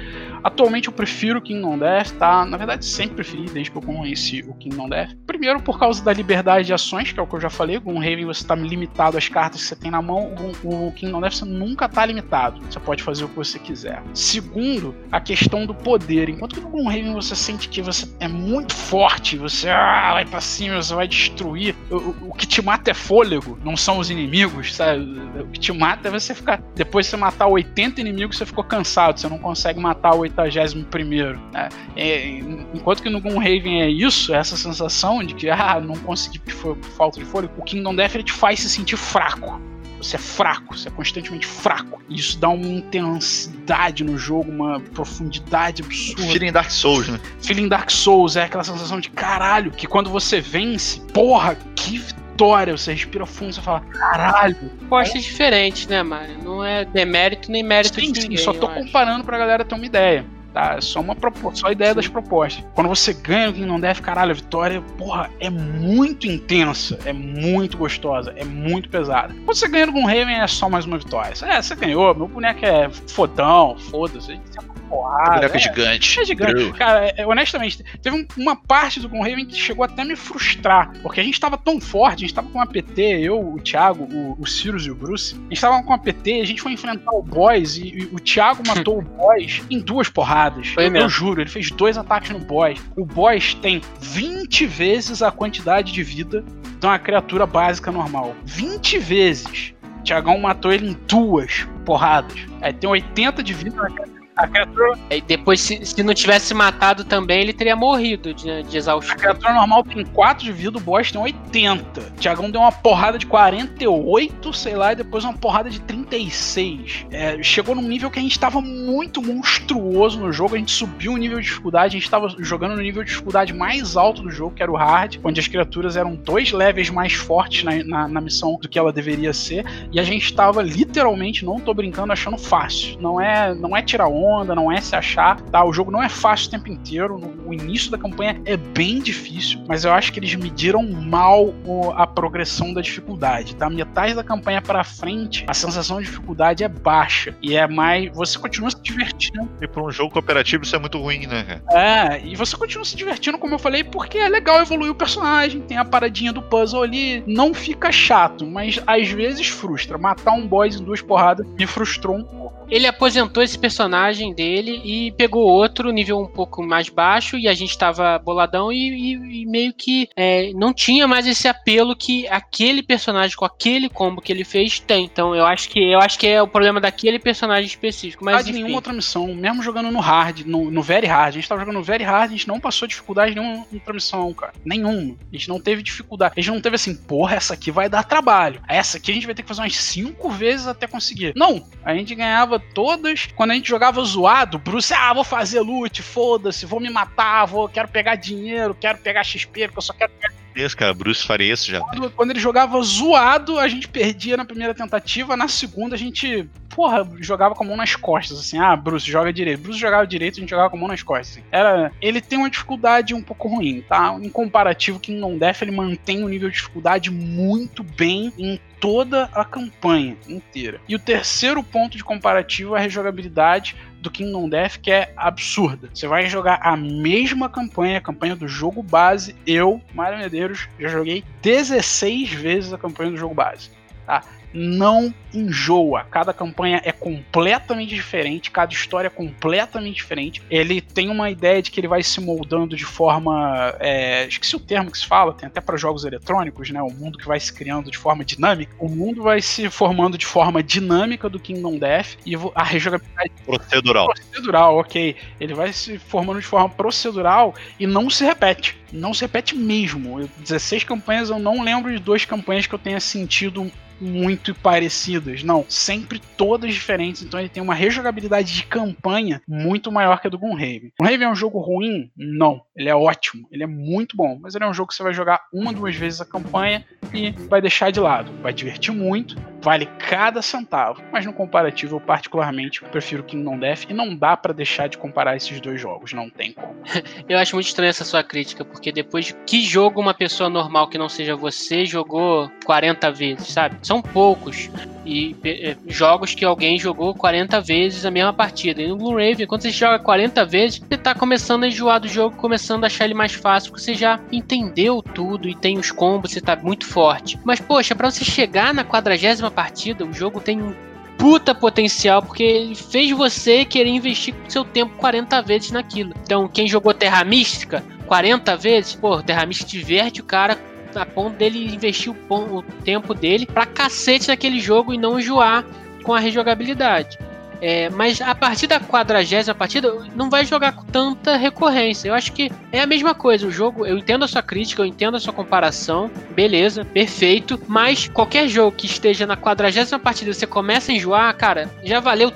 Atualmente eu prefiro Kingdom Death, tá? Na verdade, sempre preferi, desde que eu conheci o Kingdom Death. Primeiro, por causa da liberdade de ações, que é o que eu já falei. O Gloomhaven você tá limitado às cartas que você tem na mão. O, Kingdom Death você nunca tá limitado. Você pode fazer o que você quiser. Segundo, a questão do poder. Enquanto que no Gloomhaven você sente que você é muito forte, você ah, vai pra cima, você vai destruir. O, o, que te mata é fôlego, não são os inimigos, sabe? O que te mata é você ficar. Depois de você matar 80 inimigos, você ficou cansado, você não consegue matar 80 81 primeiro. Né? É, enquanto que no Gloomhaven é isso, essa sensação de que ah, não consegui por falta de fôlego, o Kingdom Death ele te faz se sentir fraco. Você é fraco, você é constantemente fraco. E isso dá uma intensidade no jogo, uma profundidade absurda. Feeling Dark Souls, né? Feeling Dark Souls é aquela sensação de caralho, que quando você vence, porra, que vitória. Você respira fundo, você fala, caralho. Posta é diferente, né, Mário? Não é demérito nem mérito sim, de ninguém. Sim, só tô comparando pra galera ter uma ideia tá? É só uma proposta, só a ideia Sim. das propostas. Quando você ganha o que não deve, caralho, a vitória, porra, é muito intensa, é muito gostosa, é muito pesada. Quando você ganha no Raven é só mais uma vitória. É, você ganhou, meu boneco é fodão, foda-se porrada. Boneco é, gigante. É gigante. Cara, é, honestamente, teve uma parte do Gloomhaven que chegou até a me frustrar. Porque a gente tava tão forte, a gente tava com uma PT, eu, o Thiago, o, o e o Bruce. A gente tava com uma PT, a gente foi enfrentar o boss e, e o Thiago matou o boss em duas porradas. Foi eu, mesmo. eu juro, ele fez dois ataques no boss. O boss tem 20 vezes a quantidade de vida de uma criatura básica normal. 20 vezes. O Tiagão matou ele em duas porradas. É, tem 80 de vida na criatura a criatura. E depois, se, se não tivesse matado também, ele teria morrido de, de exaustão. A criatura normal tem 4 de vida, o boss tem 80. O Tiagão deu uma porrada de 48, sei lá, e depois uma porrada de 36. É, chegou num nível que a gente tava muito monstruoso no jogo, a gente subiu o nível de dificuldade, a gente tava jogando no nível de dificuldade mais alto do jogo, que era o hard, onde as criaturas eram dois levels mais fortes na, na, na missão do que ela deveria ser, e a gente tava literalmente, não tô brincando, achando fácil. Não é, não é tirar onda onda, não é se achar, tá? O jogo não é fácil o tempo inteiro, no, o início da campanha é bem difícil, mas eu acho que eles mediram mal o, a progressão da dificuldade, tá? Metade da campanha para frente, a sensação de dificuldade é baixa e é mais, você continua se divertindo. E para um jogo cooperativo isso é muito ruim, né? É, e você continua se divertindo, como eu falei, porque é legal evoluir o personagem, tem a paradinha do puzzle ali, não fica chato, mas às vezes frustra. Matar um boss em duas porradas me frustrou um pouco ele aposentou esse personagem dele e pegou outro nível um pouco mais baixo e a gente tava boladão e, e, e meio que é, não tinha mais esse apelo que aquele personagem com aquele combo que ele fez tem. Então eu acho que eu acho que é o problema daquele personagem específico. Mas de nenhuma outra missão, mesmo jogando no hard, no, no very hard, a gente tava jogando no very hard, a gente não passou dificuldade nenhuma outra missão, cara. Nenhuma. A gente não teve dificuldade. A gente não teve assim, porra, essa aqui vai dar trabalho. Essa aqui a gente vai ter que fazer umas cinco vezes até conseguir. Não, a gente ganhava todas. Quando a gente jogava zoado, Bruce, ah, vou fazer loot, foda-se, vou me matar, vou, quero pegar dinheiro, quero pegar XP, porque eu só quero pegar isso, cara. Bruce faria isso já. Quando, quando, ele jogava zoado, a gente perdia na primeira tentativa. Na segunda, a gente, porra, jogava com a mão nas costas, assim. Ah, Bruce, joga direito. Bruce jogava direito, a gente jogava com a mão nas costas. Assim. Era, ele tem uma dificuldade um pouco ruim, tá? Em comparativo, que não Death, ele mantém um nível de dificuldade muito bem em toda a campanha inteira. E o terceiro ponto de comparativo é a rejogabilidade do Kingdom Death que é absurda. Você vai jogar a mesma campanha, a campanha do jogo base. Eu, Mário Medeiros, já joguei 16 vezes a campanha do jogo base. Tá? Não enjoa. Cada campanha é completamente diferente, cada história é completamente diferente. Ele tem uma ideia de que ele vai se moldando de forma. É, esqueci o termo que se fala, tem até para jogos eletrônicos, né? O mundo que vai se criando de forma dinâmica. O mundo vai se formando de forma dinâmica do Kingdom Death e a rejogabilidade. Procedural. Procedural, ok. Ele vai se formando de forma procedural e não se repete. Não se repete mesmo. 16 campanhas, eu não lembro de duas campanhas que eu tenha sentido muito parecidas. Não, sempre todas diferentes. Então ele tem uma rejogabilidade de campanha muito maior que a do Gloomhaven. Gloomhaven é um jogo ruim? Não. Ele é ótimo. Ele é muito bom. Mas ele é um jogo que você vai jogar uma, duas vezes a campanha e vai deixar de lado. Vai divertir muito, vale cada centavo. Mas no comparativo, eu particularmente prefiro Kingdom Death e não dá para deixar de comparar esses dois jogos. Não tem como. eu acho muito estranha essa sua crítica, porque depois de que jogo uma pessoa normal que não seja você jogou 40 vezes, sabe? São poucos. E eh, jogos que alguém jogou 40 vezes a mesma partida. E no Blue Raven, quando você joga 40 vezes, você tá começando a enjoar do jogo, começando a achar ele mais fácil, porque você já entendeu tudo e tem os combos, você tá muito forte. Mas, poxa, para você chegar na quadragésima partida, o jogo tem um puta potencial, porque ele fez você querer investir seu tempo 40 vezes naquilo. Então, quem jogou Terra Mística 40 vezes, pô, Terra Mística diverte o cara a ponto dele investir o, o tempo dele pra cacete naquele jogo e não enjoar com a rejogabilidade. É, mas a partir da quadragésima partida, não vai jogar com tanta recorrência. Eu acho que é a mesma coisa. O jogo, eu entendo a sua crítica, eu entendo a sua comparação, beleza, perfeito. Mas qualquer jogo que esteja na quadragésima partida você começa a enjoar, cara, já valeu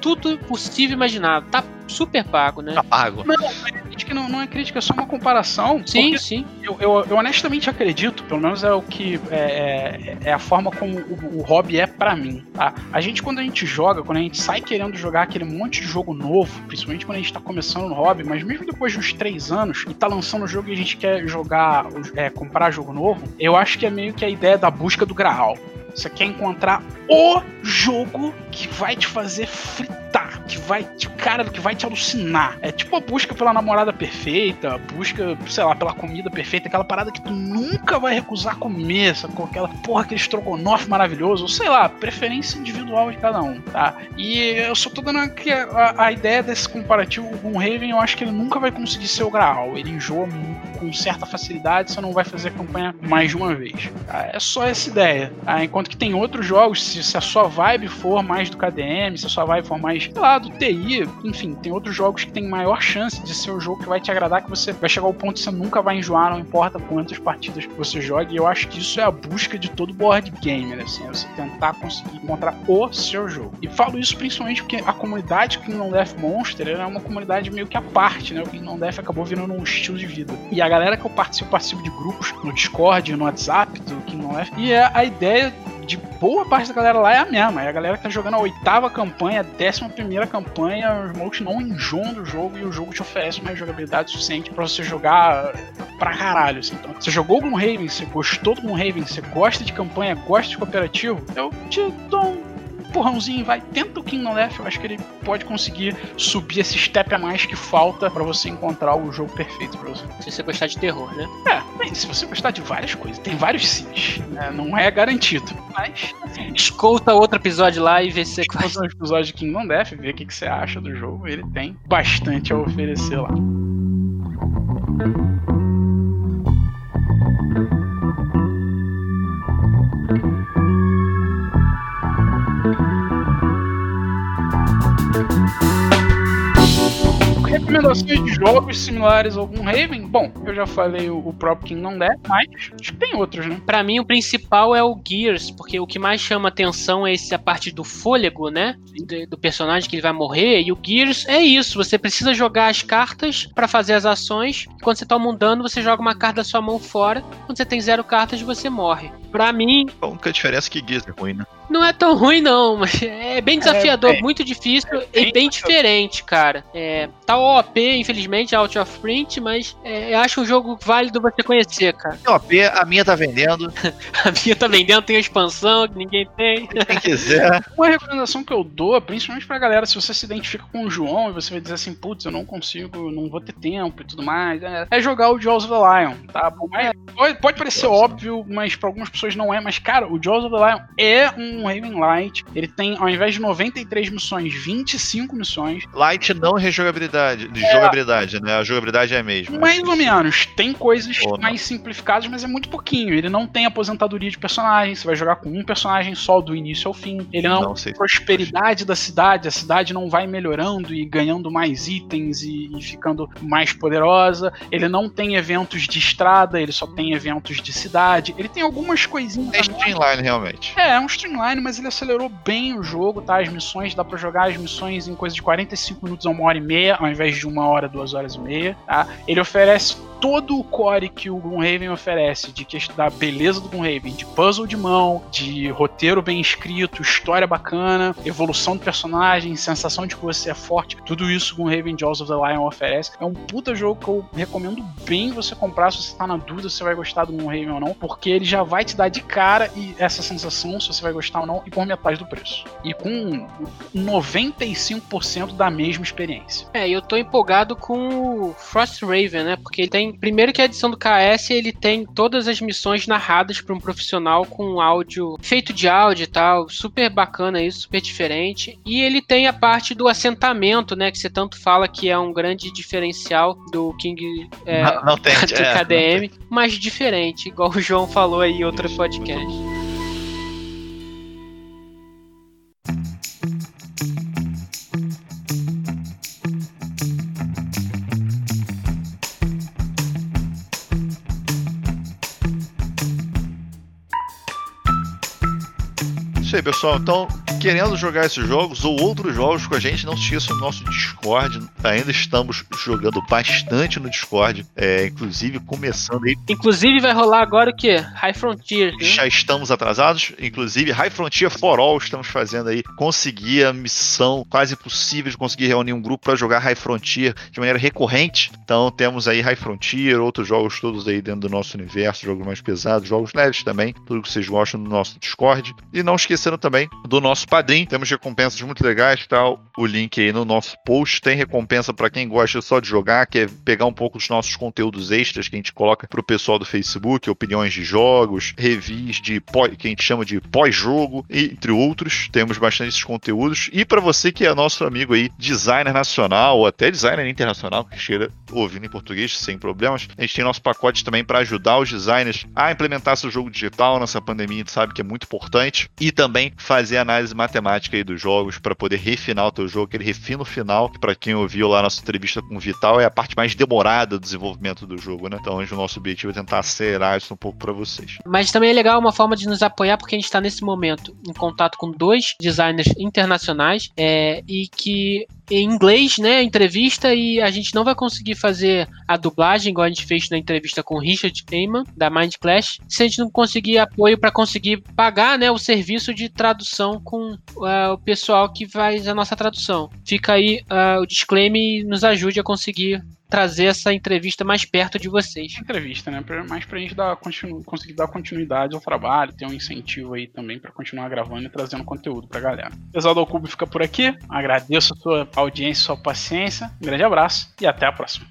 tudo possível e imaginável. Tá super pago, né? Tá pago. Não, crítica não, não é crítica, é só uma comparação. Sim, sim. Eu, eu, eu, honestamente acredito, pelo menos é o que é, é, é a forma como o, o hobby é para mim. Tá? A gente, quando a gente joga, quando a gente sai querendo jogar aquele monte de jogo novo, principalmente quando a gente tá começando no hobby, mas mesmo depois de uns três anos e tá lançando o jogo e a gente quer jogar, é, comprar jogo novo, eu acho que é meio que a ideia da busca do Graal. Você quer encontrar o jogo que vai te fazer fritar, que vai te, cara, que vai te alucinar. É tipo a busca pela namorada perfeita, a busca, sei lá, pela comida perfeita, aquela parada que tu nunca vai recusar comer, com aquela porra, aquele estrogonofe maravilhoso, ou sei lá, preferência individual de cada um, tá? E eu só tô dando aqui a, a, a ideia desse comparativo com o Raven, eu acho que ele nunca vai conseguir ser o Graal. Ele enjoa com certa facilidade, você não vai fazer campanha mais de uma vez. Tá? É só essa ideia. Tá? Enquanto Enquanto que tem outros jogos, se, se, a sua vibe for mais do KDM, se a sua vibe for mais, sei lá, do TI, enfim, tem outros jogos que tem maior chance de ser o jogo que vai te agradar, que você vai chegar ao ponto que você nunca vai enjoar, não importa quantas partidas você jogue. E eu acho que isso é a busca de todo board gamer, assim, é você tentar conseguir encontrar o seu jogo. E falo isso principalmente porque a comunidade Kingdom Death Monster é uma comunidade meio que à parte, né? O Kingdom Death acabou virando um estilo de vida. E a galera que eu participo, participo de grupos no Discord, no WhatsApp do Kingdom Death, e é a ideia de boa parte da galera lá é a mesma. É a galera que tá jogando a oitava campanha, a décima primeira campanha, os malucos não enjoam do jogo e o jogo te oferece uma jogabilidade suficiente para você jogar pra caralho. Assim. Então, você jogou Gloomhaven, você gostou do Gloomhaven, você gosta de campanha, gosta de cooperativo, eu te dou um empurrãozinho, vai, tenta o Kingdom Death, eu acho que ele pode conseguir subir esse step a mais que falta para você encontrar o jogo perfeito pra você. Se você gostar de terror, né? É, bem, se você gostar de várias coisas, tem vários sims, né? não é garantido, mas assim, escuta outro episódio lá e vê se você gosta. um episódio de Kingdom Death, vê o que, que você acha do jogo, ele tem bastante a oferecer lá. Recomendações de jogos similares ao Raven? Bom, eu já falei o, o próprio Kingdom Death, mas acho que tem outros, né? Pra mim, o principal é o Gears, porque o que mais chama atenção é essa parte do fôlego, né? Do, do personagem que ele vai morrer. E o Gears é isso: você precisa jogar as cartas para fazer as ações. Quando você toma um dano, você joga uma carta da sua mão fora. Quando você tem zero cartas, você morre. Pra mim. A única diferença é que Gears é ruim, né? Não é tão ruim, não, mas é bem desafiador, é, é, muito difícil é, e bem diferente, cara. É, tá OP, infelizmente, out of print, mas é, eu acho um jogo válido você conhecer, cara. OP, a minha tá vendendo. a minha tá vendendo, tem a expansão que ninguém tem. Quem quiser. Uma recomendação que eu dou, principalmente pra galera, se você se identifica com o João e você vai dizer assim, putz, eu não consigo, não vou ter tempo e tudo mais, é, é jogar o Jaws of the Lion, tá? Pode, pode parecer óbvio, mas pra algumas pessoas não é, mas cara, o Jaws of the Lion é um Raven Light, ele tem, ao invés de 93 missões, 25 missões. Light não rejogabilidade, de é, jogabilidade, né? A jogabilidade é a mesma. Mais ou menos. Tem coisas ou mais não. simplificadas, mas é muito pouquinho. Ele não tem aposentadoria de personagem, você vai jogar com um personagem só do início ao fim. Ele não, não tem prosperidade da cidade, a cidade não vai melhorando e ganhando mais itens e, e ficando mais poderosa. Ele não tem eventos de estrada, ele só tem eventos de cidade. Ele tem algumas coisinhas. É streamline, realmente. É, é um streamline, mas ele acelerou bem o jogo, tá? As missões, dá pra jogar as missões em coisa de 45 minutos a uma hora e meia, ao invés de uma hora, duas horas e meia, tá? Ele oferece todo o core que o Gloomhaven oferece, de que da beleza do Gloomhaven, de puzzle de mão, de roteiro bem escrito, história bacana, evolução do personagem, sensação de que você é forte, tudo isso o Gloomhaven Jaws of the Lion oferece. É um puta jogo que eu recomendo bem você comprar se você tá na dúvida se vai gostar do Gloomhaven ou não, porque ele já vai te dar de cara e essa sensação se você vai gostar ou não e por metade do preço. E com 95% da mesma experiência. É, eu tô empolgado com o Frost Raven, né? Porque ele tem primeiro que a edição do KS ele tem todas as missões narradas por um profissional com áudio feito de áudio e tal, super bacana isso, super diferente. E ele tem a parte do assentamento, né, que você tanto fala que é um grande diferencial do King é, não, não tem, do é, KDM, mas diferente, igual o João falou aí em outro podcast. Isso aí, pessoal. Então, querendo jogar esses jogos ou outros jogos com a gente, não se esqueça do nosso Discord. Ainda estamos jogando bastante no Discord. É, inclusive, começando aí. Inclusive, vai rolar agora o quê? High Frontier. Né? Já estamos atrasados. Inclusive, High Frontier for All estamos fazendo aí. Conseguir a missão quase possível de conseguir reunir um grupo para jogar High Frontier de maneira recorrente. Então, temos aí High Frontier, outros jogos todos aí dentro do nosso universo, jogos mais pesados, jogos leves também. Tudo que vocês gostam no nosso Discord. E não também do nosso padrinho. Temos recompensas muito legais, tá? O link aí no nosso post. Tem recompensa para quem gosta só de jogar, quer pegar um pouco dos nossos conteúdos extras que a gente coloca pro pessoal do Facebook, opiniões de jogos, reviews de que a gente chama de pós-jogo, entre outros. Temos bastante esses conteúdos. E para você que é nosso amigo aí, designer nacional ou até designer internacional, que cheira ouvindo em português sem problemas, a gente tem nosso pacote também para ajudar os designers a implementar seu jogo digital nessa pandemia, a gente sabe que é muito importante, e também fazer análise matemática aí dos jogos para poder refinar o teu jogo, aquele refino final, que para quem ouviu lá nossa entrevista com o Vital, é a parte mais demorada do desenvolvimento do jogo, né? Então o nosso objetivo é tentar acelerar isso um pouco para vocês. Mas também é legal uma forma de nos apoiar, porque a gente está nesse momento em contato com dois designers internacionais é, e que em inglês, né, a entrevista, e a gente não vai conseguir fazer a dublagem, igual a gente fez na entrevista com o Richard Heyman, da Mind Clash, se a gente não conseguir apoio para conseguir pagar, né, o serviço de tradução com uh, o pessoal que faz a nossa tradução. Fica aí uh, o disclaimer e nos ajude a conseguir trazer essa entrevista mais perto de vocês. Entrevista, né? Mais pra gente dar, continu, conseguir dar continuidade ao trabalho, ter um incentivo aí também para continuar gravando e trazendo conteúdo pra galera. O Pessoal do Cubo fica por aqui. Agradeço a sua audiência, sua paciência. Um grande abraço e até a próxima.